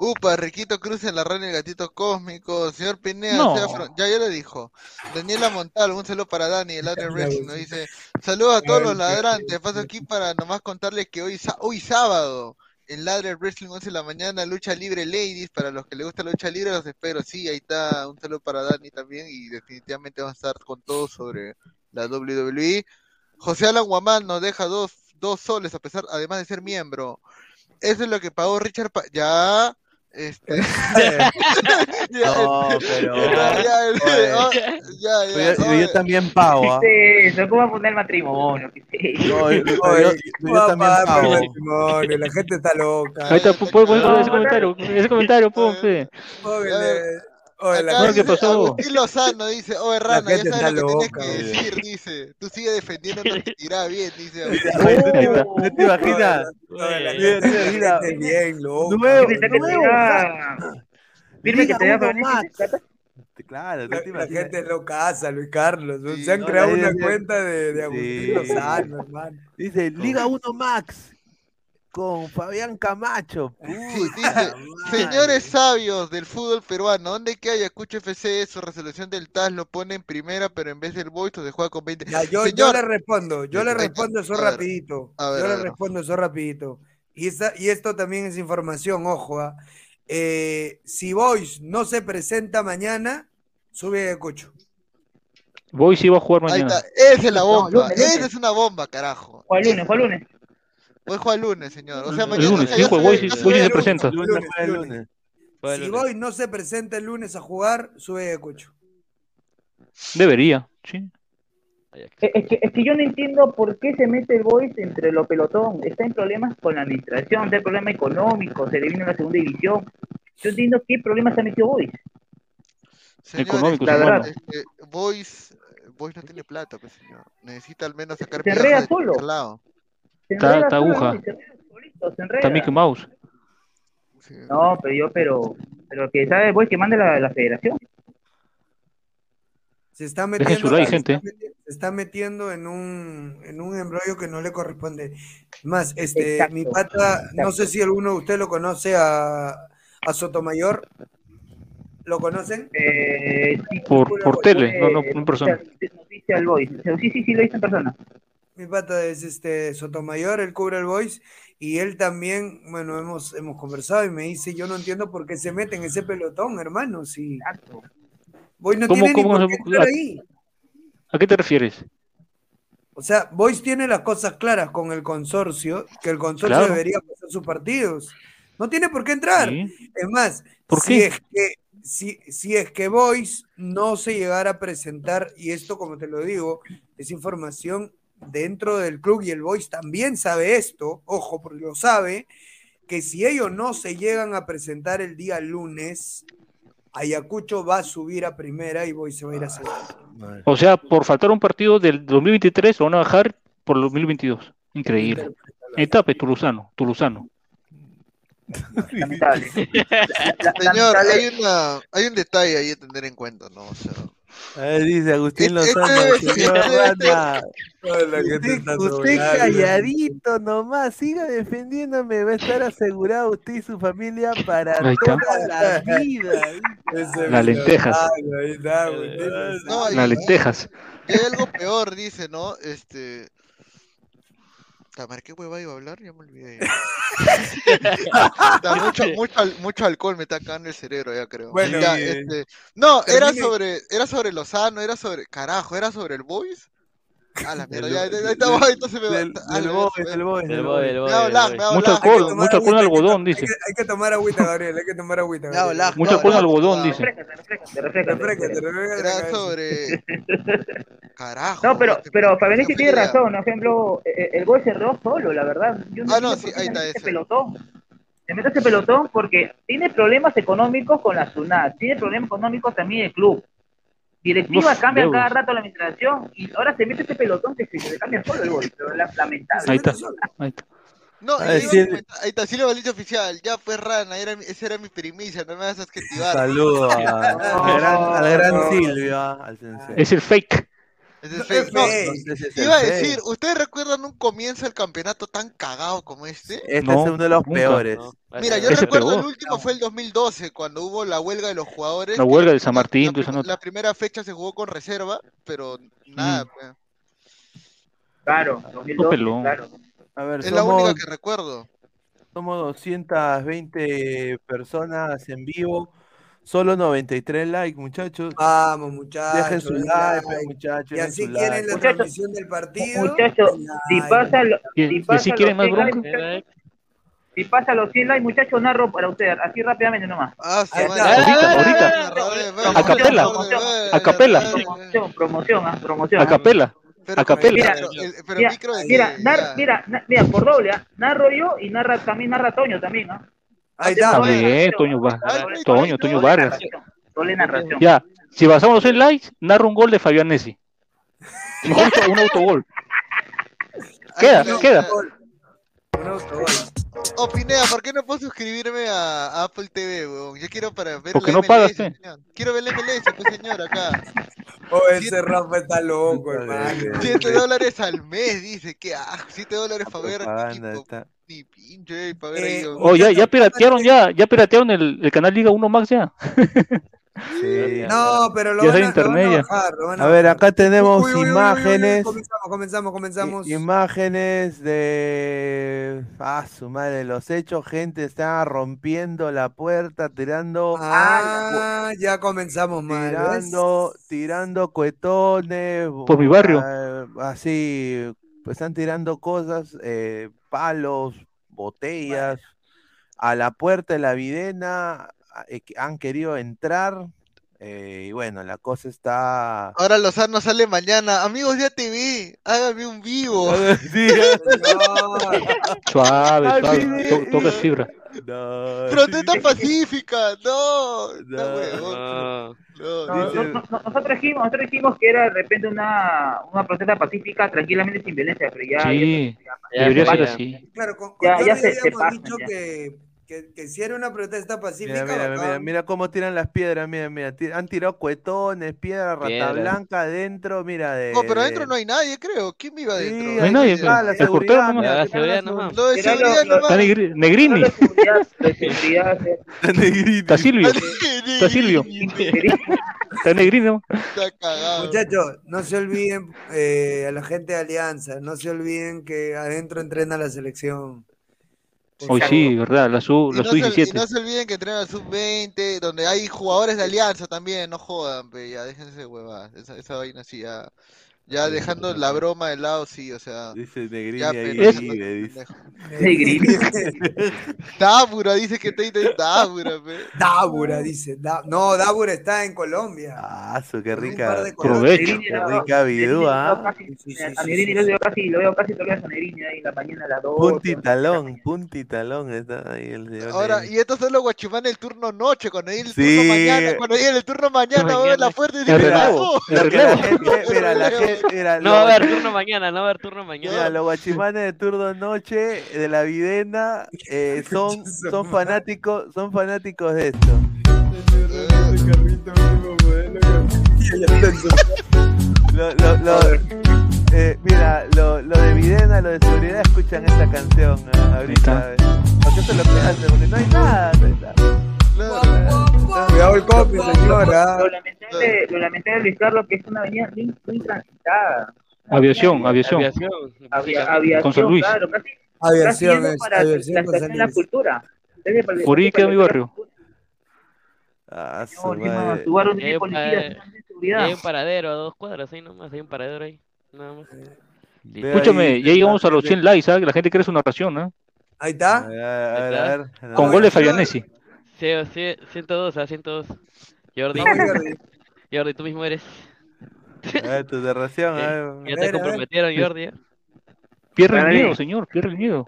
Upa, Riquito Cruz en la rana y el gatito cósmico. Señor Pineda, No. fron- ya, ya lo dijo. Daniela Montal, un saludo para Dani, el Wrestling, ya, nos dice, saludos a todos los ladrantes. Paso aquí para nomás contarles que hoy, hoy sábado, en Ladre Wrestling 11 de la mañana, lucha libre ladies, para los que les gusta la lucha libre, los espero. Sí, ahí está, un saludo para Dani también y definitivamente vamos a estar con todo sobre la WWE. José Alan Guamán nos deja dos, dos soles, a pesar, además de ser miembro. Eso es lo que pagó Richard. Pa- ya. Este. ya, No, pero- ya, ya, Oye. ya, ya, Pero yo, también pago, ¿ah? ¿Qué es eso? ¿Cómo poner matrimonio? La gente está loca. Ahí está, poner ese comentario. Ese comentario. Oye, oye, la Acá No, ¿qué dice pasó? Agustín Lozano dice, oye Rana, ya sabes lo que tienes que decir, dice. Tú sigue defendiendo, no te tirá bien, dice. ¿Tú te, imaginas? bien loca. Nuevo, Firme que te nuevo, firme que te da. Claro, ¿tú La, te la gente es locaza, Luis Carlos. Sí, Se han no, creado una cuenta de, de Agustín Sí. Lozano, hermano. Dice Liga 1 Max con Fabián Camacho. Sí, dice, señores sabios del fútbol peruano, ¿dónde que Ayacucho FC su resolución del TAS lo pone en primera, pero en vez del Boys se juega con 20? Ya, yo, le respondo, yo le respondo eso A ver, rapidito. a ver, yo a le ver. respondo eso rapidito. Y, esta- y esto también es información, ojo. ah. Eh, si Boys no se presenta mañana, sube Ayacucho. Voy sí va a jugar ahí mañana. está, esa es la No, bomba, lunes, lunes. esa es una bomba, carajo. ¿Cuál lunes? ¿Cuál lunes? Hoy juega el lunes, señor. O sea, El mañana lunes, sí, se sí- presenta. Lunes, Si. Boys no se presenta el lunes a jugar, sube Ayacucho. Debería, sí. Es es que, es que yo no entiendo por qué se mete el Boys entre los pelotón. Está en problemas con la administración, está en problemas económicos, se le vino a la segunda división. Yo entiendo qué problemas se ha metido Boys. Señor, Económico, este, la verdad. este, Boys, Boys no tiene plata, pues, señor. Necesita al menos sacar Se de solo. lado. Está- está aguja. Está Mickey Mouse. No, pero yo, pero, pero que sabe Boys que mande la, la federación. Se está metiendo, su like, se gente. está se está metiendo en un, en un embrollo que no le corresponde. Más, este, Exacto, mi pata, no sé si alguno de ustedes lo conoce a, a Sotomayor. ¿Lo conocen? Eh, sí, Por, por tele, no, no, fue en persona. noticia- noticia al Boys. Sí, sí, sí, lo hice en persona. Mi pata es este Sotomayor, él cubre el voice y él también, bueno, hemos, hemos conversado y me dice, yo no entiendo por qué se mete en ese pelotón, hermano, si Exacto. Boy no ¿Cómo- tiene ni cómo por se- qué entrar ahí. ¿A qué te refieres? O sea, Boys tiene las cosas claras con el consorcio, que el consorcio Claro. debería pasar sus partidos. No tiene por qué entrar. Sí. Es más, ¿Por si qué? es que si, si es que Boys no se llegara a presentar, y esto como te lo digo, es información dentro del club y el Boys también sabe esto, ojo, porque lo sabe, que si ellos no se llegan a presentar el día lunes, Ayacucho va a subir a primera y Boys se va a ir a segunda. O sea, por faltar un partido del 2023 lo van a bajar por el 2022. Increíble. Etape Tuluzano, Tuluzano. Lamentable. La- Señor, lamentable- hay, una, hay un detalle ahí a tener en cuenta, ¿no? O sea, A ver, dice Agustín Este- Lozano, este- señor este- Rana. Hola, ¿qué te Usted, calladito nomás, siga defendiéndome, va a estar asegurado usted y su familia para Ahí toda la vida. Las lentejas. Ahí Las lentejas. hay algo peor, dice, ¿no? Este. Tamar, ¿qué hueva iba a hablar? Ya me olvidé. Da mucho, mucho, mucho alcohol me está cagando el cerebro, ya creo. Bueno, Ya, este, no, era sobre, era sobre Lozano, era sobre, carajo, era sobre el Boys. A la mierda, Del- ya, ya, del- ya estaba, del- entonces me va- Del, a del la boy, mierda, del boy, El del boy, boy. el boy, Me va a el hablar, boy. me va a Mucho tomar mucho algodón, dice. Hay que, hay que tomar agüita, Gabriel, hay que tomar agüita. Mucho hablar, algodón, dice. Era sobre. Carajo. No, pero, este, pero me tiene razón, por ejemplo, eh, el gol se cerró solo, la verdad. Yo Ah, no, sí, ahí está eso. pelotón. Se mete ese pelotón porque tiene problemas económicos con la SUNAT, tiene problemas económicos también el club. Directiva Uf, cambia cada rato la administración y ahora se mete ese pelotón que se, que se cambia solo el gol, pero la- lamentable. Ahí está. Ahí está. No, A a comentar- ahí está, Silvia Valencia Oficial, ya pues rana, era, mi- esa era mi primicia, no me vas a adjetivar. Saludo a- al gran, al gran No. Silvia, al. Es el fake. Ese es fake. No. No sé si iba a fake. decir, ¿ustedes recuerdan un comienzo del campeonato tan cagado como este? Este No, es uno de los nunca. peores. No, Mira, yo Ese recuerdo pegó. el último fue el 2012, cuando hubo la huelga de los jugadores. La huelga de San la- Martín, la, nota. la primera fecha se jugó con reserva, pero nada. Mm. pues. Claro, 2012, pelón. claro. A ver, Es la única que recuerdo. somos 220 personas en vivo, solo 93 likes, muchachos. Vamos, muchachos. Dejen su like, like. muchachos. Y dejen así su quieren like. la Muchachos, transmisión del partido. Muchachos, si pasa, lo- Y, si pasa si los quieren más 100 likes, bronca, muchachos, si pasa los 100 likes, muchachos, narro para ustedes, así rápidamente nomás. Ah, está. Ahorita, ahorita. Promoción, A capela. promoción, A capela. Promoción, promoción, ah, promoción. a capela. Pero, A capela. pero, el- pero Mira, micro de mira, que nar- ya- mira, mira, por doble, ¿ah? narro yo y narra también narra Toño también, ¿no? Ahí está. Bien, Toño, Va- Ay, Toño, Toño Vargas. Ya, si basamos en likes, narro un gol de Fabián Nessi. Mejor dicho, un autogol. Queda, Ay, queda. Un autogol. Pineda, ¿por qué no puedo suscribirme a Apple TV, weón? Yo quiero para ver Porque la no pagas, MLS, señor. Quiero ver la MLS, pues, señor, acá. Oh, ese Rafa está loco, hermano. 7 dólares al mes, dice. ¿Qué ah, 7 dólares para ver Propaganda está. ni pinche, para ver Eh, ahí. Oh, ya, ya piratearon ya, ya piratearon el, el canal Liga 1 Max ya. Sí. No, pero lo van, a, lo van a internet ya. bajar. lo van A ver, bajar. acá tenemos Uy, uy, uy, uy, uy, imágenes. Comenzamos, comenzamos, Imágenes de. Ah, su madre, los hechos, gente está rompiendo la puerta, tirando. Ah, ya comenzamos tirando, tirando cuetones. Por mi barrio. ah, así, pues están tirando cosas, eh, palos, botellas, a la puerta de la videna. Eh, que han querido entrar. Eh, y bueno, la cosa está. Ahora Lozano sale mañana. Amigos de ATV, hágame un vivo. Sí. Suave, suave. mire, to- Tocas fibra. No, Protesta pacífica, no. no. Está huevón. No. No, No, Dice- no, no, nosotros dijimos, nosotros dijimos que era de repente una, una protesta pacífica tranquilamente sin violencia, pero ya, Sí, Ya, debería ya, ser ya. así. Claro, con, Ya- ya se- se habíamos pasan, dicho ya. que, que, que si era una protesta pacífica, Mira, mira, mira, bacán. mira cómo tiran las piedras, mira, mira, han tirado cuetones, piedra, rata blanca adentro, mira de. No, pero de- adentro no hay nadie, creo. ¿Quién Sí, adentro? No hay nadie, pues. la seguridad, nomás. La seguridad nomás. Lo de seguridad lo- Está nomás. Negrini. Está Silvio. Está Silvio. Está Negrini. Está cagado. Muchachos, no se olviden eh, a la gente de Alianza, no se olviden que adentro entrena la selección. Hoy sí, ¿verdad? La su, Y la no, se, y sub-17. no se olviden que entrenan al sub-20, donde hay jugadores de alianza también, no jodan, pe, ya déjense de huevadas, esa, esa vaina sí, ya, ya dejando la broma de lado, sí, o sea, Dice Negrini ya, ahí pero- vive, dice. Negrini. Dábura, dice que te dice Dábura, pe. Dábura, dice. Da- no, Dábura está en Colombia. Ah, su, qué rica. Provecho. Qué rica vidúa, ¿ah? A Negrini lo veo casi, lo veo casi días a Negrini ahí en la mañana a las 2. Punti talón, punti talón está ahí el señor Ahora, y estos son los guachimanes del turno noche, cuando llegue el Sí. turno mañana, cuando llegue el turno mañana, la puerta y dice, la gente, mira, la gente, mira, No va a haber turno mañana, no va a haber turno Mira, mañana. los guachimanes de turno noche de la videna eh, son, son fanáticos, son fanáticos de esto. Lo- lo- lo- eh, mira, lo, lo de Videna, lo de seguridad, escuchan esta canción ah, ahorita. eh. Porque eso es lo que hace, porque no hay nada. No hay nada. Cuidado el copio, señora. Lo lamentable, lo lamentable, Luis Carlos, que es una avenida muy, transitada. Aviación, aviación. Aviación. Avia- Con San aviación, Luis. claro, casi, Aviación es, para aviación la con estación de la cultura. Por ahí queda mi barrio. Ah, No, encima, madre. tu barrio tiene Eh, policías, eh, no tiene seguridad. Hay un paradero a dos cuadras ahí nomás, hay un paradero ahí. Nada más. Ve Escúchame, ahí, ya llegamos a los gente- 100 likes, ¿sabes? Que la gente quiere su narración, ¿no? Ahí A está. ver, a ver, a ver. Con No, gol de Fabianesi. Sí, sí, 102, a 102. Jordi, Jordi. Jordi, tú mismo eres. a ver, tu narración, a Ya ver. ya te comprometieron, Jordi. ¿eh? Pierde el miedo, señor, pierde el miedo.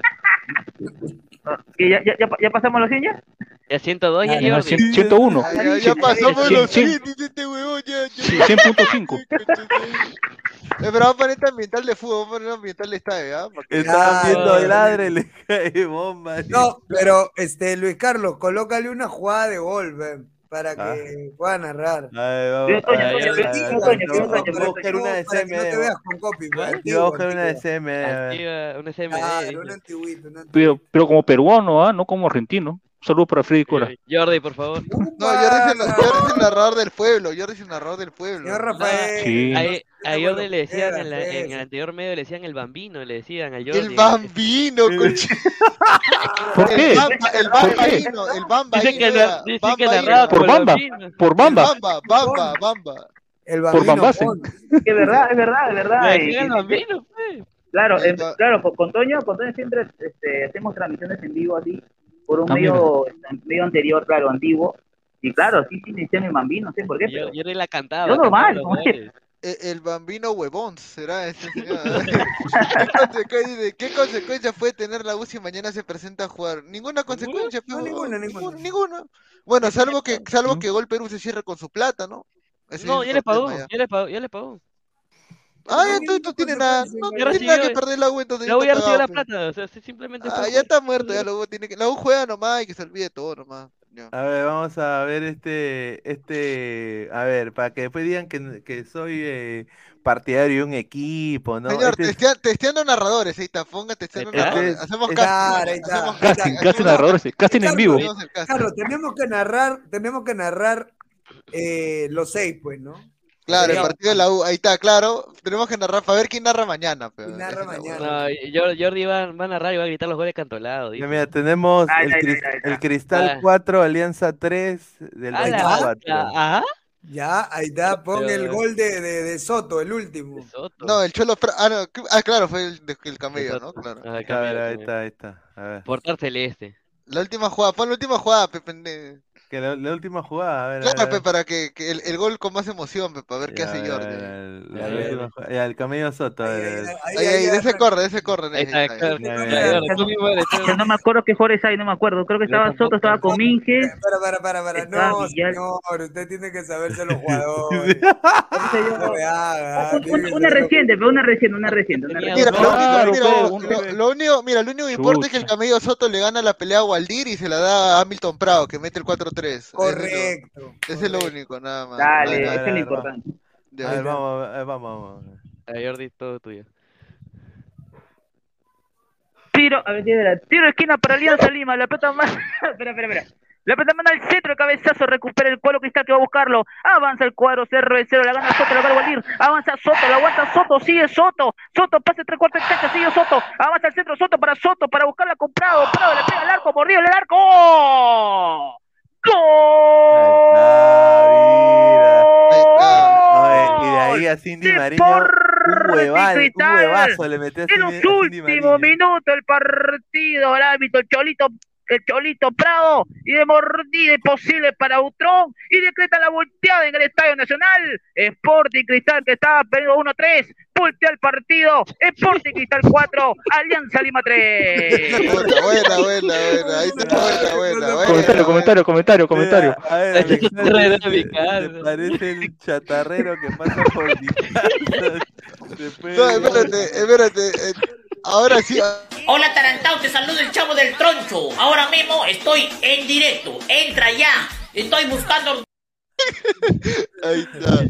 ¿Que ya, ya, ya, ya pasamos los 100 ya? Ya 102, ya, Ah, Ya, cien- 101. Ya, ya, ya pasamos los cien- 100, dice este huevón, ya, ya. Sí, 100.5. Eh, Pero vamos a poner este ambiental de fútbol, vamos a poner ambiental de estadio, ¿ah? Ya, viendo ya. ladre le cae bomba. No, pero este Luis Carlos, colócale una jugada de gol, ven, para que Ah. pueda narrar. A vamos. Toño, a a a a a buscar una de que no te CMD. veas con copy, pues, Yo voy a antiguo, buscar una de. CMD. a una CMD. Claro, un antiguito, pero como peruano, ¿ah? No como argentino. Un saludo para Freddy Cora. Eh, Jordi, por favor. No, Jordi es, el, Jordi es el narrador del pueblo, Jordi es el narrador del pueblo. Señor Rafael. Sí. A, a Jordi le decían en, la- en el anterior medio, le decían el bambino, le decían al Jordi. El bambino, concha. ¿Por qué? el ¿Por hino, el bamba Dice hino que, era, na- dice bamba que hino. narraba Por Bamba. bambino. Por Bamba. Bamba, bamba, bamba. El Por bambino Bambace. Pons. Es verdad, es verdad, es verdad. Le Y- decían el bambino, pues. Claro, eh, claro, con, con Toño, con Toño siempre este, hacemos transmisiones en vivo así, por un medio, medio anterior, claro, antiguo. Y claro, sí, sí, me el bambino, no sé por qué, pero Jordi Jordi la cantaba. Yo normal, los ¿cómo es? goles. E- El bambino huevón será ese señor. ¿Qué, consecuencia, ¿Qué consecuencia puede tener la U si mañana se presenta a jugar? Ninguna consecuencia, No, ninguna, ninguna. ninguna. Bueno, salvo que salvo que Gol Perú se cierre con su plata, ¿no? Ese No, ya le pagó, ya. ya le pagó, ya le pagó. Ah, ya No, entonces no ninguna tiene nada, no tiene recibió, nada que perder la U, entonces La ya U ya recibió la plata, o sea, simplemente Ah, ya está muerto, ya la U tiene que, la U juega nomás y que se olvide todo nomás. Ya. A ver, vamos a ver este, este, a ver, para que después digan que, que soy eh, partidario de un equipo, ¿no? Señor, Este es- testea- testeando narradores, ahí está, ponga testeando está. narradores. Este es- Hacemos casting, hacemos Casting, casting, narradores, casting en vivo. Claro, tenemos que narrar, tenemos que narrar eh, los seis, pues, ¿no? Claro, el partido de la U, ahí está, claro. Tenemos que narrar, para ver quién narra mañana. Pero, ¿Quién narra mañana? No, Jordi, va, va a narrar y va a gritar los goles cantolados. Mira, tenemos Ah, el, Cristal Ah. 4, Alianza 3 del Ah, la- 24. ah, Ajá. Ya, ahí está, pon Pero- el gol de, de, de Soto, el último. De Soto. No, el Cholo. Fra- Ah, no, ah, claro, fue el, el camello, ¿no? Claro. Ajá, A ver, ahí está, ahí está. A ver. Portar celeste. La última jugada, pon la última jugada, Pepe. Que la, la última jugada, a ver. a Claro, ver, pe, para que, que el, el gol con más emoción, pe, para ver qué hace Jordi. a ver, la Ya, ya, última ya. jugada. Ya, el camello Soto. a ver, a ver. Ahí, ahí, de ese corre, de ese corre. Ahí ahí, no me acuerdo qué jugadores hay, no me acuerdo. Creo que estaba. Soto, estaba Cominge. Para, para, para, para. No, señor, usted tiene que saberse los jugadores. Una reciente, pero una reciente, una reciente. Lo único, mira, lo, único, que importa es que el camello Soto le gana la pelea a Waldir y se la da a Hamilton Prado, que mete el 4-3. Correcto. Ese es lo único, nada más. Dale, eso es lo importante. A ver, vamos, a ver, vamos, vamos. A Jordi, todo tuyo. Tiro, a ver, tiro, tiro de esquina para Alianza Lima, la pelota más. espera, espera, espera. La pelota manda al centro, cabezazo, recupera el cuadro cristal que va a buscarlo. Avanza el cuadro, 0 la gana Soto, la va a Waldir. Avanza Soto, la aguanta Soto, sigue Soto. Soto pasa tres cuartos de cancha, sigue Soto. Avanza al centro, Soto para Soto, para buscarla con Prado. Prado le pega al arco, mordido el arco. Oye, y de ahí a Cindy Mariño, un hueval, un huevazo le metió a En Cindy, los a Cindy últimos minutos del partido, el árbitro, el Cholito, el Cholito Prado, y de mordida imposible para Utrón, y decreta la volteada en el Estadio Nacional. Sporting Cristal que estaba perdiendo 1-3, voltea el partido. Sporting Cristal 4, Alianza Lima 3. Buena, buena, buena, buena. Ahí está, buena, buena, buena. Comentario, comentario, comentario, comentario. A ver, parece el chatarrero que pasa por mi casa. Después- No, espérate, espérate. Eh, Ahora sí. ah, Hola Tarantao, te saludo el chavo del troncho. Ahora mismo estoy en directo. Entra ya. Estoy buscando Ahí está.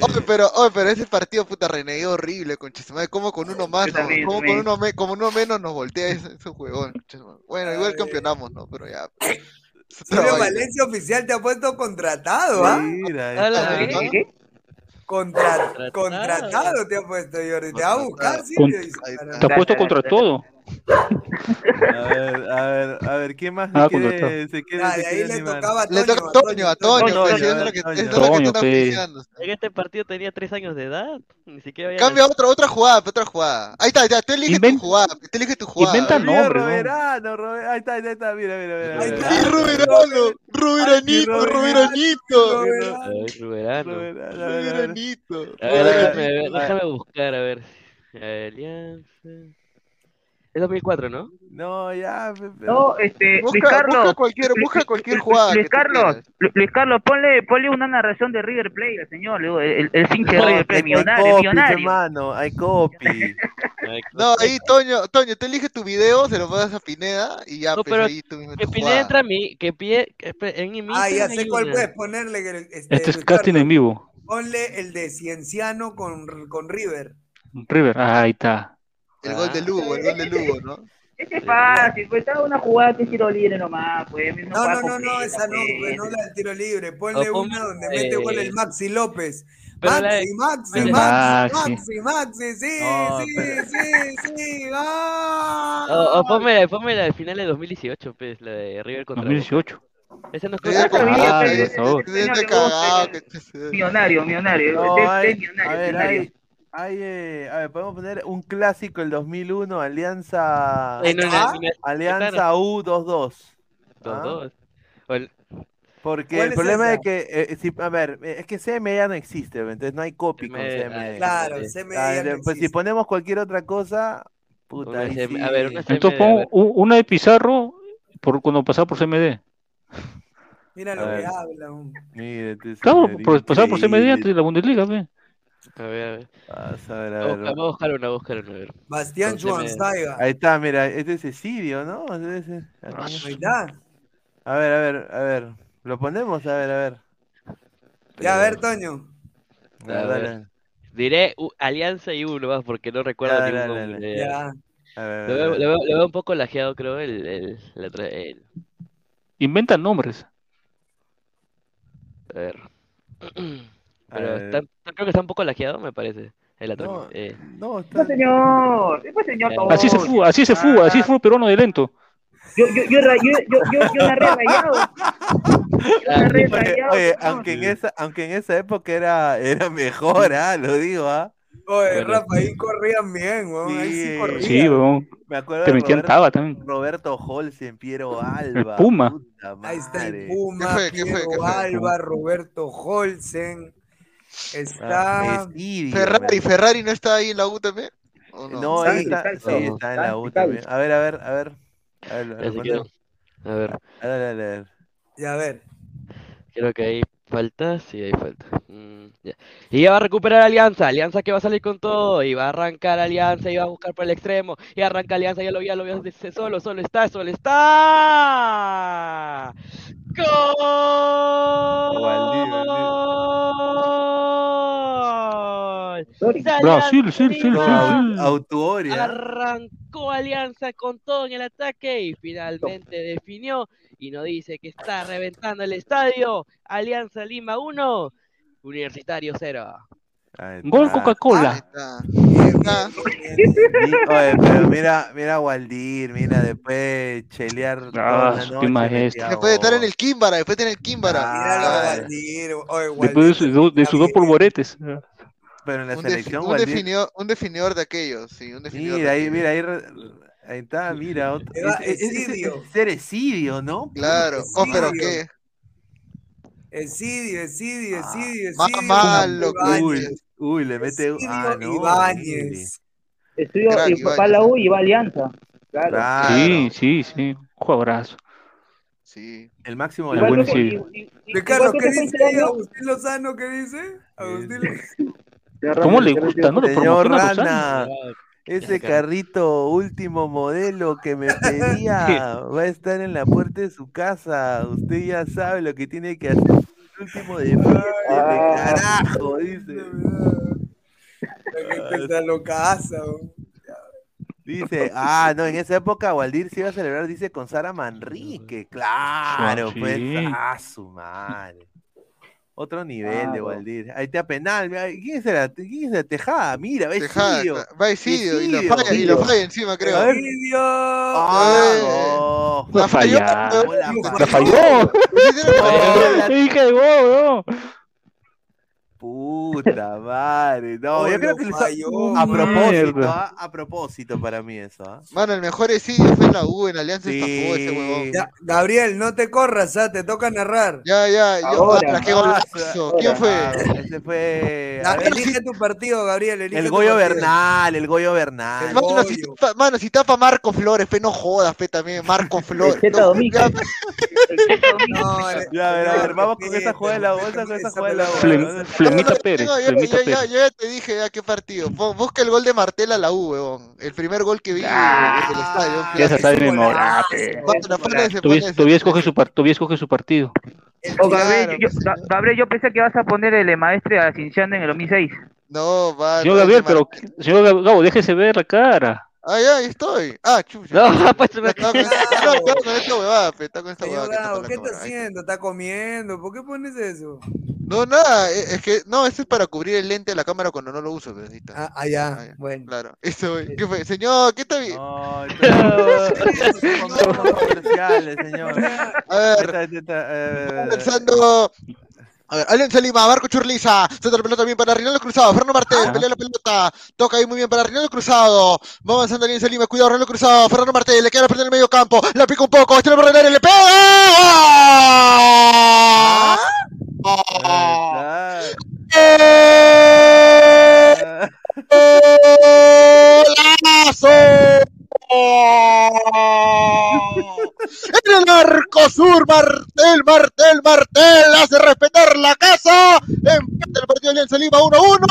Oye, pero, oye, pero ese partido puta renegué horrible, concha su madre. Como con uno más, Yo no, también, como con también. uno, me- como uno menos nos voltea ese, ese juegón. Bueno, igual campeonamos, ¿no? Pero ya. vaina. Valencia oficial te ha puesto contratado, ¿ah? Mira, A la vez. ¿no? ¿Qué? Contra- Contratado. contratado te ha puesto Jordi. Te va a buscar, sí. Con-. Te ha puesto contra todo. A ver, a ver, a ver, ¿quién más se Ah, quiere, contratado. se quiere, Ya, se de ahí quiere le animar? tocaba a Le Toño. toca a Toño, a Toño, Toño, pues, Toño, es lo que, Toño. es lo que Toño, están auspiciando. En este partido tenía tres años de edad. Ni siquiera había Cambia otra, otra jugada, otra jugada. Ahí está, ya, tú eliges Inven- tu jugada, tú eliges tu jugada. Inventa Mira, nombres, ¿no? Roberano, Rober- ahí está, ahí está, mira, mira, mira. Ahí mira. está. ¡Ay, Ruberano! ¡Ruberanito, Ruberanito! Roberano. Ruberano. Roberano. ¡Ruberanito! A ver, déjame, Ay, ver, déjame buscar, a ver. Alianza. Es 2004, ¿no? No, ya. No, este, Luis Busca, Carlos. busca cualquier, Luis- busca cualquier Luis- jugada. Luis Carlos, Luis Carlos, ponle, ponle una narración de River Plate al señor, el, el hincha de No, River Plate, hay millonario, hermano, hay copy. No, ahí, Toño, Toño, tú eliges tu video, se lo pasas a Pineda y ya, No, pues pero ahí tú mismo Que Pineda jugada. entra a mí, que espe- en mi Ah, ya sé cuál puedes ponerle. que- Este, Este es Luis casting en vivo. Ponle el de Cienciano con, con River. River, ah, ahí está. El gol de Lugo, el gol de Lugo, ¿no? Este es fácil, pues estaba una jugada es tiro libre nomás, pues. No, no, no, no, esa no, pues, no la del tiro libre. Ponle O una donde eh, mete gol el Maxi López. Maxi, de- Maxi, Maxi, Maxi. Maxi, Maxi, sí, No, sí, pero- sí, sí, ¡ah! O, o ponme, ponme la del final de 2018, pues, la de River contra 2018. Boca. Esa no es Sí, ah, sí, sí, sí, sí. Millonario, millonario. No, este- este hay, es millonario, a ver, millonario. Hay, eh, a ver, podemos poner un clásico el 2001, Alianza, Eh, no, ¿Ah? Alianza claro. U22. Dos, ¿ah? Porque ¿Cuál el problema es que, eh, si- a ver, es que CM ya no existe, entonces no hay copy con CM, CM. Claro, Sí. CM Ah, ya no pues si ponemos cualquier otra cosa, puta, Una sí. a ver, una Entonces u- una de Pizarro por cuando pasaba por CMD. Mira lo que ver. habla. un- Mire, este Claro, pasaba por CMD antes de la Bundesliga, ve. A ver, a ver. Vas a ver, a Vamos a ver. buscar- vamos a buscar una, vamos a buscar una, a ver. Bastián. Schweinsteiger. Ahí está, mira, este es Cecidio, ¿no? Ese es- Ahí está. A ver, a ver, a ver. Lo ponemos, a ver, a ver. Ya, a ver, Toño. A ver, A ver. dale. Diré Alianza y uno más porque no recuerdo Ya, ningún nombre. Ya. A ver, Lo a veo, ver. lo veo- lo veo un poco lajeado, creo, el, el, el- Inventan nombres. a ver. Pero está, creo que está un poco lajeado, me parece. El. No, eh. no, está. No, señor. Después, señor. Eh, Así se fue, así se fue, así fue peruano de lento. Yo, yo, yo, yo, yo, yo, yo narré rayado. Narré rayado. oye, señor. aunque en esa, aunque en esa época era, era mejor, ah, lo digo, ah. Oye, Bueno. Rafa, ahí corrían bien, weón. Ahí sí corrían. Sí, weón. Me acuerdo Te de Roberto, también. Roberto Holsen, Piero Alba. Puma. puta Ahí está el. Puma, ¿Qué fue? ¿Qué fue? Piero ¿Qué fue? Alba, Roberto Holsen. Ah, Está. Presidio, Ferrari, Ferrari no está ahí en la U también. ¿O no? No, ahí está, sí, está en la U también. A ver, a ver, a ver. A ver. A ver, A ver, a ver, a ver. Ya, a ver. creo que hay falta. Sí, hay falta. Mm. Y ya va a recuperar Alianza. Alianza que va a salir con todo. Y va a arrancar Alianza. Y va a buscar por el extremo. Y arranca Alianza. Ya lo vi, ya lo vi. dice, Solo, solo está, solo está. ¡Gol! Brasil, sí, sí, sí, sí. Autuoria. Arrancó Alianza con todo en el ataque y finalmente definió y nos dice que está reventando el estadio. Alianza Lima 1, Universitario 0. Ahí Gol Coca-Cola. Oye, pero mira, mira a Waldir, mira, después de chelear Ah, qué maestro. Después de estar en el Kimbara, después de tener el Kimbara. Ah. Waldir. Oye, Después de, Waldir, sus dos- de bien. polvoretes. Pero en la Un, defi- selección, un Waldir. definidor, un definidor de aquellos, sí, un definidor Mira, de ahí, mira, ahí, ahí está, mira. otro- es- es- es- Esidio. ¿no? Claro. Oh, pero Esidio. qué. Esidio, Esidio, Ah, Esidio, más Esidio. malo, Ibáñez. Uy, uy, le mete. Esidio Ah, no. Ibáñez. Estudió Crack, y a la U y va a Alianza. Claro. Claro. Sí, sí, sí. Jugadorazo. Sí. El máximo de la Esidio. Ricardo, ¿qué dice Agustín Lozano? ¿Qué dice? Agustín Lozano. ¿Cómo le gusta, no? Lo Señor. Rana, ese carrito último modelo que me pedía va a estar en la puerta de su casa. Usted ya sabe lo que tiene que hacer. El último de fiesta, de carajo, dice. La gente está weón. Dice, ah, no, en esa época Waldir se iba a celebrar, dice, con Sara Manrique. Claro, Sí. pues, ah, su madre. Otro nivel de. Waldir. Ahí está penal. ¿Quién es la, quién es la Tejada? Mira, va Tejada, va Esidio y lo falla, y lo falla encima, creo. A ver. Esidio. Ah, no. La La falló, falla. weón. La La falló. falló. Sí, sí, la falló. Dije de gol, weón. Puta madre. No, Oh, yo creo que le falló. a propósito. ¿ah? a propósito para mí eso, ¿ah? Mano, el mejor Esidio fue en la U, en Alianza Sí. estafó ese huevón. Ya, Gabriel, no te corras, ¿ah? te toca narrar. Ya, ya, yo, qué golazo. ¿Quién fue? Ese fue a ver, elige tu partido, Gabriel. elige el Goyo. Bernal, el Goyo Bernal. El Mano, si tapa, mano, si tapa Marco Flores, fe, no jodas, fe, también, Marco Flores. Cheta No, ya, el. No, Ya, a ver, a ver, señor, vamos con esa jugada de la bolsa, con esa jugada de la bolsa. Flemita no, Pérez, yo, Flemita yo- yo- Pérez. yo ya te dije ya qué partido. Bu- Busca el gol de Martel a la U, weón. El primer gol que vi Ah, en el estadio. Ya se todavía escoge su partido. Oh, Gabriel, Claro, yo, pues, Ga- Gabriel, yo pensé que vas a poner el maestre a Cinciano en el 2006. No, va. Señor Gabriel, pero señor Gab- Gabo, déjese ver la cara. Ah, ya, ahí estoy. Ah, chucha. No, pues Ya estaba con, no, estaba con esta huevada, pe, está con esta huevada. está ¿qué está está. haciendo? ¿Está comiendo? ¿Por qué pones eso? No, nada, e- es que, no, esto es para cubrir el lente de la cámara cuando no lo uso, pero está. Ah, ah, ya, Ah, ya. bueno. Claro, eso, güey. ¿qué fue? Señor, ¿qué está bien? No, señor. A ver, está, ahí está, eh, Pensando. A ver, Alianza Lima, Marco Churliza, centro pelota bien para Rinaldo Cruzado, Fernando Martel, Ajá. pelea la pelota, toca ahí muy bien para Rinaldo Cruzado, va avanzando Alianza Lima, cuidado Rinaldo Cruzado, Fernando Martel, le queda la pelota en el medio campo, la pica un poco, este por el área, le pega. ahí ¡Golazo! En el arco sur, Martel, Martel, Martel hace respetar la casa. Empate el partido de Alianza Lima 1-1.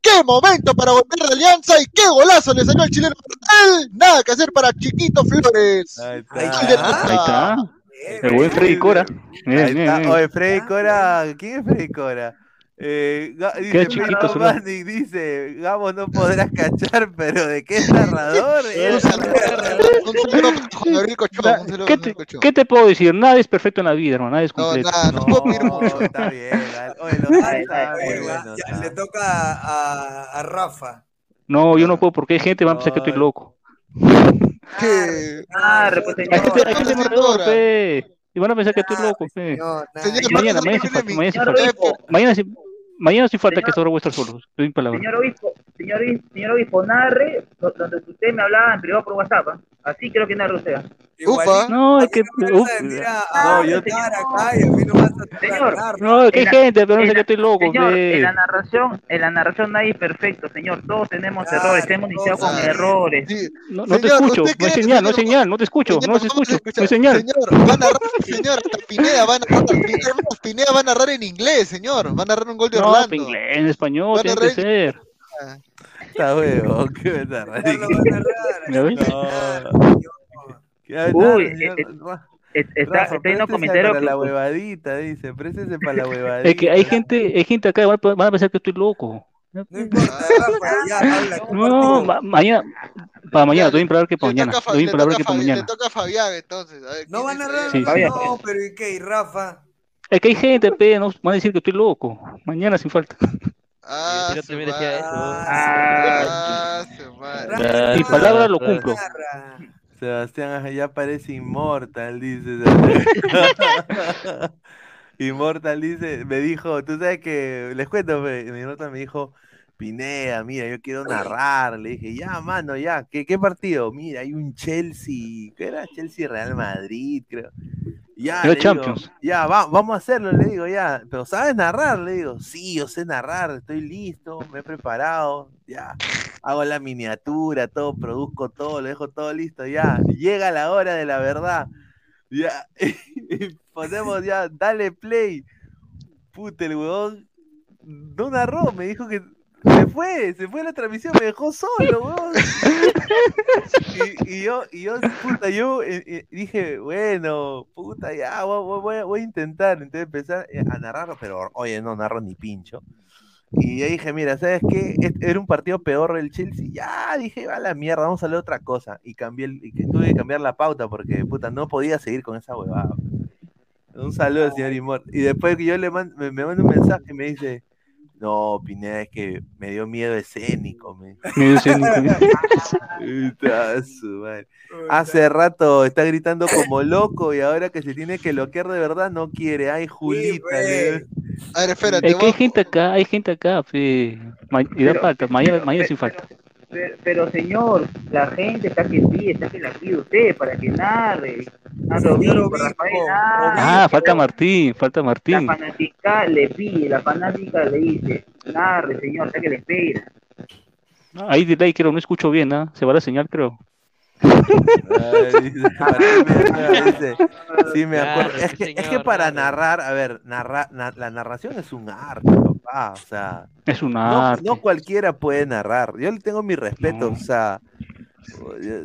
¡Qué momento para volver de Alianza! ¡Y qué golazo le salió al chileno Martel! Nada que hacer para Chiquito Flores. Ahí está. Ahí está. El buen Freddy Cora. Bien, Ahí bien, está. bien. Oye, Freddy Cora, ¿quién es Freddy Cora? Eh, dice, Qué chiquito Manning dice, Gabo no podrás cachar, pero ¿de qué es narrador? ¿Qué te, Cochón. qué te puedo decir? Nada es perfecto en la vida, hermano. Nada es No, completo. nada, no puedo pedir mucho. está bien. Oye, los Ay, bueno, ya, le toca a, a Rafa. No, yo no puedo porque hay gente que va a pensar que estoy loco. ¿Qué? Ah, pues, Hay señor. gente, hay gente pe. Y van a pensar que estoy loco, pe. No, nada. Señor, Mañana, no mañana sí falta, Señor que sobre vuestro solo. Doy palabra. Señor obispo, señor, obis- señor obispo, narre do- donde usted me hablaba en privado por WhatsApp. ¿ah? Así creo que narre usted. Ufa. No, es que. uf, No, yo acá y a mí no vas a Señor, no, es que hay en la- gente, pero no sé que estoy loco. Señor, en la narración, en la narración nadie es perfecto, señor. Todos tenemos Claro, errores, hemos iniciado con errores. Sí. No, no te escucho, ¿usted no hay cree, señal, no hay señor? señal, no te escucho, Señor, no a escucho, no hay señal. Señor, va a narrar, señor, hasta Pineda va a narrar, Pineda, va a narrar en inglés, señor. Va a narrar un gol de No, Orlando. en inglés, en español, tiene que ser. Está huevo, qué verdad. No. ¿Qué Uy, hablar, eh, eh, Está, Rafa, está en los préstese comentarios para que- la huevadita, dice, préstese para la huevadita. Es que hay gente, hay gente acá, a van a pensar que estoy loco. No importa, Rafa, ya habla. ¿qué No, ma- mañana, para mañana, doy palabra que para mañana, toca, doy palabra toca que para mañana. toca a Fabián entonces. A ver, No ¿quién van a narrar, Sí. Fabián. no, pero ¿y qué? ¿Y Rafa? Es que hay gente, pe, no, van a decir que estoy loco. Mañana sin falta. Ah, Yo su también decía eso. Ah. Rafa, Mi no palabra lo cumplo. Sebastián ya parece inmortal, dice. Sebastián. inmortal dice, me dijo, tú sabes que, les cuento, pe, mi nota me dijo, Pineda, mira, yo quiero narrar. Le dije, ya, mano, ya, ¿qué, qué partido? Mira, hay un Chelsea, ¿qué era? Chelsea Real Madrid, creo. Ya, digo, Champions. ya, va, vamos a hacerlo, le digo, ya. Pero ¿sabes narrar? Le digo, sí, yo sé narrar, estoy listo, me he preparado, ya. Hago la miniatura, todo, produzco todo, lo dejo todo listo, ya. Llega la hora de la verdad. Ya. Y ponemos ya, dale play. Puta, el huevón no narró, me dijo que fue, se fue la transmisión, me dejó solo, huevón. Y, y yo, y yo, puta, yo eh, eh, dije, bueno, puta, ya, voy, voy- voy a- intentar. Entonces empezar eh, a narrarlo, pero oye, no narro ni pincho. Y yo dije, mira, ¿sabes qué? Era un partido peor el Chelsea. Ya, dije, va a la mierda, vamos a leer otra cosa. Y cambié, el- y que tuve que cambiar la pauta porque, puta, no podía seguir con esa huevada. Un saludo, señor Imor. Y después que yo le mando, me, me manda un mensaje y me dice, no, Pineda, es que me dio miedo escénico. Me... Miedo escénico. Hace rato está gritando como loco y ahora que se tiene que loquear de verdad no quiere. Ay, Julita. le- A ver, espérate. Es que hay gente acá, hay gente acá. Ma- y da falta, mañana, mañana sin falta. Pero, pero, señor, la gente está que pide, está que la pide usted para que narre. Narre Señor obispo, obispo, Rafael narre. Ah, falta Martín, falta La Martín. fanática le pide, la fanática le dice, narre, señor, está que le espera. Ahí delay, creo, no escucho bien, ¿ah? Se va la señal, creo. Ay, sí, me acuerdo. Es que, es que para narrar, a ver, narrar, na- la narración es un arte, papá. O sea, Es un no, arte. no cualquiera puede narrar. Yo le tengo mi respeto, No. o sea,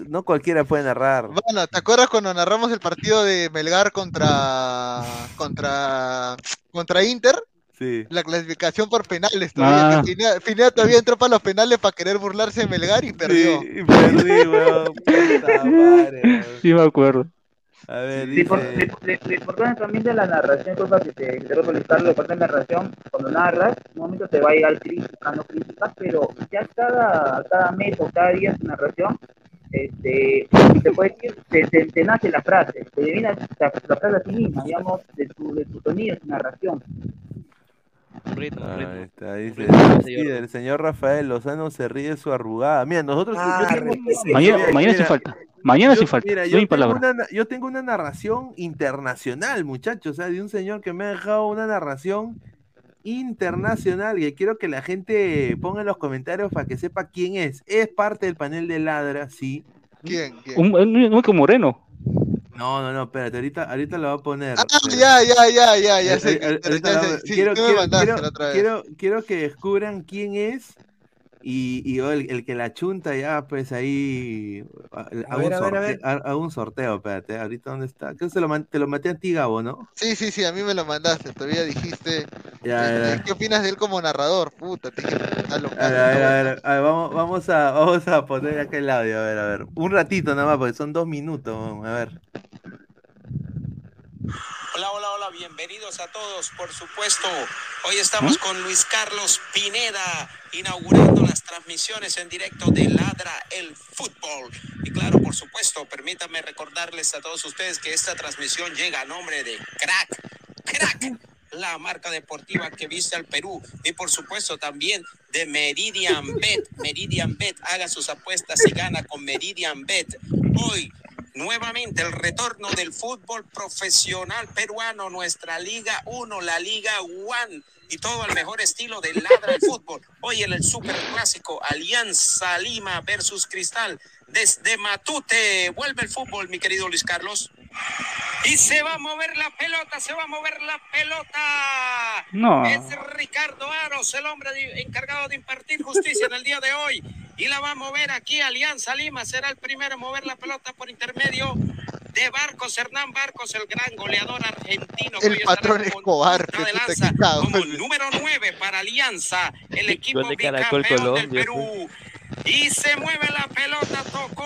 no cualquiera puede narrar. Bueno, ¿te acuerdas cuando narramos el partido de Melgar contra contra contra Inter? Sí. La clasificación por penales todavía. Ah. Pineda todavía entró para los penales para querer burlarse de Melgar y perdió. Sí, y perdí, weón. Puta madre, weón. Sí, me acuerdo. A ver, dice. lo importante también de la narración, cosa que te quiero solicitar, lo importante de la narración, cuando narras, un momento te va a llegar crítica, no críticas, pero ya cada, cada mes o cada día tu narración, este, te puede decir, te, te, te nace la frase, te divina la, la frase a ti misma, digamos, de tu, de tu sonido, tu narración. Un ritmo, un Ahí ritmo. está, dice. Ritmo, sí, señor. el señor Rafael Lozano se ríe de su arrugada. Mira, nosotros. yo Ah, tengo-. Mañana, mira, mañana falta. Mañana yo- sin falta. mira, yo tengo, palabra. una, na- yo tengo una narración internacional, muchachos, o sea, de un señor que me ha dejado una narración internacional y quiero que la gente ponga en los comentarios para que sepa quién es. Es parte del panel de Ladra, sí. ¿Quién? ¿Quién? Un, un único moreno. No, no, no, espérate, ahorita, ahorita lo voy a poner. Ah, ya, ya, ya, ya, ya sé. quiero, quiero- quiero- la otra vez. quiero- quiero que descubran quién es y, y yo, el, el que la chunta ya, pues ahí a- hago, ver, un, a ver, a ver. hago un sorteo, espérate, ahorita dónde está. Creo que se lo man- te lo maté a ti, Gabo, ¿no? Sí, sí, sí, a mí me lo mandaste. Todavía dijiste. Ya, este, ya. ¿Qué opinas de él como narrador? Puta, te. A ver, a ver, a ver, a ver, vamos, vamos, a, vamos a poner acá el audio, a ver, a ver. Un ratito nada más, porque son dos minutos, a ver. Hola, hola, hola, bienvenidos a todos, por supuesto. Hoy estamos con Luis Carlos Pineda, inaugurando las transmisiones en directo de Ladra el Fútbol. Y claro, por supuesto, permítanme recordarles a todos ustedes que esta transmisión llega a nombre de Crack, Crack, la marca deportiva que viste al Perú. Y por supuesto también de Meridian Bet. Meridian Bet, haga sus apuestas y gana con Meridian Bet. Hoy, nuevamente, el retorno del fútbol profesional peruano, nuestra Liga 1, la Liga One y todo al mejor estilo de ladra el fútbol. Hoy en el Super Clásico, Alianza Lima versus Cristal. Desde Matute, vuelve el fútbol, mi querido Luis Carlos. Y se va a mover la pelota, se va a mover la pelota. No. Es Ricardo Aros, el hombre de- encargado de impartir justicia en el día de hoy. Y la va a mover aquí Alianza Lima. Será el primero en mover la pelota por intermedio de Barcos, Hernán Barcos, el gran goleador argentino. El patrón Escobar. de que puta, lanza, como número 9 para Alianza, el equipo de bicampeón del Colombia. Perú. Y se mueve la pelota, tocó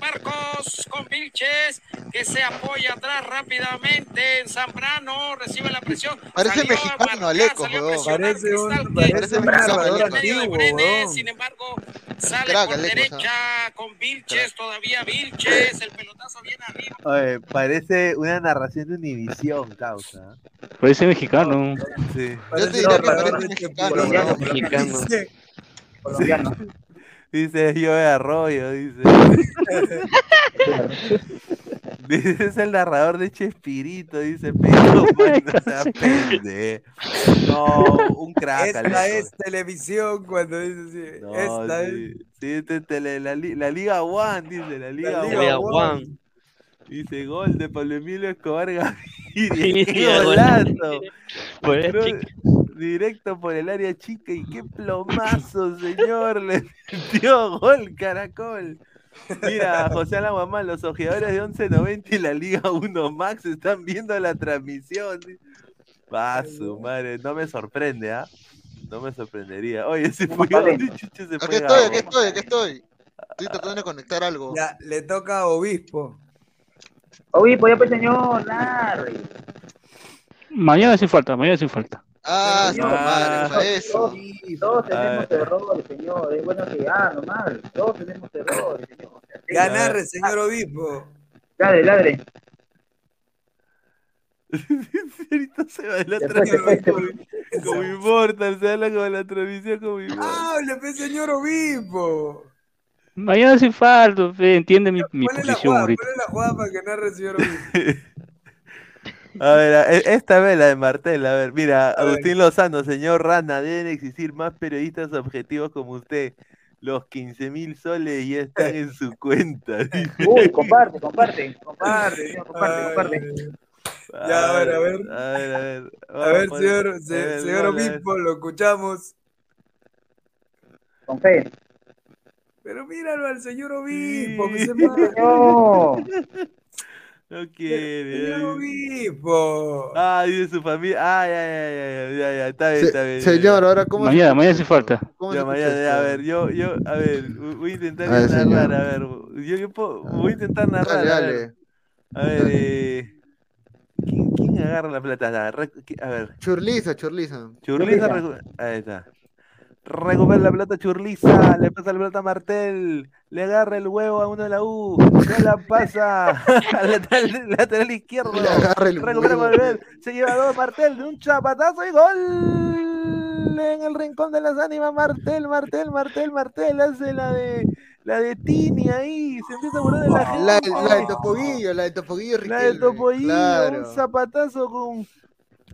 Marcos con Vilches, que se apoya atrás rápidamente en Zambrano, recibe la presión. Parece salió mexicano, marcar, Aleco, Parece un- parece un antiguo, sin embargo, sale Crack, por Aleco, derecha con Vilches, todavía Vilches, el pelotazo viene arriba. Oye, parece una narración de Univisión, causa. Parece mexicano. Sí. Yo te Parece diría que parece mexicano. colombiano, ¿no? Mexicano. Dice, colombiano. Dice yo de arroyo, dice. Dice, es el narrador de Chespirito, dice, pero pues, no sea pende. No, un crack, Esta es televisión cuando dice así. No, Esta es. sí, sí, este tele- la, la Liga One, dice, la Liga, La One. Liga One. One. Dice, gol de Pablo Emilio Escobar Gaviria. Sí, ¡Qué gol. golazo! Por chico. Directo por el área chica y qué plomazo, señor. Le metió gol, caracol. Mira, José Alaguamán, los ojeadores de 11.90 y la Liga 1 Max están viendo la transmisión. Va, su madre, no me sorprende, ¿ah? No me sorprendería. Oye, ese fue talento. chucho se Aquí fue estoy, Gabo. aquí estoy, aquí estoy. Estoy tratando de conectar algo. Ya, le toca a Obispo. Pues ya pues señor, Larry. Mañana sin falta, mañana sin falta. Ah, Señor, madre, para eso. Todos, todos tenemos Ah. errores, señor. Es bueno que ah, normal. Todos tenemos errores, señor. Ya narre, señor Obispo. Ladre, ladre. Ahorita se va de la transmisión como Immortal, se habla como la transmisión como Immortal. ¡Hable, señor Obispo! Mañana sin falta, fe, entiende mi, mi Ponle la posición jugada, ahorita. ponle la jugada para que narre el señor Obispo. A ver, e- esta vez la de Martel, a ver, mira, A ver. Agustín Lozano, señor Rana, deben existir más periodistas objetivos como usted. Los 15 mil soles ya están en su cuenta. dice. Uy, comparte, comparte. Comparte, comparte, comparte. Ya, a ver, a ver. A ver, a ver. A ver, señor, a se- ver, señor. Obispo, lo escuchamos. Con fe. Pero míralo al señor Obispo, Sí. que se mueve. No quiere. Señor ay. Obispo. Ah, dice su familia. Ah, ya, ya, ya, ya, ya, ya, está bien, Se- está bien. señor, ahora cómo Mañana, mañana sin esto? falta. ¿Cómo Ya, se escucha mañana, ya, a ver, yo, yo, a ver, voy a intentar A ver, narrar, señor. a ver, yo, yo puedo- voy a intentar narrar, Dale, a ver, a ver, eh, ¿quién, quién agarra la plata? A ver, Churliza, churliza. Churliza, ahí está, recupera la pelota Churliza, le pasa la pelota a Martel, le agarra el huevo a uno de la U, se la pasa al lateral, lateral izquierdo, Le agarra el recupera huevo. Martel, se lleva dos Martel de un chapatazo y gol en el rincón de las ánimas, Martel, Martel, Martel, Martel, hace la de la de Tini ahí, se empieza a burlar de la gente. La, la de Topoguillo, la de Topoguillo La de Riquelme. Topollillo, Claro. un zapatazo con,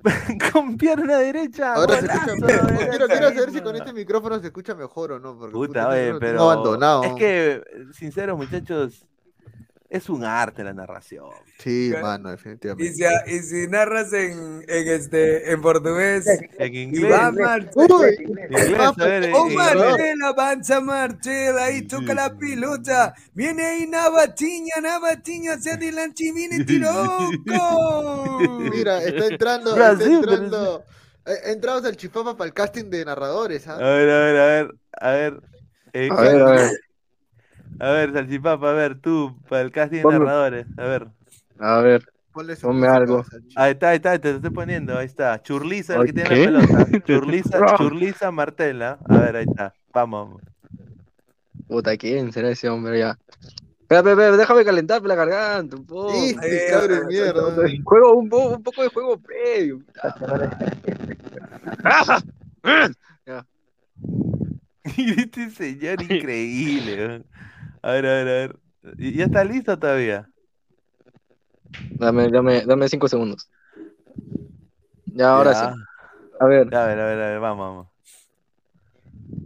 con pierna derecha. Ahora se escucha mejor. Quiero, quiero saber si con este micrófono se escucha mejor o no. Porque Puta, puta, oye, lo tengo pero abandonado. es que, sincero, muchachos, es un arte la narración. Sí, Claro. mano, Y definitivamente. si, y si narras en, en, este, en portugués, En y inglés. va Inglés. Martel. Uy, Inglés, a ver, en- Oh, Martel, avanza Martel, ahí toca la pelota. Viene ahí Navatiña, Navatiña hacia adelante y viene Tiroco. Mira, está entrando, Brasil, está entrando. Eh, entramos al chifafa para el casting de narradores, A ¿ah? ver, a ver, a ver, a ver. eh, A ver, a ver, A ver, Salchipapa, a ver, tú, para el casting de narradores, a ver. a ver. Ponme algo. Ahí está, ahí está, te lo estoy poniendo, ahí está. Churliza, el que tiene ¿Qué? la pelota. Churliza, Churliza Martela. A ver, ahí está. Vamos. Puta, ¿quién será ese hombre ya? Espera, espera, espera, déjame calentar la garganta un poco. Este cabrón mierda. Juego un, po- un poco de juego previo. Ya. este señor increíble. A ver, a ver, a ver. ¿Y- ¿Ya está listo todavía? Dame, dame, dame cinco segundos. Ya, ahora Ya. sí. A ver. A ver, a ver, a ver, vamos, vamos.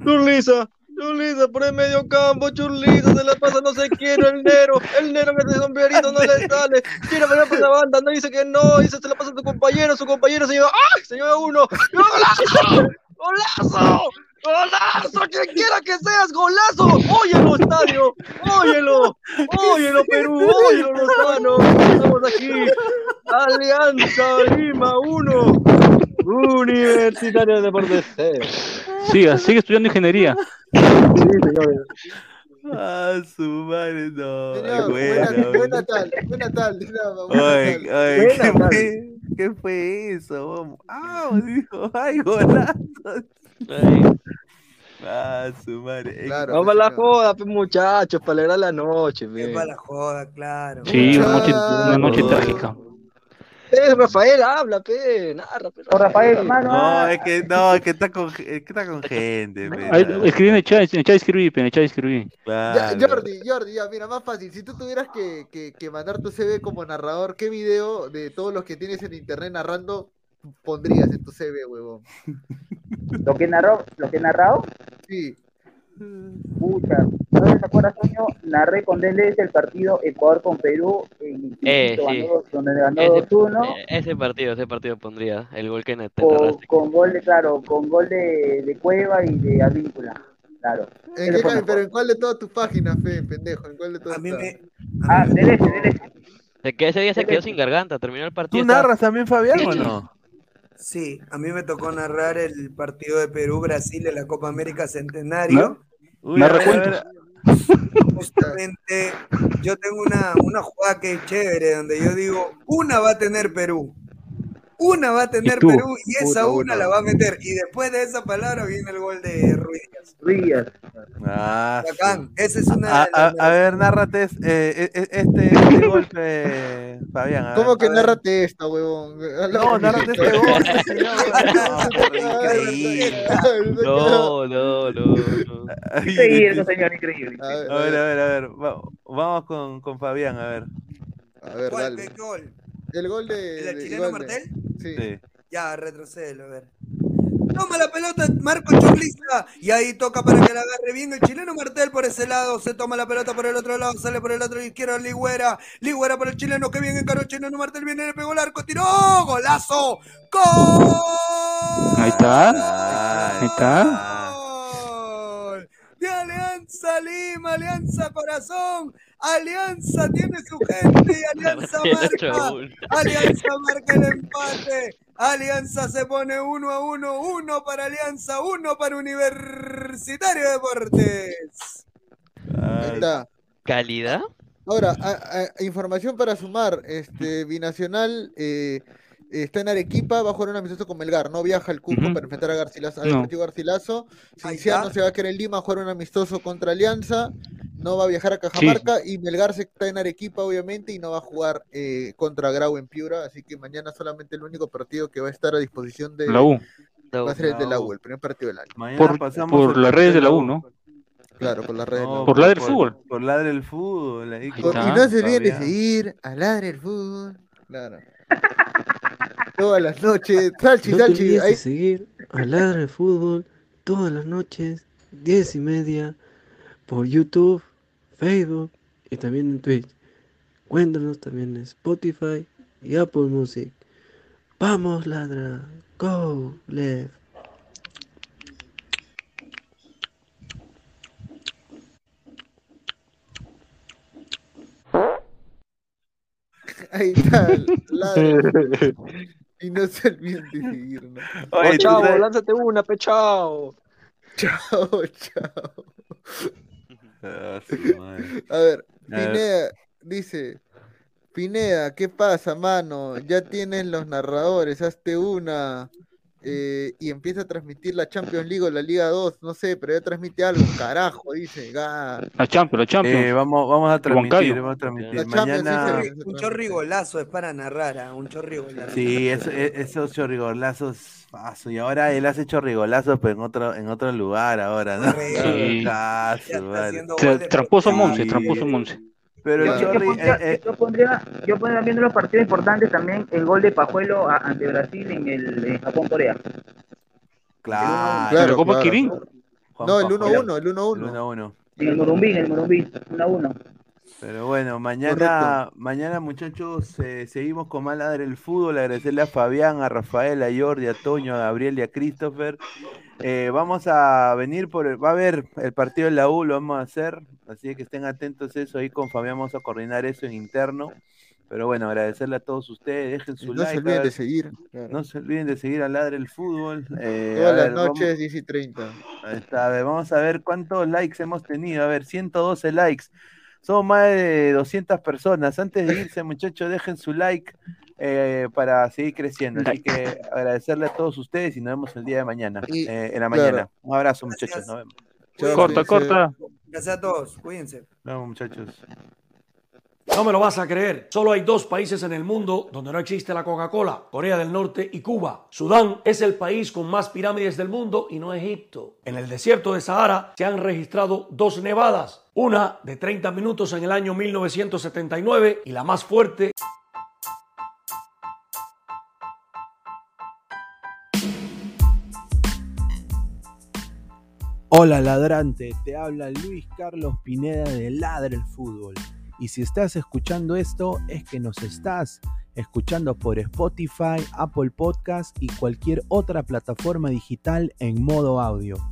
Churliza, Churliza por el medio campo, Churliza se la pasa no sé quién, el Nero, el Nero que ese sombrerito no le sale, tira para por la banda, no dice que no, dice se la pasa a su compañero, su compañero se lleva, ¡ay! Se lleva uno, ¡golazo! ¡Golazo! ¡Golazo! ¡Quien quiera que seas, golazo! ¡Óyelo, estadio! ¡Óyelo! ¡Óyelo, Perú! ¡Óyelo, Lozano! Estamos aquí. Alianza Lima 1. Universitario de Deportes 0. Siga, sigue estudiando ingeniería. Sí, señores. Ah, su madre, no. Señor, buena, buena, buena tal, buena tal, buena Oye, tal. oye, Buena ¿qué tal. fue, ¿qué fue eso? vamos? Ah, dijo, ay, golazo. Ah, su madre. Vamos a la joda, pues, muchachos, para alegrar la noche. Es para la joda, claro. Sí, una noche, una noche trágica. Eh, Rafael, habla, pe, narra, pe. Rafael, No, es que, no, es que está con, es que está con gente. pe. Escribí en el chat, en el chat escribí, pe, en el chat escribí. Ya. Jordi, Jordi, ya, mira, más fácil. Si tú tuvieras que, que, que mandar tu CV como narrador, ¿qué video de todos los que tienes en internet narrando pondrías en tu CV, huevón? Lo que narró, lo que he narrado, Sí. pucha, ¿no te acuerdas, Toño? Narré con DLS el partido Ecuador con Perú, en Eh, sí. donde ganó Ese, 2-1, eh, ese partido, ese partido pondría el gol que te con, con gol de, claro, con gol de, de Cueva y de Advíncula, claro. ¿En qué, pero en cuál de todas tus páginas, fe, pendejo? ¿En cuál de todas? está? Ah, DLS, DLS. De que ese día se quedó sin garganta, terminó el partido. ¿Tú narras también, Fabián, o no? Sí, a mí me tocó narrar el partido de Perú-Brasil en la Copa América Centenario. Uy, cuentos. ver. Justamente, yo tengo una, una jugada que es chévere, donde yo digo, una va a tener Perú. Una va a tener tú? Perú y esa Puta, una puta. la va a meter. Y después de esa palabra viene el gol de Ruiz Díaz. Ruiz. Ah, sí. Bacán. Esa es una A, de a- las a ver, nárrate es- eh, eh, este, este golpe, Fabián. a ¿Cómo que nárrate esta, huevón? No, nárrate este golpe, señor. No. No, no, no, no. Ay, Increíble, señor, increíble. A ver, A ver, a ver, a ver. va- vamos con, con Fabián, a ver. a ver, ¿Cuál? dale. ¿Qué gol? El gol de. ¿El de chileno. Martel? Sí. Sí. Ya, retrocédelo, a ver. Toma la pelota, Marco Churliza. Y ahí toca para que la agarre bien el chileno Martel por ese lado. Se toma la pelota por el otro lado, sale por el otro izquierdo Ligüera. Ligüera para el chileno, que bien encaró el chileno Martel. Viene, le pegó el arco, tiró. ¡Golazo! ¡Gol! Ahí está. Ahí está. Alianza Lima, Alianza Corazón. Alianza tiene su gente y Alianza marca. Alianza marca el empate. Alianza se pone uno a uno, uno para Alianza, uno para Universitario de Deportes. ¿Calidad? Ahora, a- a- información para sumar, este Binacional eh, está en Arequipa, va a jugar un amistoso con Melgar, no viaja al Cusco para enfrentar a Garcilaso, al No. Deportivo Garcilaso. Está. se va a quedar en Lima a jugar un amistoso contra Alianza, no va a viajar a Cajamarca y Melgar se está en Arequipa obviamente y no va a jugar eh, contra Grau en Piura, así que mañana solamente el único partido que va a estar a disposición de La U. va a ser el de la U, el primer partido del año. Mañana Por, pasamos por las redes de la U, ¿no? Claro, por las redes. No, ¿no? Por Ladre el Fútbol. Por Ladre el Fútbol. ahí y no se olviden de seguir a Ladre el Fútbol. Claro. Todas las noches. Salchi, No Salchi. ahí- de seguir a Ladra el Fútbol todas las noches, 10 y media, por YouTube, Facebook y también en Twitch. Cuéntanos también en Spotify y Apple Music. Vamos, Ladra. Go, Left. Ahí está. Y no se olviden de seguirnos. Oye, Oh, tú chavo, sabes- lánzate una, pechao. Chao, chao. Ah. A ver, A ver. Pineda dice. Pineda, ¿qué pasa, mano? Ya tienes los narradores, hazte una. Eh, y empieza a transmitir la Champions League o la Liga 2, no sé, pero ya transmite algo, carajo, dice. ga- La Champions, la Champions. Eh, vamos, vamos a transmitir, vamos a transmitir. La Champions, Mañana, sí, se- Un chorrigolazo es para narrar, ¿ah? un chorrigolazo. sí, eso- e- esos chorrigolazos, paso, y ahora él hace chorrigolazos, pero en otro, en otro lugar ahora, ¿no? Sí. Caso, vale. Tra- Tramposo Monse, Sí. tramposo Monse. Pero Yo, el yo pondría, eh, eh, yo pondría, yo pondría viendo los partidos importantes también el gol de Pajuelo a- ante Brasil en el en Japón-Corea. claro. Claro, Copa claro. Kirin. Juan No, el Pajuelo. 1-1, el El 1-1. 1-1. En el Morumbí, en el Morumbí, 1 a 1. Pero bueno, mañana, mañana muchachos, eh, seguimos con más ladre el fútbol. Agradecerle a Fabián, a Rafael, a Jordi, a Toño, a Gabriel y a Christopher. Eh, vamos a venir por el, va a haber el partido de la U, lo vamos a hacer, así que estén atentos a eso. Ahí con Fabián vamos a coordinar eso en interno. Pero bueno, agradecerle a todos ustedes, dejen Y su no like. se a olviden ver- de seguir. claro. no se olviden de seguir a Ladre el Fútbol. eh, Todas las ver, vamos- noches, 10 y 30. Ahí está, a ver, vamos a ver cuántos likes hemos tenido. A ver, 112 likes. Somos más de 200 personas. Antes de irse, muchachos, dejen su like eh, para seguir creciendo. Así que agradecerle a todos ustedes y nos vemos el día de mañana, Y- eh, en la claro. mañana. Un abrazo, muchachos. Nos vemos. Corta, cuídense. corta. Gracias a todos, cuídense. Nos vemos, muchachos. No me lo vas a creer. Solo hay dos países en el mundo donde no existe la Coca-Cola, Corea del Norte y Cuba. Sudán es el país con más pirámides del mundo y no Egipto. En el desierto de Sahara se han registrado dos nevadas, una de 30 minutos en el año 1979 y la más fuerte Hola ladrante, te habla Luis Carlos Pineda de Ladre el Fútbol. Y si estás escuchando esto es que nos estás escuchando por Spotify, Apple Podcast y cualquier otra plataforma digital en modo audio.